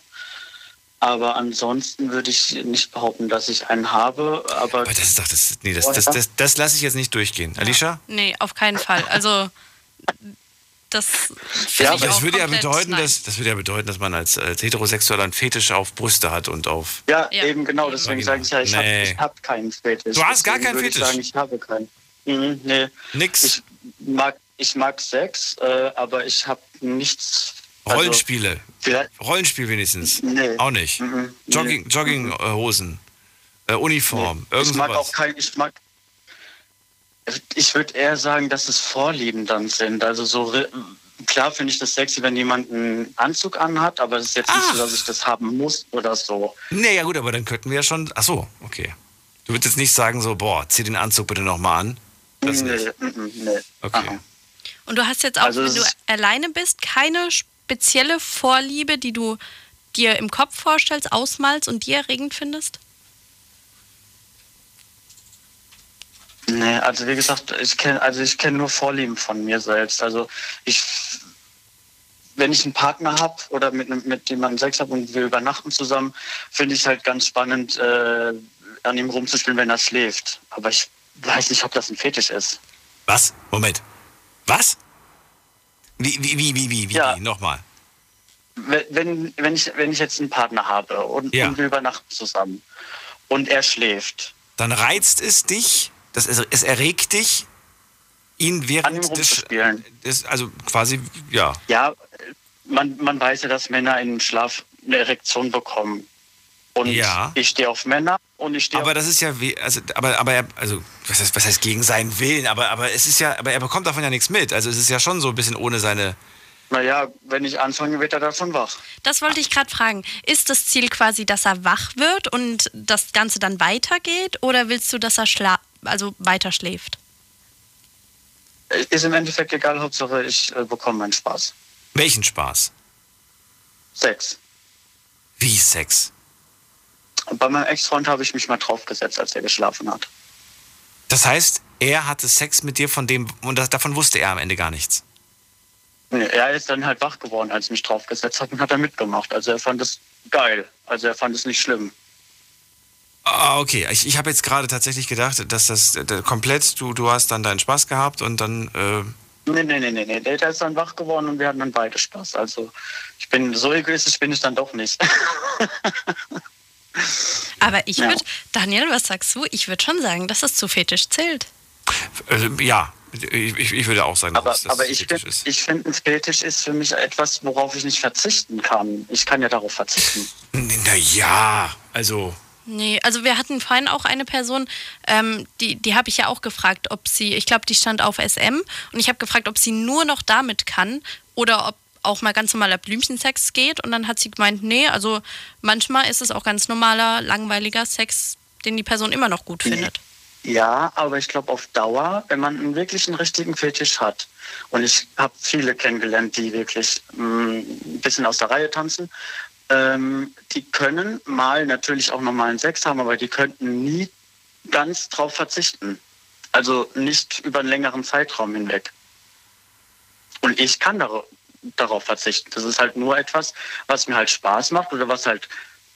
Aber ansonsten würde ich nicht behaupten, dass ich einen habe. Aber,
Aber das ist doch das. Nee, das, das, das, das lasse ich jetzt nicht durchgehen. Alicia?
Nee, auf keinen Fall. Also, das
Ja,
ich
das würde ja bedeuten,
nein.
dass, das würde ja bedeuten, dass man als, als Heterosexueller einen Fetisch auf Brüste hat und auf.
Ja, eben genau. Deswegen sage ich ja, ich habe
Nee.
hab keinen Fetisch.
Du hast gar
Deswegen
keinen
würde ich
Fetisch?
Sagen, ich habe keinen. Mhm, nee.
Nix.
Ich mag, ich mag Sex, äh, aber ich habe nichts. also,
Rollenspiele.
vielleicht-
Rollenspiel wenigstens.
Nee.
Auch nicht.
Mhm, nee.
Jogging, Jogginghosen. Äh, Uniform. Irgend
ich mag auch kein. Ich mag. Ich würde eher sagen, dass es Vorlieben dann sind. Also so klar finde ich das sexy, wenn jemand einen Anzug anhat, aber es ist jetzt nicht so, dass ich das haben muss oder so.
Nee, ja gut, aber dann könnten wir ja schon. Ach so, okay. Du würdest jetzt nicht sagen so, boah, zieh den Anzug bitte nochmal an. Das
nee,
nicht.
mhm, nee.
Okay.
Und du hast jetzt auch,
Also
wenn du alleine bist, keine spezielle Vorliebe, die du dir im Kopf vorstellst, ausmalst und die erregend findest?
Nee, also wie gesagt, ich kenne also ich kenne nur Vorlieben von mir selbst. Also ich wenn ich einen Partner habe oder mit, mit jemandem Sex habe und wir übernachten zusammen, finde ich halt ganz spannend, äh, an ihm rumzuspielen, wenn er schläft. Aber ich weiß nicht, ob das ein Fetisch ist.
Was? Moment. Was? Wie, wie, wie, wie, wie, wie? wie? Nochmal.
Wenn- Wenn, wenn, ich, wenn ich jetzt einen Partner habe und,
Ja.
und wir übernachten zusammen und er schläft,
Dann reizt es dich, das, es, es erregt dich, ihn während des, des. Also quasi, ja.
ja, man, man weiß ja, dass Männer im Schlaf eine Erektion bekommen. Und
Ja.
ich stehe auf Männer und ich stehe
Aber das ist ja, wie, also, aber, aber er, also, was heißt, was heißt gegen seinen Willen? Aber, aber es ist ja, aber er bekommt davon ja nichts mit. Also es ist ja schon so ein bisschen ohne seine.
Naja, wenn ich anfange, wird er davon wach.
Das wollte ich gerade fragen. Ist das Ziel quasi, dass er wach wird und das Ganze dann weitergeht? Oder willst du, dass er schla also weiter schläft?
Ist im Endeffekt egal, Hauptsache ich äh, bekomme meinen Spaß.
Welchen Spaß?
Sex.
Wie Sex?
Bei meinem Ex-Freund habe ich mich mal draufgesetzt, als er geschlafen hat.
Das heißt, er hatte Sex mit dir von dem, und das, davon wusste er am Ende gar nichts.
Nee, Er ist dann halt wach geworden, als ich mich draufgesetzt habe und hat er mitgemacht. Also er fand es geil. Also er fand es nicht schlimm.
Ah, okay. Ich, ich habe jetzt gerade tatsächlich gedacht, dass das äh, komplett, du, du hast dann deinen Spaß gehabt und dann. Äh,
Nee, nee, nee, nee, nee. Der ist dann wach geworden und wir hatten dann beide Spaß. Also ich bin so egoistisch bin ich dann doch nicht.
Aber ich
Ja.
würde, Daniel, was sagst du? Ich würde schon sagen, dass es zu Fetisch zählt.
äh, ja, ich, ich, ich würde auch sagen,
Aber,
dass das
aber ich finde, ich find, ein Fetisch ist für mich etwas, worauf ich nicht verzichten kann. Ich kann ja darauf verzichten.
Naja, also.
Nee, also wir hatten vorhin auch eine Person, ähm, die, die habe ich ja auch gefragt, ob sie, ich glaube, die stand auf SM und ich habe gefragt, ob sie nur noch damit kann oder ob auch mal ganz normaler Blümchensex geht und dann hat sie gemeint, nee, also manchmal ist es auch ganz normaler, langweiliger Sex, den die Person immer noch gut findet.
Ja, aber ich glaube auf Dauer, wenn man einen wirklich einen richtigen Fetisch hat, und ich habe viele kennengelernt, die wirklich mh, ein bisschen aus der Reihe tanzen, ähm, die können mal natürlich auch normalen Sex haben, aber die könnten nie ganz drauf verzichten. Also nicht über einen längeren Zeitraum hinweg. Und ich kann dar darauf verzichten. Das ist halt nur etwas, was mir halt Spaß macht oder was halt,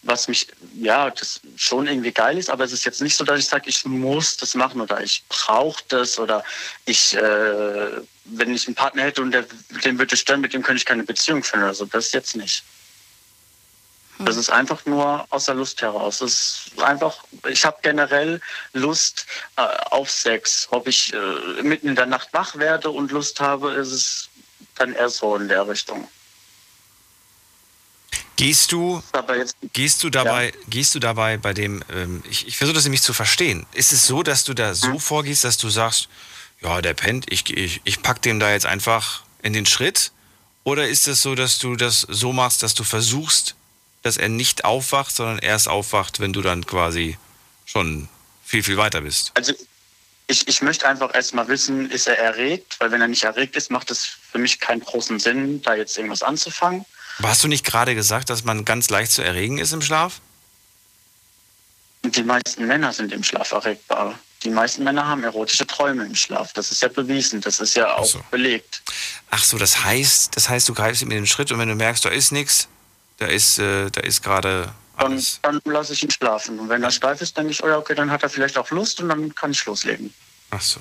was mich, ja, das schon irgendwie geil ist, aber es ist jetzt nicht so, dass ich sage, ich muss das machen oder ich brauche das oder ich, äh, wenn ich einen Partner hätte und der, den würde ich stören, mit dem könnte ich keine Beziehung führen oder so. Das jetzt nicht. Das ist einfach nur aus der Lust heraus. Das ist einfach, ich habe generell Lust äh, auf Sex. Ob ich äh, mitten in der Nacht wach werde und Lust habe, ist es dann eher so in der Richtung.
Gehst du, gehst du dabei, gehst du dabei bei dem, ähm, ich, ich versuche das nämlich zu verstehen. Ist es so, dass du da so vorgehst, dass du sagst, ja, der pennt, ich, ich, ich pack dem da jetzt einfach in den Schritt? Oder ist es so, dass du das so machst, dass du versuchst, dass er nicht aufwacht, sondern erst aufwacht, wenn du dann quasi schon viel, viel weiter bist?
Also ich, ich möchte einfach erstmal wissen, ist er erregt? Weil wenn er nicht erregt ist, macht es für mich keinen großen Sinn, da jetzt irgendwas anzufangen.
Aber hast du nicht gerade gesagt, dass man ganz leicht zu erregen ist im Schlaf?
Die meisten Männer sind im Schlaf erregbar. Die meisten Männer haben erotische Träume im Schlaf. Das ist ja bewiesen, das ist ja auch
so.
belegt.
Ach so, das heißt, das heißt, du greifst ihm in den Schritt und wenn du merkst, da ist nichts, da ist, äh, da ist gerade
Dann, dann lasse ich ihn schlafen. Und wenn er steif ist, denke ich, oh ja, okay, dann hat er vielleicht auch Lust und dann kann ich loslegen.
Ach so.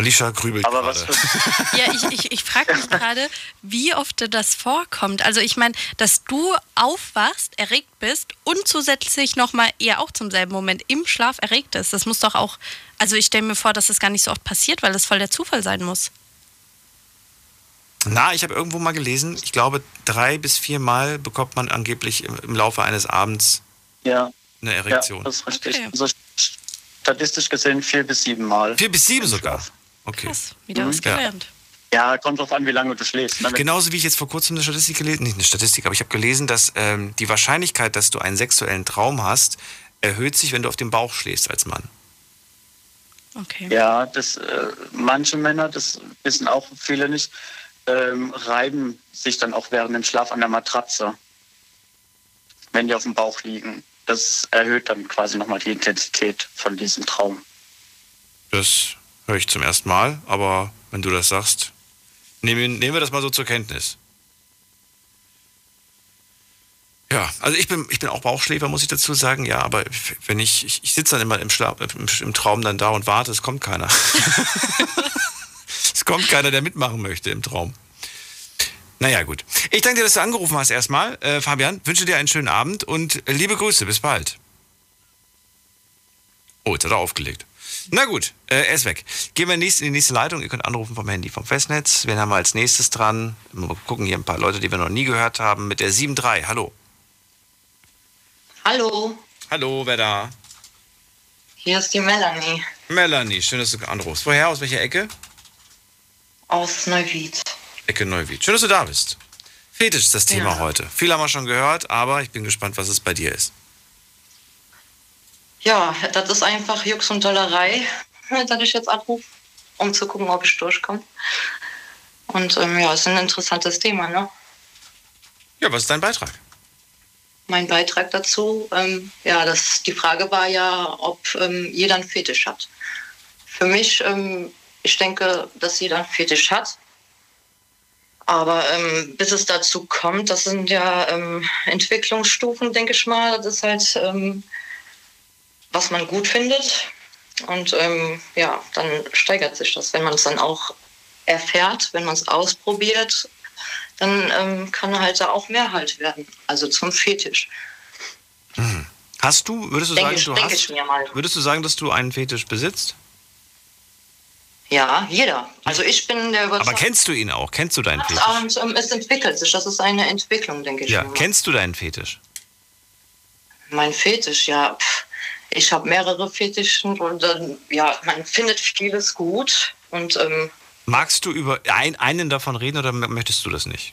Alicia grübelt
Aber
gerade.
was
Ja, ich, ich, ich frage mich gerade, wie oft das vorkommt. Also ich meine, dass du aufwachst, erregt bist und zusätzlich nochmal eher auch zum selben Moment im Schlaf erregt ist. Das muss doch auch, also ich stelle mir vor, dass das gar nicht so oft passiert, weil das voll der Zufall sein muss.
Na, ich habe irgendwo mal gelesen, ich glaube, drei bis viermal bekommt man angeblich im, im Laufe eines Abends
Ja.
eine Erektion.
Ja, das ist richtig. Also statistisch gesehen vier bis sieben Mal.
Vier bis sieben sogar. Okay.
Krass, wieder was
Ja.
gelernt.
Ja, kommt drauf an, wie lange du schläfst. ne?
Genauso wie ich jetzt vor kurzem eine Statistik gelesen, nicht eine Statistik, aber ich habe gelesen, dass ähm, die Wahrscheinlichkeit, dass du einen sexuellen Traum hast, erhöht sich, wenn du auf dem Bauch schläfst als Mann.
Okay.
Ja, das, äh, manche Männer, das wissen auch viele nicht, ähm, reiben sich dann auch während dem Schlaf an der Matratze, wenn die auf dem Bauch liegen. Das erhöht dann quasi nochmal die Intensität von diesem Traum.
Das höre ich zum ersten Mal, aber wenn du das sagst, nehmen, nehmen wir das mal so zur Kenntnis. Ja, also ich bin, ich bin auch Bauchschläfer, muss ich dazu sagen, ja, aber wenn ich, ich, ich sitze dann immer im, Schlaf, im, im Traum dann da und warte, es kommt keiner. es kommt keiner, der mitmachen möchte im Traum. Naja, gut. Ich danke dir, dass du angerufen hast erstmal. Äh, Fabian, wünsche dir einen schönen Abend und äh, liebe Grüße, bis bald. Oh, jetzt hat er aufgelegt. Na gut, äh, er ist weg. Gehen wir in die nächste Leitung. Ihr könnt anrufen vom Handy vom Festnetz. Wen haben wir als nächstes dran? Mal gucken hier ein paar Leute, die wir noch nie gehört haben. Mit der 7.3. Hallo.
Hallo,
Hallo, wer da?
hier ist die Melanie
Melanie, schön, dass du anrufst. Woher? Aus welcher Ecke?
Aus Neuwied.
Ecke Neuwied. Schön, dass du da bist. Fetisch ist das Thema
Ja.
heute. Viel haben wir schon gehört, aber ich bin gespannt, was es bei dir ist.
Ja, das ist einfach Jux und Dollerei, dass ich jetzt anrufe, um zu gucken, ob ich durchkomme. Und ähm, ja, ist ein interessantes Thema, ne?
Ja, was ist dein Beitrag?
Mein Beitrag dazu, ähm, ja, das, die Frage war ja, ob ähm, jeder einen Fetisch hat. Für mich, ähm, ich denke, dass jeder einen Fetisch hat. Aber ähm, bis es dazu kommt, das sind ja ähm, Entwicklungsstufen, denke ich mal. Das ist halt, ähm, was man gut findet. Und ähm, ja, dann steigert sich das. Wenn man es dann auch erfährt, wenn man es ausprobiert, dann ähm, kann halt da auch mehr halt werden. Also zum Fetisch.
Hast du, würdest du sagen,
ich-
du hast,
ich mir mal.
würdest du sagen, dass du einen Fetisch besitzt?
Ja, jeder. Also ich bin der
Aber
Überzeugung.
kennst du ihn auch? Kennst du deinen Fetisch?
Und ähm, es entwickelt sich. Das ist eine Entwicklung, denke ich.
Ja,
mal.
kennst du deinen Fetisch?
Mein Fetisch, ja. pff, Ich habe mehrere Fetischen und dann, ja, man findet vieles gut. Und ähm,
Magst du über ein, einen davon reden oder möchtest du das nicht?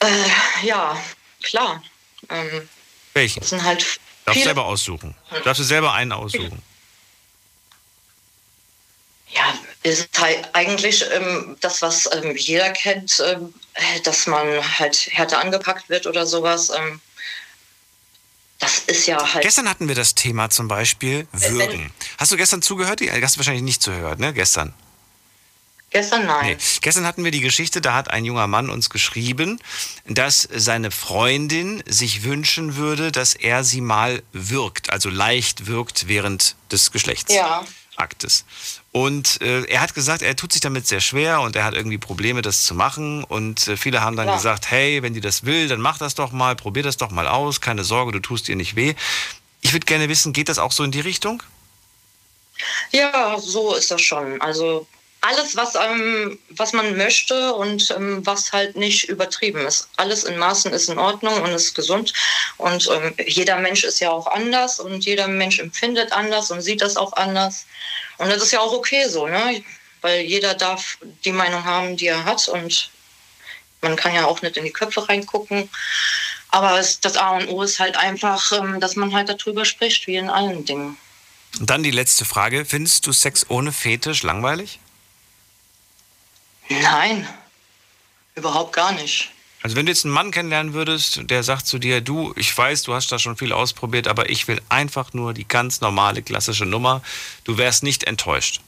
äh, ja, klar. Ähm,
Welchen?
das sind halt
Darfst
Viele-
selber aussuchen. Darfst du selber einen aussuchen.
Ja, ist halt eigentlich ähm, das, was ähm, jeder kennt, ähm, dass man halt härter angepackt wird oder sowas. Ähm, das ist ja halt.
Gestern hatten wir das Thema zum Beispiel Würgen. Hast du gestern zugehört? Hast du wahrscheinlich nicht zugehört, ne? Gestern.
Gestern nein.
Nee. Gestern hatten wir die Geschichte, da hat ein junger Mann uns geschrieben, dass seine Freundin sich wünschen würde, dass er sie mal wirkt, also leicht wirkt während des Geschlechtsaktes.
Ja.
Und äh, er hat gesagt, er tut sich damit sehr schwer und er hat irgendwie Probleme, das zu machen. Und äh, viele haben dann
Ja.
gesagt, hey, wenn die das will, dann mach das doch mal, probier das doch mal aus, keine Sorge, du tust ihr nicht weh. Ich würde gerne wissen, geht das auch so in die Richtung?
Ja, so ist das schon. Also alles, was, ähm, was man möchte und ähm, was halt nicht übertrieben ist. Alles in Maßen ist in Ordnung und ist gesund. Und ähm, jeder Mensch ist ja auch anders und jeder Mensch empfindet anders und sieht das auch anders. Und das ist ja auch okay so, ne? Weil jeder darf die Meinung haben, die er hat und man kann ja auch nicht in die Köpfe reingucken. Aber es, das A und O ist halt einfach, ähm, dass man halt darüber spricht, wie in allen Dingen.
Und dann die letzte Frage, findest du Sex ohne Fetisch langweilig?
Nein, überhaupt gar nicht.
Also wenn du jetzt einen Mann kennenlernen würdest, der sagt zu dir, du, ich weiß, du hast da schon viel ausprobiert, aber ich will einfach nur die ganz normale klassische Nummer, du wärst nicht enttäuscht.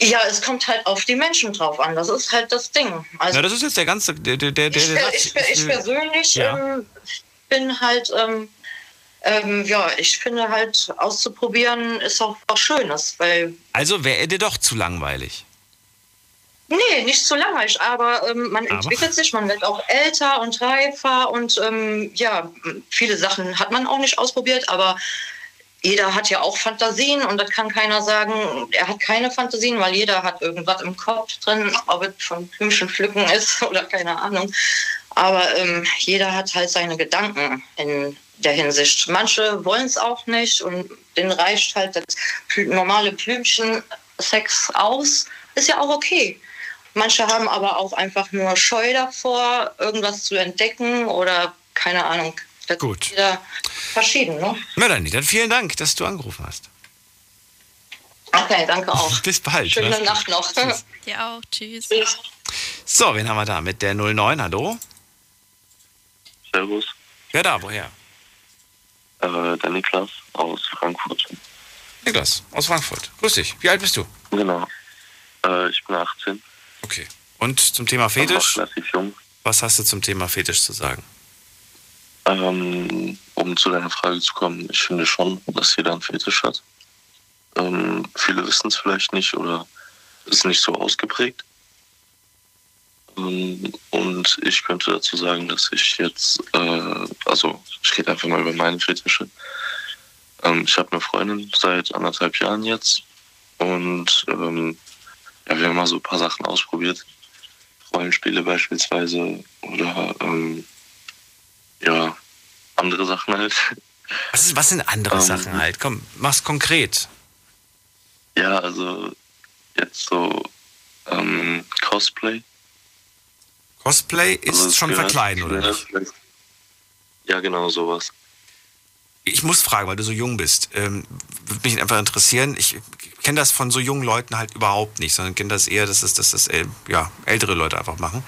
Ja, es kommt halt auf die Menschen drauf an. Das ist halt das Ding. Also
Na, das ist jetzt der ganze, der, der, der, der
ich,
sagt,
ich, ich,
will-
persönlich
Ja.
ähm, bin halt, ähm, ähm, ja, ich finde halt auszuprobieren ist auch was Schönes, weil
Also wäre er dir doch zu langweilig.
Nee, nicht zu langweilig, aber ähm, man
Aber?
entwickelt sich, man wird auch älter und reifer und ähm, ja, viele Sachen hat man auch nicht ausprobiert, aber jeder hat ja auch Fantasien und da kann keiner sagen, er hat keine Fantasien, weil jeder hat irgendwas im Kopf drin, ob es von Blümchen pflücken ist oder keine Ahnung. Aber ähm, jeder hat halt seine Gedanken in der Hinsicht. Manche wollen es auch nicht und denen reicht halt das normale Blümchen-Sex aus. Ist ja auch okay. Manche haben aber auch einfach nur Scheu davor, irgendwas zu entdecken oder keine Ahnung. Das
Gut.
ist wieder verschieden, ne?
Melanie, dann vielen Dank, dass du angerufen hast.
Okay, danke auch.
Bis bald.
Schöne
Mach's gut.
Nacht noch.
Dir auch. Tschüss.
So, wen haben wir da mit der 09? Hallo?
Servus,
Wer da? Woher?
äh, der Niklas aus Frankfurt.
Niklas, aus Frankfurt. Grüß dich. Wie alt bist du?
Genau. Äh, ich bin 18.
Okay. Und zum Thema Fetisch? Was hast du zum Thema Fetisch zu sagen?
Ähm, um zu deiner Frage zu kommen, ich finde schon, dass jeder einen Fetisch hat. Ähm, viele wissen es vielleicht nicht oder ist nicht so ausgeprägt. Ähm, und ich könnte dazu sagen, dass ich jetzt, äh, also ich rede einfach mal über meine Fetische. Ähm, ich habe eine Freundin seit anderthalb Jahren jetzt und ähm, ja, wir haben mal so ein paar Sachen ausprobiert. Rollenspiele beispielsweise oder ähm, ja, andere Sachen halt.
Was, ist, was sind andere
Ähm,
Sachen halt? Komm, mach's konkret.
Ja, also jetzt so ähm, Cosplay.
Cosplay ist
Also
schon verkleiden, oder nicht?
Ja, genau sowas.
Ich muss fragen, weil du so jung bist. Ähm, würde mich einfach interessieren. Ich kenne das von so jungen Leuten halt überhaupt nicht, sondern kenne das eher, dass das, dass das äh, ja, ältere Leute einfach machen.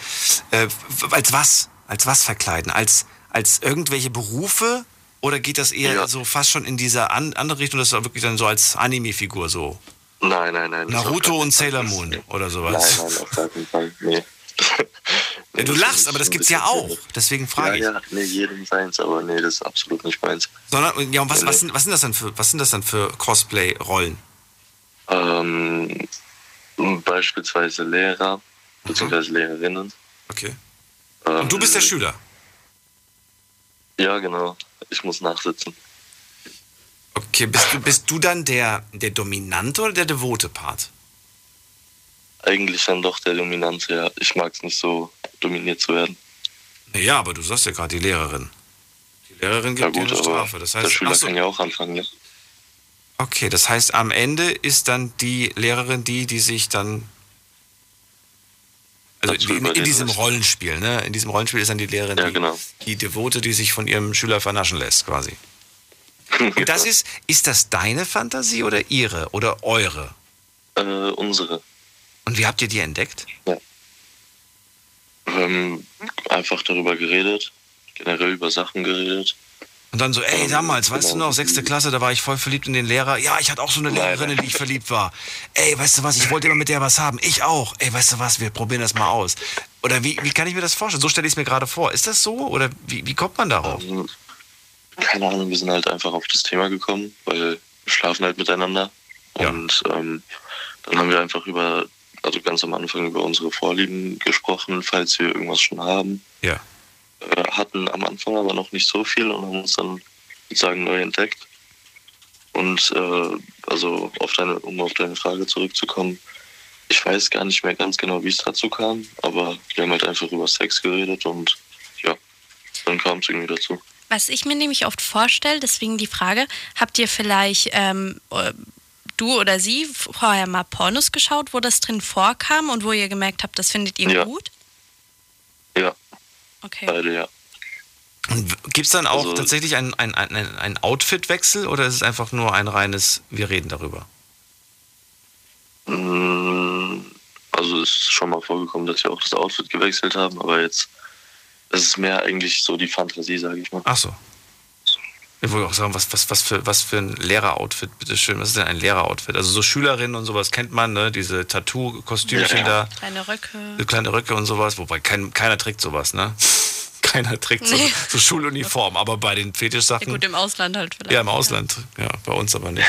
Äh, als was? Als was verkleiden? Als, als irgendwelche Berufe? Oder geht das eher so fast schon in diese an, andere Richtung, dass du wirklich dann so als Anime-Figur so
Nein, nein, nein.
Naruto und. Sailor Moon oder sowas?
Nein, nein, auf gar keinen Fall. Nee.
Ja, du lachst, aber das gibt's ja auch. Deswegen frage ich.
Ja, ja, nee, jedem seins, aber nee, das ist absolut nicht meins.
Sondern, ja, und was, was, sind, was sind das dann für, was sind das dann für Cosplay-Rollen?
Ähm, beispielsweise Lehrer, beziehungsweise Lehrerinnen.
Okay.
Ähm,
Und du bist der Schüler?
Ja, genau. Ich muss nachsitzen.
Okay, bist du, bist du dann der, der dominante oder der devote Part?
Eigentlich dann doch der Dominante, ja. Ich mag es nicht so dominiert zu werden.
Naja, aber du sagst ja gerade die Lehrerin. Die Lehrerin gibt
Ja
dir
gut,
eine
aber
Strafe. Das
der
heißt,
Schüler
ach so,
kann ja auch anfangen, ne?
Okay, das heißt, am Ende ist dann die Lehrerin die, die sich dann. Also in, in diesem. Rollenspiel, ne? In diesem Rollenspiel ist dann die Lehrerin
Ja,
die,
genau.
die Devote, die sich von ihrem Schüler vernaschen lässt, quasi. Und das ist, ist das deine Fantasie oder ihre oder eure?
Äh, unsere.
Und wie habt ihr die entdeckt?
Ähm, einfach darüber geredet, generell über Sachen geredet.
Und dann so, ey, damals, weißt du noch, sechste Klasse, da war ich voll verliebt in den Lehrer. Ja, ich hatte auch so eine Lehrerin, in die ich verliebt war. Ey, weißt du was, ich wollte immer mit der was haben. Ich auch. Ey, weißt du was, wir probieren das mal aus. Oder wie, wie kann ich mir das vorstellen? So stelle ich es mir gerade vor. Ist das so? Oder wie, wie kommt man darauf?
Ähm, keine Ahnung, wir sind halt einfach auf das Thema gekommen, weil wir schlafen halt miteinander. Und ähm, dann haben wir einfach über, also ganz am Anfang über unsere Vorlieben gesprochen, falls wir irgendwas schon haben.
Ja.
Äh, hatten am Anfang aber noch nicht so viel und haben uns dann sozusagen neu entdeckt. Und äh, also auf deine, um auf deine Frage zurückzukommen, ich weiß gar nicht mehr ganz genau, wie es dazu kam, aber wir haben halt einfach über Sex geredet und ja, dann kam es irgendwie dazu.
Was ich mir nämlich oft vorstelle, deswegen die Frage, habt ihr vielleicht ähm, äh, du oder sie vorher mal Pornos geschaut, wo das drin vorkam und wo ihr gemerkt habt, das findet ihr
Ja.
gut?
Ja.
Okay.
Beide, ja.
Und gibt es dann auch
Also-
tatsächlich einen ein, ein, ein Outfit-Wechsel oder ist es einfach nur ein reines, wir reden darüber?
Mm, Also es ist schon mal vorgekommen, dass wir auch das Outfit gewechselt haben, aber jetzt es ist mehr eigentlich so die Fantasie, sage ich mal.
Ach so. Ich wollte auch sagen, was, was, was, für, was für ein Lehreroutfit, bitteschön. Was ist denn ein Lehreroutfit? Also so Schülerinnen und sowas kennt man, ne? Diese Tattoo-Kostümchen
Ja, ja.
da,
Kleine Röcke.
so kleine Röcke und sowas, wobei kein, keiner trägt sowas, ne? keiner trägt so,
Nee.
so Schuluniform, aber bei den
Ja,
Fetischsachen.
gut, im Ausland halt vielleicht.
Ja, im Ausland. Ja, bei uns aber nicht.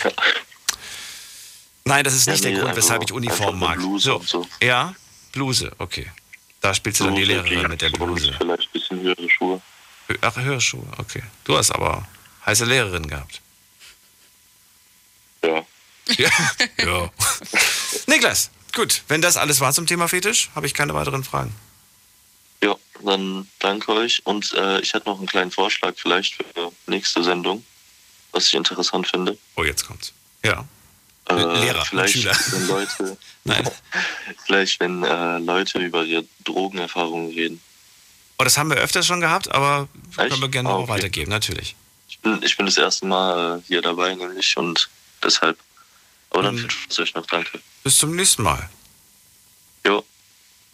Nein, das ist
Ja,
nicht
nee,
der Grund, weshalb ich Uniform mag.
und so.
Ja, Bluse, okay. Da spielst du dann die Lehrerin mit der Bluse.
Vielleicht ein bisschen höhere Schuhe.
Ach, Hörschuhe, okay. Du hast aber heiße Lehrerin gehabt.
Ja.
Ja. ja. Niklas, gut. Wenn das alles war zum Thema Fetisch, habe ich keine weiteren Fragen.
Ja, dann danke euch. Und äh, ich hätte noch einen kleinen Vorschlag vielleicht für nächste Sendung, was ich interessant finde.
Oh, jetzt kommt's. Ja.
Äh,
Lehrer,
vielleicht,
Schüler.
wenn Leute,
Nein.
vielleicht, wenn äh, Leute über ihre Drogenerfahrungen reden.
Oh, das haben wir öfters schon gehabt, aber
Echt?
können wir gerne
Ah,
auch
okay.
weitergeben, natürlich.
Ich bin, ich bin das erste Mal hier dabei, nämlich, und deshalb. Aber dann
Mhm.
viel Spaß euch noch, danke.
Bis zum nächsten Mal.
Jo.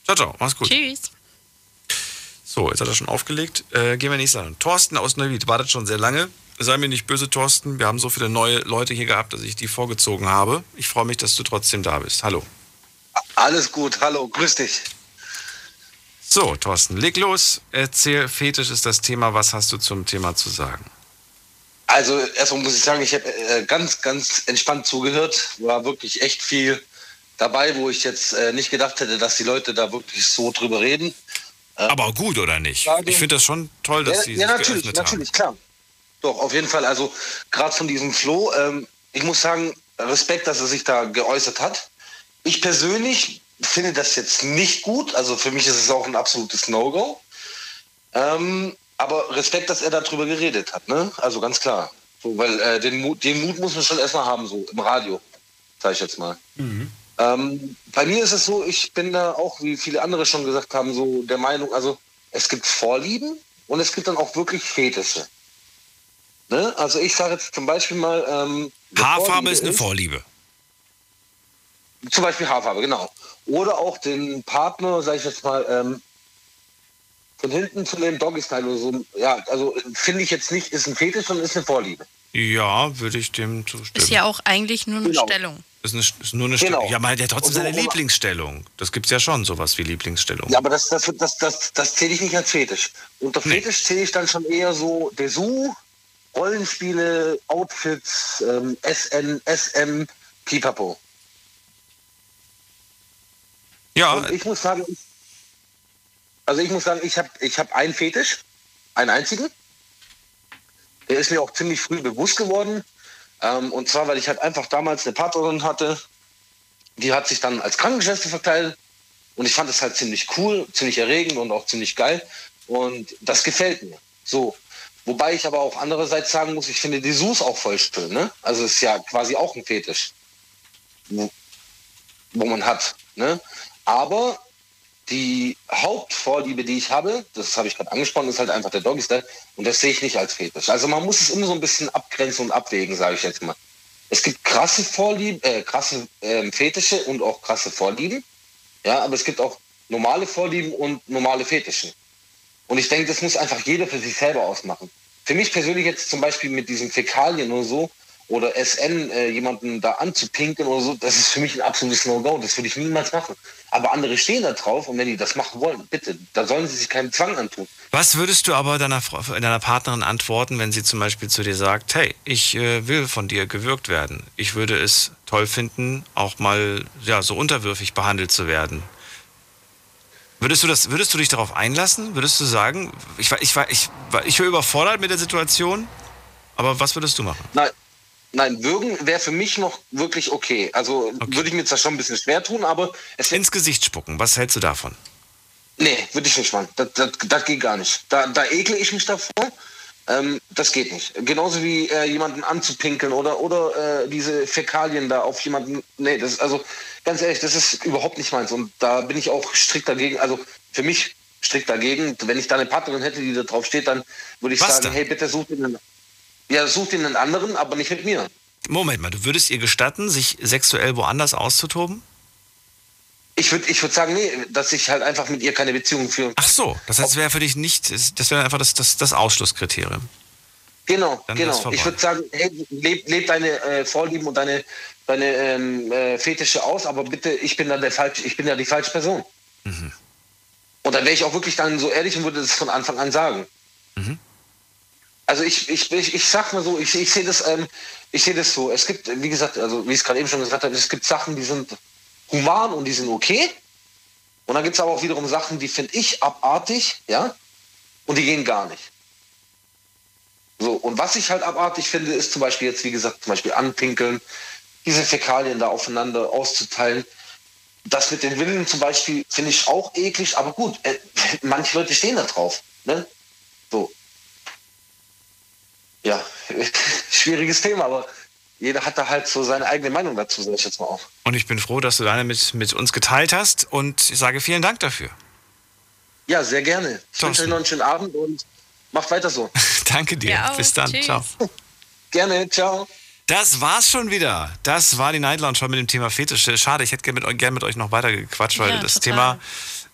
Ciao, ciao. Mach's gut.
Tschüss.
So, jetzt hat er schon aufgelegt. Äh, gehen wir nächstes an. Thorsten aus Neuwied wartet schon sehr lange. Sei mir nicht böse, Thorsten. Wir haben so viele neue Leute hier gehabt, dass ich die vorgezogen habe. Ich freue mich, dass du trotzdem da bist. Hallo.
Alles gut, hallo, grüß dich.
So, Thorsten, leg los. Erzähl, Fetisch ist das Thema. Was hast du zum Thema zu sagen?
Also erstmal muss ich sagen, ich habe äh, ganz, ganz entspannt zugehört. War wirklich echt viel dabei, wo ich jetzt äh, nicht gedacht hätte, dass die Leute da wirklich so drüber reden.
Aber gut, oder nicht? Ich finde das schon toll, dass
ja,
sie
ja,
sich
natürlich,
geöffnet
natürlich, klar. Doch, auf jeden Fall. Also gerade von diesem Flo, ähm, ich muss sagen, Respekt, dass er sich da geäußert hat. Ich persönlich finde das jetzt nicht gut. Also für mich ist es auch ein absolutes No-Go. Ähm, aber Respekt, dass er darüber geredet hat. Ne? Also ganz klar. So, weil äh, den, Mut, den Mut muss man schon erstmal haben, so im Radio, sage ich jetzt mal. Ähm, bei mir ist es so, ich bin da auch, wie viele andere schon gesagt haben, so der Meinung, also es gibt Vorlieben und es gibt dann auch wirklich Fetische. Ne? Also ich sage jetzt zum Beispiel mal... Ähm,
Haarfarbe
Vorliebe
ist eine Vorliebe.
Zum Beispiel Haarfarbe, genau. Oder auch den Partner, sage ich jetzt mal, ähm, von hinten zu dem Doggy-Style oder so. Ja, also finde ich jetzt nicht, ist ein Fetisch, sondern ist eine Vorliebe.
Ja, würde ich dem zustimmen.
Ist ja auch eigentlich nur eine
Genau.
Stellung.
Ist, eine, ist nur eine
Genau.
Stellung. Ja, man hat ja trotzdem
so-
seine Lieblingsstellung. Das gibt's ja schon, sowas wie Lieblingsstellung.
Ja, aber das, das, das, das, das zähle ich nicht als Fetisch. Unter Fetisch zähle ich dann schon eher so Dessous, Rollenspiele, Outfits, ähm, SN, SM, Pipapo.
Ja.
Und ich muss sagen, ich, also ich muss sagen, ich habe ich hab einen Fetisch, einen einzigen. Der ist mir auch ziemlich früh bewusst geworden. Ähm, und zwar, weil ich halt einfach damals eine Partnerin hatte, die hat sich dann als Krankenschwester verkleidet. Und ich fand es halt ziemlich cool, ziemlich erregend und auch ziemlich geil. Und das gefällt mir. So. Wobei ich aber auch andererseits sagen muss, ich finde die Sus auch voll schön. Ne? Also es ist ja quasi auch ein Fetisch, wo, wo man hat. Ne? Aber die Hauptvorliebe, die ich habe, das habe ich gerade angesprochen, ist halt einfach der Doggy-Style. Und das sehe ich nicht als Fetisch. Also man muss es immer so ein bisschen abgrenzen und abwägen, sage ich jetzt mal. Es gibt krasse Vorlieben, äh, krasse ähm, Fetische und auch krasse Vorlieben. Ja, aber es gibt auch normale Vorlieben und normale Fetische. Und ich denke, das muss einfach jeder für sich selber ausmachen. Für mich persönlich jetzt zum Beispiel mit diesen Fäkalien oder so oder SN äh, jemanden da anzupinken oder so, das ist für mich ein absolutes No-Go. Das würde ich niemals machen. Aber andere stehen da drauf und wenn die das machen wollen, bitte, da sollen sie sich keinen Zwang antun.
Was würdest du aber deiner, deiner Partnerin antworten, wenn sie zum Beispiel zu dir sagt, hey, ich äh, will von dir gewürgt werden. Ich würde es toll finden, auch mal ja, so unterwürfig behandelt zu werden. Würdest du, das, würdest du dich darauf einlassen? Würdest du sagen, ich, war- ich, war- ich, war- ich wäre überfordert mit der Situation, aber was würdest du machen?
Nein, nein würgen wäre für mich noch wirklich okay. Also würde ich mir zwar schon ein bisschen schwer tun, aber es
Ins Gesicht spucken, was hältst du davon?
Nee, würde ich nicht machen. Das, das, das geht gar nicht. Da, da ekle ich mich davor. Ähm, das geht nicht. Genauso wie äh, jemanden anzupinkeln oder, oder äh, diese Fäkalien da auf jemanden. Nee, das ist also ganz ehrlich, das ist überhaupt nicht meins. Und da bin ich auch strikt dagegen. Also für mich strikt dagegen. Wenn ich da eine Partnerin hätte, die da drauf steht, dann würde ich
Was
sagen,
dann?
hey, bitte such den, ja, such den einen anderen, aber nicht mit mir.
Moment mal, du würdest ihr gestatten, sich sexuell woanders auszutoben?
Ich würde ich würd sagen, nee, dass ich halt einfach mit ihr keine Beziehung führen
Ach so, das heißt, wäre für dich nicht, das wäre einfach das, das, das Ausschlusskriterium.
Genau,
Dann
genau. Ich würde sagen, hey, leb, leb deine äh, Vorlieben und deine, deine ähm, äh, Fetische aus, aber bitte, ich bin da der falsch, ich bin ja die falsche Person.
Mhm.
Und dann wäre ich auch wirklich dann so ehrlich und würde das von Anfang an sagen.
Mhm.
Also ich, ich, ich, ich sag mal so, ich, ich sehe das, ähm, ich das so. Es gibt, wie gesagt, also wie ich es gerade eben schon gesagt habe, es gibt Sachen, die sind human und die sind okay. Und dann gibt es aber auch wiederum Sachen, die finde ich abartig, ja, und die gehen gar nicht. So, und was ich halt abartig finde, ist zum Beispiel jetzt, wie gesagt, zum Beispiel anpinkeln, diese Fäkalien da aufeinander auszuteilen. Das mit den Willen zum Beispiel finde ich auch eklig, aber gut, äh, manche Leute stehen da drauf. Ne? So. Ja, schwieriges Thema, aber jeder hat da halt so seine eigene Meinung dazu, sag ich jetzt mal auch.
Und ich bin froh, dass du deine mit, mit uns geteilt hast und ich sage vielen Dank dafür.
Ja, sehr gerne. Ich wünsche euch noch einen schönen Abend und macht weiter so.
Danke dir.
Ja.
Bis dann.
Tschüss.
Ciao.
Gerne, ciao.
Das war's schon wieder. Das war die Night Lounge schon mit dem Thema Fetische. Schade, ich hätte gerne mit, gern mit euch noch weiter gequatscht, weil
Ja,
das
total.
Thema,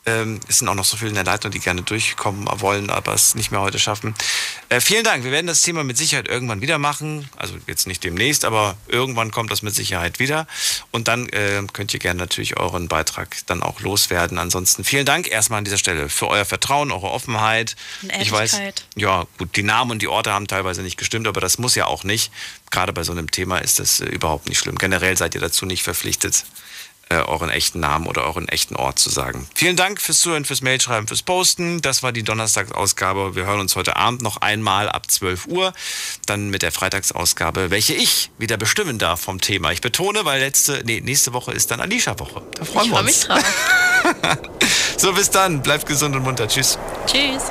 ähm, es sind auch noch so viele in der Leitung, die gerne durchkommen wollen, aber es nicht mehr heute schaffen. Äh, vielen Dank. Wir werden das Thema mit Sicherheit irgendwann wieder machen. Also jetzt nicht demnächst, aber irgendwann kommt das mit Sicherheit wieder. Und dann äh, könnt ihr gerne natürlich euren Beitrag dann auch loswerden. Ansonsten vielen Dank erstmal an dieser Stelle für euer Vertrauen, eure Offenheit.
Und
Ich weiß,
Ehrlichkeit.
ja, gut, die Namen und die Orte haben teilweise nicht gestimmt, aber das muss ja auch nicht. Gerade bei so einem Thema ist das äh, überhaupt nicht schlimm. Generell seid ihr dazu nicht verpflichtet, äh, euren echten Namen oder euren echten Ort zu sagen. Vielen Dank fürs Zuhören, fürs Mailschreiben, fürs Posten. Das war die Donnerstagsausgabe. Wir hören uns heute Abend noch einmal ab 12 Uhr. Dann mit der Freitagsausgabe, welche ich wieder bestimmen darf vom Thema. Ich betone, weil letzte, nee, nächste Woche ist dann Alicia-Woche. Da freuen
Ich
wir
freue
uns.
mich drauf.
So, bis dann. Bleibt gesund und munter. Tschüss.
Tschüss.